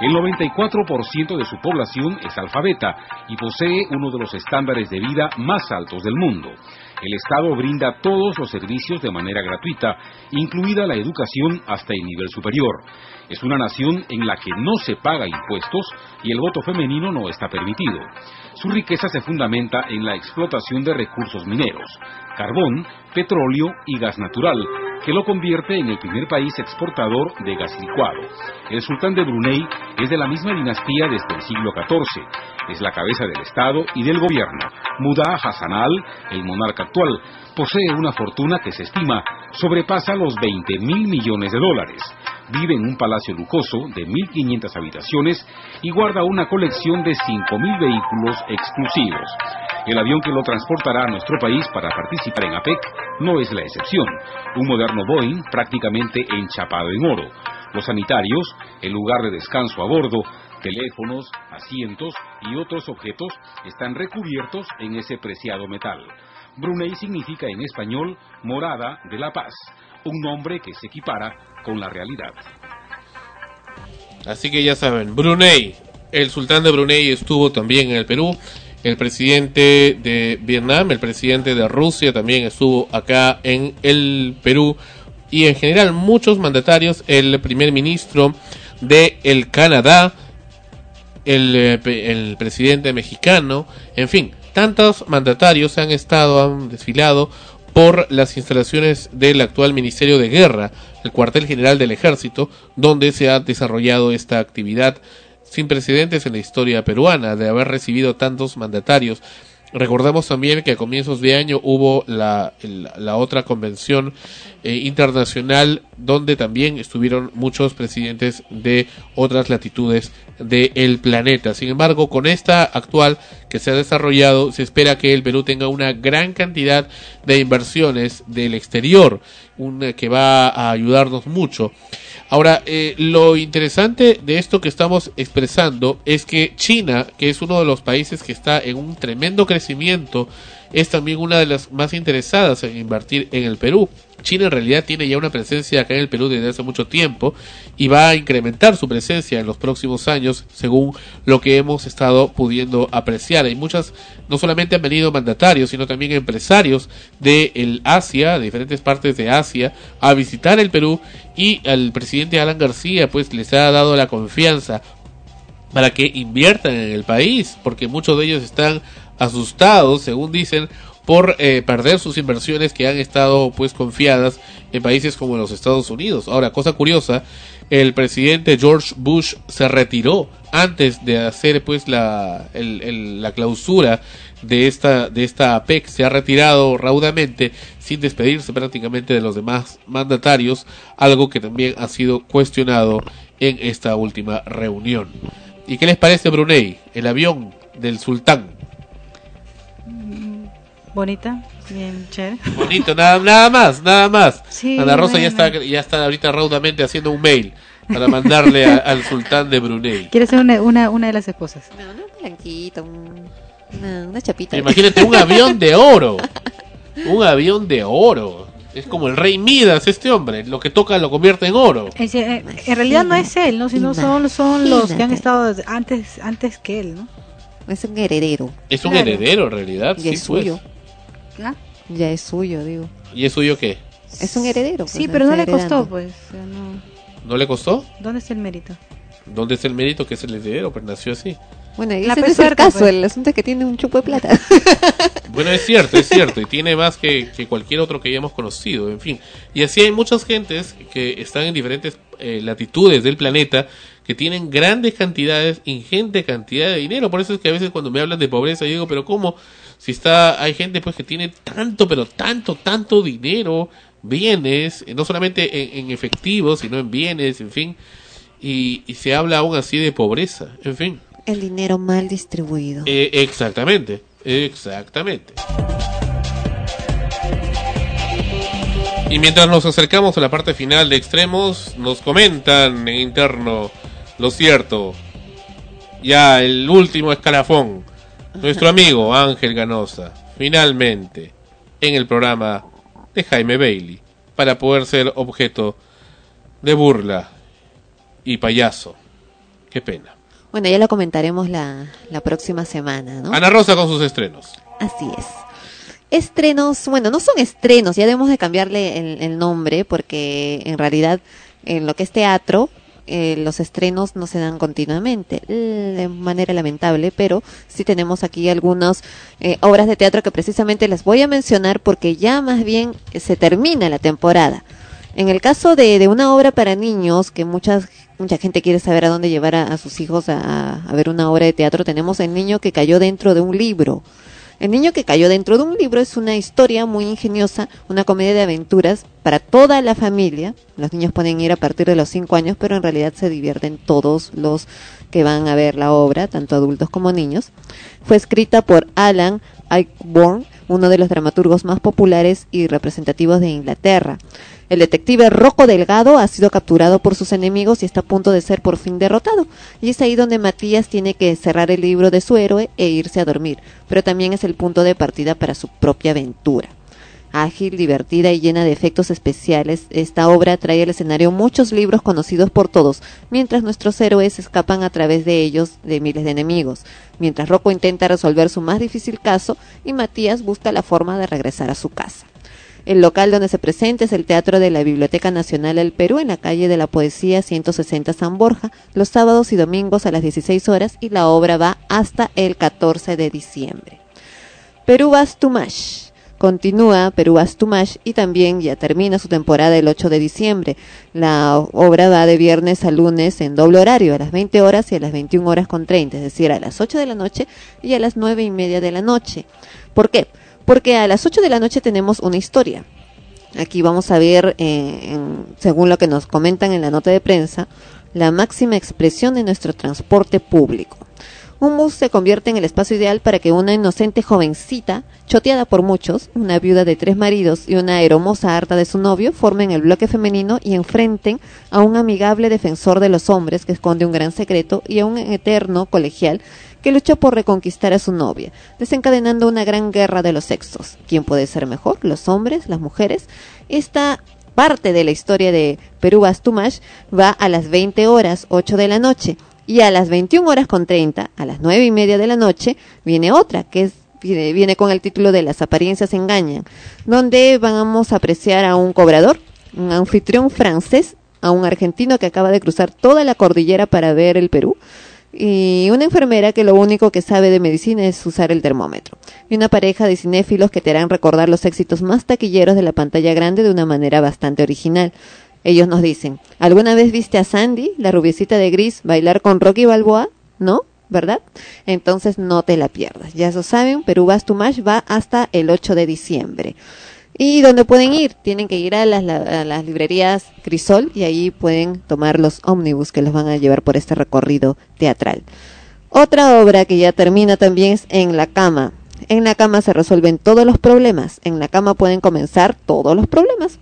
El 94% de su población es alfabeta y posee uno de los estándares de vida más altos del mundo. El Estado brinda todos los servicios de manera gratuita, incluida la educación hasta el nivel superior. Es una nación en la que no se paga impuestos y el voto femenino no está permitido. Su riqueza se fundamenta en la explotación de recursos mineros, carbón, petróleo y gas natural, que lo convierte en el primer país exportador de gas licuado. El sultán de Brunei es de la misma dinastía desde el siglo XIV. Es la cabeza del Estado y del gobierno. Muda Hassan al, el monarca actual, posee una fortuna que se estima sobrepasa los 20 mil millones de dólares. Vive en un palacio lujoso de 1.500 habitaciones y guarda una colección de 5.000 vehículos exclusivos. El avión que lo transportará a nuestro país para participar en APEC no es la excepción. Un moderno Boeing prácticamente enchapado en oro. Los sanitarios, el lugar de descanso a bordo, teléfonos, asientos y otros objetos están recubiertos en ese preciado metal. Brunei significa en español morada de la paz, un nombre que se equipara con la realidad. Así que ya saben, Brunei, el sultán de Brunei estuvo también en el Perú, el presidente de Vietnam, el presidente de Rusia también estuvo acá en el Perú y en general muchos mandatarios, el primer ministro de el Canadá, el, eh, presidente mexicano, en fin, tantos mandatarios han estado, han desfilado por las instalaciones del actual Ministerio de Guerra, el cuartel general del ejército, donde se ha desarrollado esta actividad sin precedentes en la historia peruana, de haber recibido tantos mandatarios. Recordamos también que a comienzos de año hubo la, el- la otra convención eh, internacional donde también estuvieron muchos presidentes de otras latitudes del planeta. Sin embargo, con esta actual que se ha desarrollado, se espera que el Perú tenga una gran cantidad de inversiones del exterior, una que va a ayudarnos mucho. Ahora, eh, lo interesante de esto que estamos expresando es que China, que es uno de los países que está en un tremendo crecimiento, es también una de las más interesadas en invertir en el Perú. China en realidad tiene ya una presencia acá en el Perú desde hace mucho tiempo y va a incrementar su presencia en los próximos años según lo que hemos estado pudiendo apreciar. Hay muchas, no solamente han venido mandatarios, sino también empresarios de el Asia, de diferentes partes de Asia, a visitar el Perú y al presidente Alan García pues les ha dado la confianza para que inviertan en el país, porque muchos de ellos están asustados, según dicen, por eh, perder sus inversiones que han estado pues confiadas en países como los Estados Unidos. Ahora, cosa curiosa, el presidente George Bush se retiró antes de hacer pues la, el- la clausura de esta, de esta APEC, se ha retirado raudamente sin despedirse prácticamente de los demás mandatarios, algo que también ha sido cuestionado en esta última reunión. ¿Y qué les parece Brunei, el avión del sultán? Bonita, bien chévere. [LAUGHS] Bonito, nada, nada más, nada más. Sí, Ana Rosa ya está, ya está ahorita raudamente haciendo un mail para mandarle a- al sultán de Brunei. Quiere ser una, una, una de las esposas. Blanquito, un- una, una chapita. Imagínate un avión de oro. [LAUGHS] Un avión de oro. Es como el rey Midas, este hombre. Lo que toca lo convierte en oro. Es, eh, en realidad no es él, ¿no? sino son, son los que han estado antes, antes que él, ¿no? Es un heredero. Es un Claro. heredero en realidad. Sí, es pues. suyo. ¿Ah? Ya es suyo, digo. ¿Y es suyo qué? Es un heredero. Sí, pues, pero no le costó, heredando. pues. o sea, no. ¿No le costó? ¿Dónde está el mérito? ¿Dónde está el mérito que es el heredero? Pues nació así. Bueno, La ese no es el caso. pues. El asunto es que tiene un chupo de plata. [LAUGHS] Bueno, es cierto, es cierto, y tiene más que, que cualquier otro que hayamos conocido, en fin. Y así hay muchas gentes que están en diferentes eh, latitudes del planeta que tienen grandes cantidades, ingente cantidad de dinero. Por eso es que a veces cuando me hablan de pobreza, yo digo, pero ¿cómo? Si está, hay gente pues que tiene tanto, pero tanto, tanto dinero bienes, eh, no solamente en, en efectivo, sino en bienes, en fin, y, y se habla aún así de pobreza, en fin. El dinero mal distribuido. Eh, exactamente, exactamente. Y mientras nos acercamos a la parte final de extremos, nos comentan en interno lo cierto. Ya el último escalafón. Nuestro amigo Ángel Ganosa, finalmente, en el programa de Jaime Bailey, para poder ser objeto de burla y payaso. Qué pena. Bueno, ya lo comentaremos la, la próxima semana, ¿no? Ana Rosa con sus estrenos. Así es. Estrenos, bueno, no son estrenos, ya debemos de cambiarle el, el nombre porque en realidad en lo que es teatro, eh, los estrenos no se dan continuamente, eh, de manera lamentable, pero sí tenemos aquí algunas eh, obras de teatro que precisamente las voy a mencionar porque ya más bien eh, se termina la temporada. En el caso de, una obra para niños, que muchas, mucha gente quiere saber a dónde llevar a, sus hijos a ver una obra de teatro, tenemos el niño que cayó dentro de un libro. El niño que cayó dentro de un libro es una historia muy ingeniosa, una comedia de aventuras para toda la familia. Los niños pueden ir a partir de los 5 años, pero en realidad se divierten todos los que van a ver la obra, tanto adultos como niños. Fue escrita por Alan Ayckbourn, uno de los dramaturgos más populares y representativos de Inglaterra. El detective Rocco Delgado ha sido capturado por sus enemigos y está a punto de ser por fin derrotado. Y es ahí donde Matías tiene que cerrar el libro de su héroe e irse a dormir, pero también es el punto de partida para su propia aventura. Ágil, divertida y llena de efectos especiales, esta obra trae al escenario muchos libros conocidos por todos, mientras nuestros héroes escapan a través de ellos de miles de enemigos, mientras Rocco intenta resolver su más difícil caso y Matías busca la forma de regresar a su casa. El local donde se presenta es el Teatro de la Biblioteca Nacional del Perú en la calle de la Poesía 160 San Borja, los sábados y domingos a las 16 horas y la obra va hasta el 14 de diciembre. Perú Vas Tumash. Continúa Perú Vas Tumash y también ya termina su temporada el 8 de diciembre. La obra va de viernes a lunes en doble horario, a las 20 horas y a las 21 horas con 30, es decir, a las 8 de la noche y a las 9 y media de la noche. ¿Por qué? Porque a las 8 de la noche tenemos una historia. Aquí vamos a ver, eh, en- según lo que nos comentan en la nota de prensa, la máxima expresión de nuestro transporte público. Un bus se convierte en el espacio ideal para que una inocente jovencita, choteada por muchos, una viuda de tres maridos y una hermosa harta de su novio, formen el bloque femenino y enfrenten a un amigable defensor de los hombres que esconde un gran secreto y a un eterno colegial que luchó por reconquistar a su novia, desencadenando una gran guerra de los sexos. ¿Quién puede ser mejor? ¿Los hombres? ¿Las mujeres? Esta parte de la historia de Perú Bastumash va a las 20 horas 8 de la noche y a las 21 horas con 30, a las 9 y media de la noche, viene otra que es viene, viene con el título de Las apariencias engañan, donde vamos a apreciar a un cobrador, un anfitrión francés, a un argentino que acaba de cruzar toda la cordillera para ver el Perú, y una enfermera que lo único que sabe de medicina es usar el termómetro. Y una pareja de cinéfilos que te harán recordar los éxitos más taquilleros de la pantalla grande de una manera bastante original. Ellos nos dicen, ¿alguna vez viste a Sandy, la rubiecita de gris, bailar con Rocky Balboa? ¿No? ¿Verdad? Entonces no te la pierdas. Ya lo saben, Perú Vas to Mash va hasta el 8 de diciembre. ¿Y dónde pueden ir? Tienen que ir a las, la- a las librerías Crisol y ahí pueden tomar los ómnibus que los van a llevar por este recorrido teatral. Otra obra que ya termina también es En la cama. En la cama se resuelven todos los problemas. En la cama pueden comenzar todos los problemas.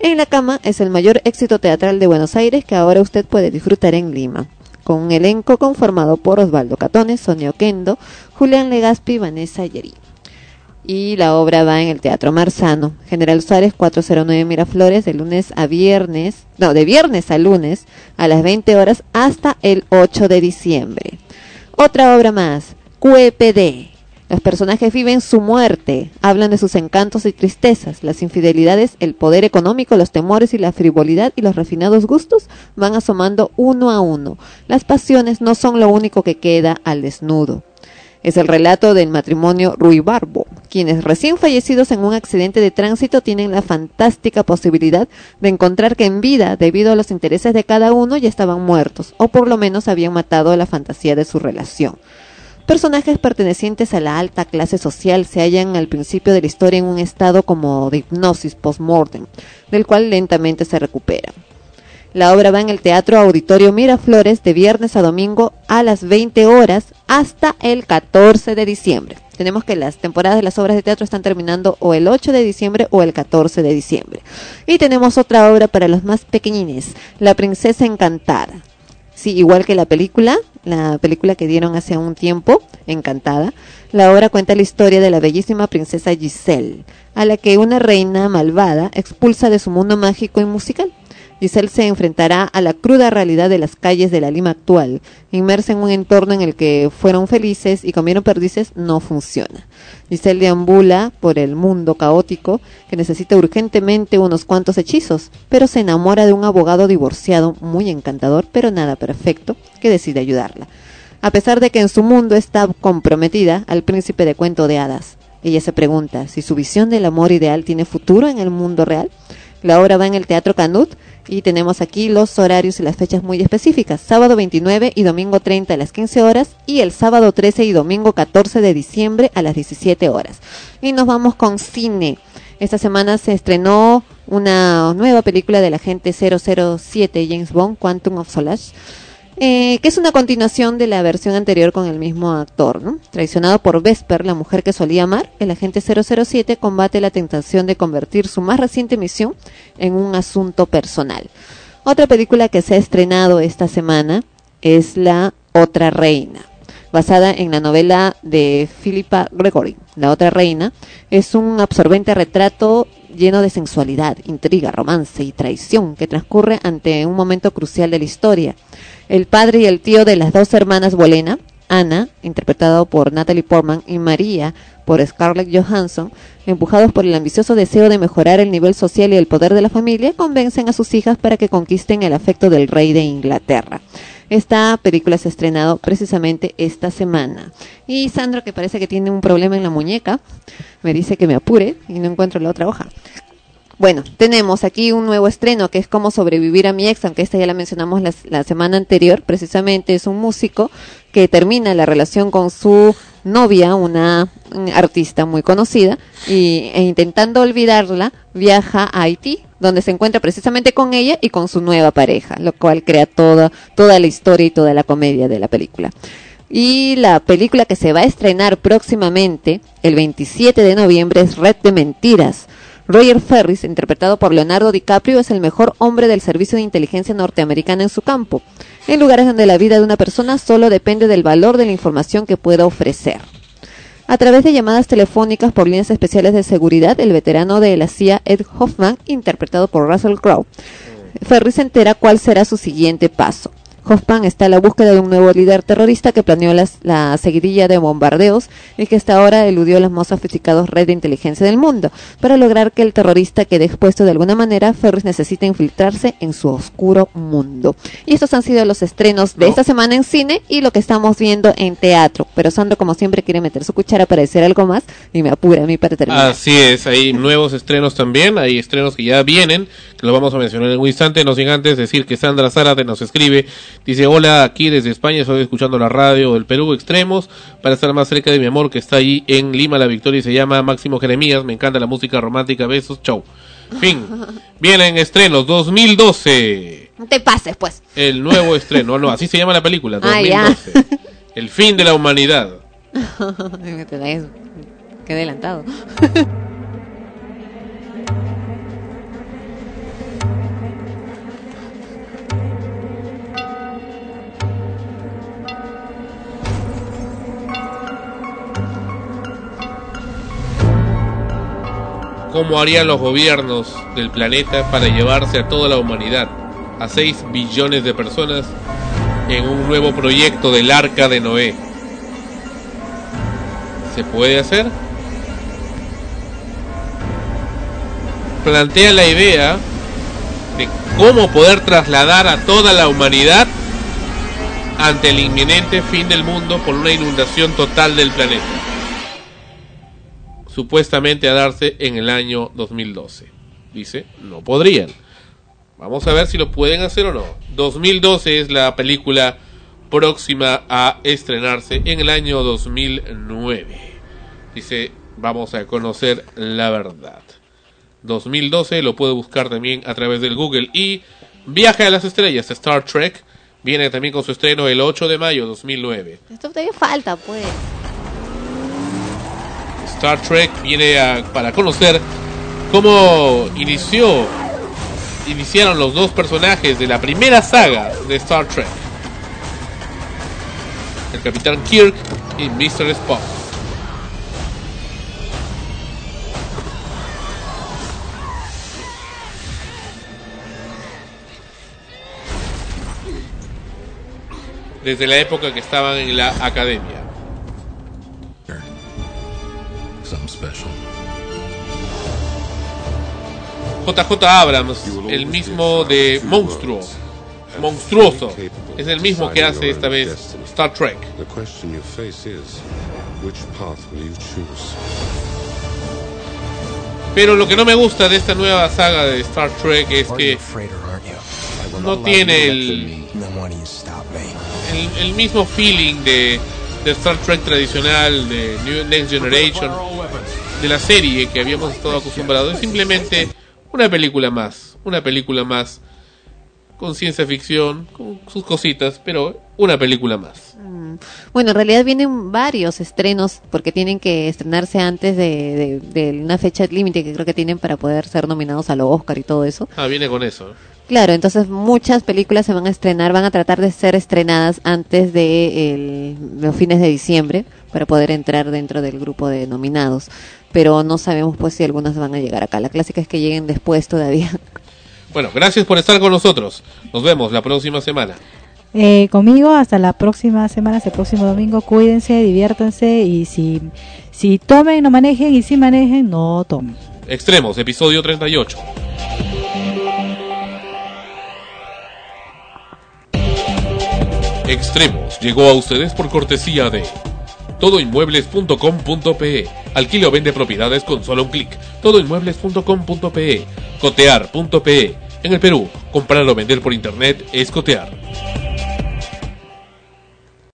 En la cama es el mayor éxito teatral de Buenos Aires que ahora usted puede disfrutar en Lima. Con un elenco conformado por Osvaldo Catones, Sonia Oquendo, Julián Legaspi y Vanessa Yeri y la obra va en el Teatro Marzano, General Suárez 409 Miraflores, de lunes a viernes, no, de viernes a lunes a las 20 horas hasta el 8 de diciembre. Otra obra más, QEPD. Los personajes viven su muerte, hablan de sus encantos y tristezas, las infidelidades, el poder económico, los temores y la frivolidad y los refinados gustos van asomando uno a uno. Las pasiones no son lo único que queda al desnudo. Es el relato del matrimonio Ruibarbo, quienes recién fallecidos en un accidente de tránsito tienen la fantástica posibilidad de encontrar que en vida, debido a los intereses de cada uno, ya estaban muertos, o por lo menos habían matado la fantasía de su relación. Personajes pertenecientes a la alta clase social se hallan al principio de la historia en un estado como de hipnosis post-mortem, del cual lentamente se recuperan. La obra va en el Teatro Auditorio Miraflores de viernes a domingo a las 20 horas hasta el 14 de diciembre. Tenemos que las temporadas de las obras de teatro están terminando o el 8 de diciembre o el 14 de diciembre. Y tenemos otra obra para los más pequeñines, La Princesa Encantada. Sí, igual que la película, la película que dieron hace un tiempo, Encantada, la obra cuenta la historia de la bellísima princesa Giselle, a la que una reina malvada expulsa de su mundo mágico y musical. Giselle se enfrentará a la cruda realidad de las calles de la Lima actual. Inmersa en un entorno en el que fueron felices y comieron perdices, no funciona. Giselle deambula por el mundo caótico que necesita urgentemente unos cuantos hechizos, pero se enamora de un abogado divorciado muy encantador, pero nada perfecto, que decide ayudarla. A pesar de que en su mundo está comprometida al príncipe de cuento de hadas. Ella se pregunta si su visión del amor ideal tiene futuro en el mundo real. La obra va en el Teatro Canut y tenemos aquí los horarios y las fechas muy específicas. Sábado 29 y domingo 30 a las 15 horas y el sábado 13 y domingo 14 de diciembre a las 17 horas. Y nos vamos con cine. Esta semana se estrenó una nueva película del agente 007 James Bond, Quantum of Solace. Eh, que es una continuación de la versión anterior con el mismo actor. ¿no? Traicionado por Vesper, la mujer que solía amar, el agente 007 combate la tentación de convertir su más reciente misión en un asunto personal. Otra película que se ha estrenado esta semana es La Otra Reina, basada en la novela de Philippa Gregory. La Otra Reina es un absorbente retrato lleno de sensualidad, intriga, romance y traición que transcurre ante un momento crucial de la historia. El padre y el tío de las dos hermanas Bolena, Ana, interpretado por Natalie Portman, y María, por Scarlett Johansson, empujados por el ambicioso deseo de mejorar el nivel social y el poder de la familia, convencen a sus hijas para que conquisten el afecto del rey de Inglaterra. Esta película se ha estrenado precisamente esta semana. Y Sandro, que parece que tiene un problema en la muñeca, me dice que me apure y no encuentro la otra hoja. Bueno, tenemos aquí un nuevo estreno que es Cómo sobrevivir a mi ex, aunque esta ya la mencionamos la, la semana anterior. Precisamente es un músico que termina la relación con su novia, una mm, artista muy conocida, y, e intentando olvidarla, viaja a Haití, donde se encuentra precisamente con ella y con su nueva pareja, lo cual crea toda, toda la historia y toda la comedia de la película. Y la película que se va a estrenar próximamente, el 27 de noviembre, es Red de Mentiras. Roger Ferris, interpretado por Leonardo DiCaprio, es el mejor hombre del servicio de inteligencia norteamericana en su campo, en lugares donde la vida de una persona solo depende del valor de la información que pueda ofrecer. A través de llamadas telefónicas por líneas especiales de seguridad, el veterano de la CIA Ed Hoffman, interpretado por Russell Crowe, Ferris entera cuál será su siguiente paso. Hoffman está a la búsqueda de un nuevo líder terrorista que planeó las- la seguidilla de bombardeos y que hasta ahora eludió los más sofisticados redes de inteligencia del mundo. Para lograr que el terrorista quede expuesto de alguna manera, Ferris necesita infiltrarse en su oscuro mundo. Y estos han sido los estrenos de esta semana en cine y lo que estamos viendo en teatro. Pero Sandro, como siempre, quiere meter su cuchara para decir algo más y me apura a mí para terminar. Así es, hay nuevos estrenos también, hay estrenos que ya vienen, que los vamos a mencionar en un instante, no sin antes decir que Sandra Zárate nos escribe, dice, hola, aquí desde España estoy escuchando la radio del Perú Extremos, para estar más cerca de mi amor que está ahí en Lima, La Victoria, y se llama Máximo Jeremías, me encanta la música romántica, besos, chau. Fin, [LAUGHS] vienen estrenos 2012, No te pases, pues. el nuevo estreno, no, así se llama la película, [LAUGHS] Ah, ya. 2012, el fin de la humanidad. [LAUGHS] Qué adelantado. ¿Cómo harían los gobiernos del planeta para llevarse a toda la humanidad, a 6 billones de personas, en un nuevo proyecto del Arca de Noé? ¿Se puede hacer? Plantea la idea de cómo poder trasladar a toda la humanidad ante el inminente fin del mundo por una inundación total del planeta supuestamente a darse en el año 2012. Dice, no podrían. Vamos a ver si lo pueden hacer o no. 2012 es la película próxima a estrenarse en el año 2009. Dice, vamos a conocer la verdad. 2012 lo puede buscar también a través del Google y Viaje a las Estrellas, Star Trek, viene también con su estreno el 8 de mayo 2009. Esto todavía falta, pues. Star Trek viene para conocer cómo inició iniciaron los dos personajes de la primera saga de Star Trek. El Capitán Kirk y Mr. Spock. Desde la época que estaban en la academia. Something special. JJ Abrams, el mismo de Monstruo, Monstruoso, es el mismo que hace esta vez Star Trek. The question you face is, which path will you choose? Pero lo que no me gusta de esta nueva saga de Star Trek es que no tiene el, el, el mismo feeling de, de Star Trek tradicional, de New Next Generation, de la serie que habíamos estado acostumbrados. Es simplemente una película más, una película más con ciencia ficción, con sus cositas, pero una película más. Mm. Bueno, en realidad vienen varios estrenos porque tienen que estrenarse antes de, de- de una fecha límite que creo que tienen para poder ser nominados a los Oscar y todo eso. Ah, viene con eso. Claro, entonces muchas películas se van a estrenar, van a tratar de ser estrenadas antes de el- los fines de diciembre para poder entrar dentro del grupo de nominados. Pero no sabemos pues si algunas van a llegar acá. La clásica es que lleguen después todavía. [LAUGHS] Bueno, gracias por estar con nosotros. Nos vemos la próxima semana. Eh, conmigo hasta la próxima semana, hasta el próximo domingo. Cuídense, diviértanse y si, si tomen, no manejen y si manejen, no tomen. Extremos, episodio 38. Extremos llegó a ustedes por cortesía de todoinmuebles.com.pe. Alquila o vende propiedades con solo un clic. Todoinmuebles.com.pe. Cotear.pe. En el Perú, comprar o vender por internet es cotear.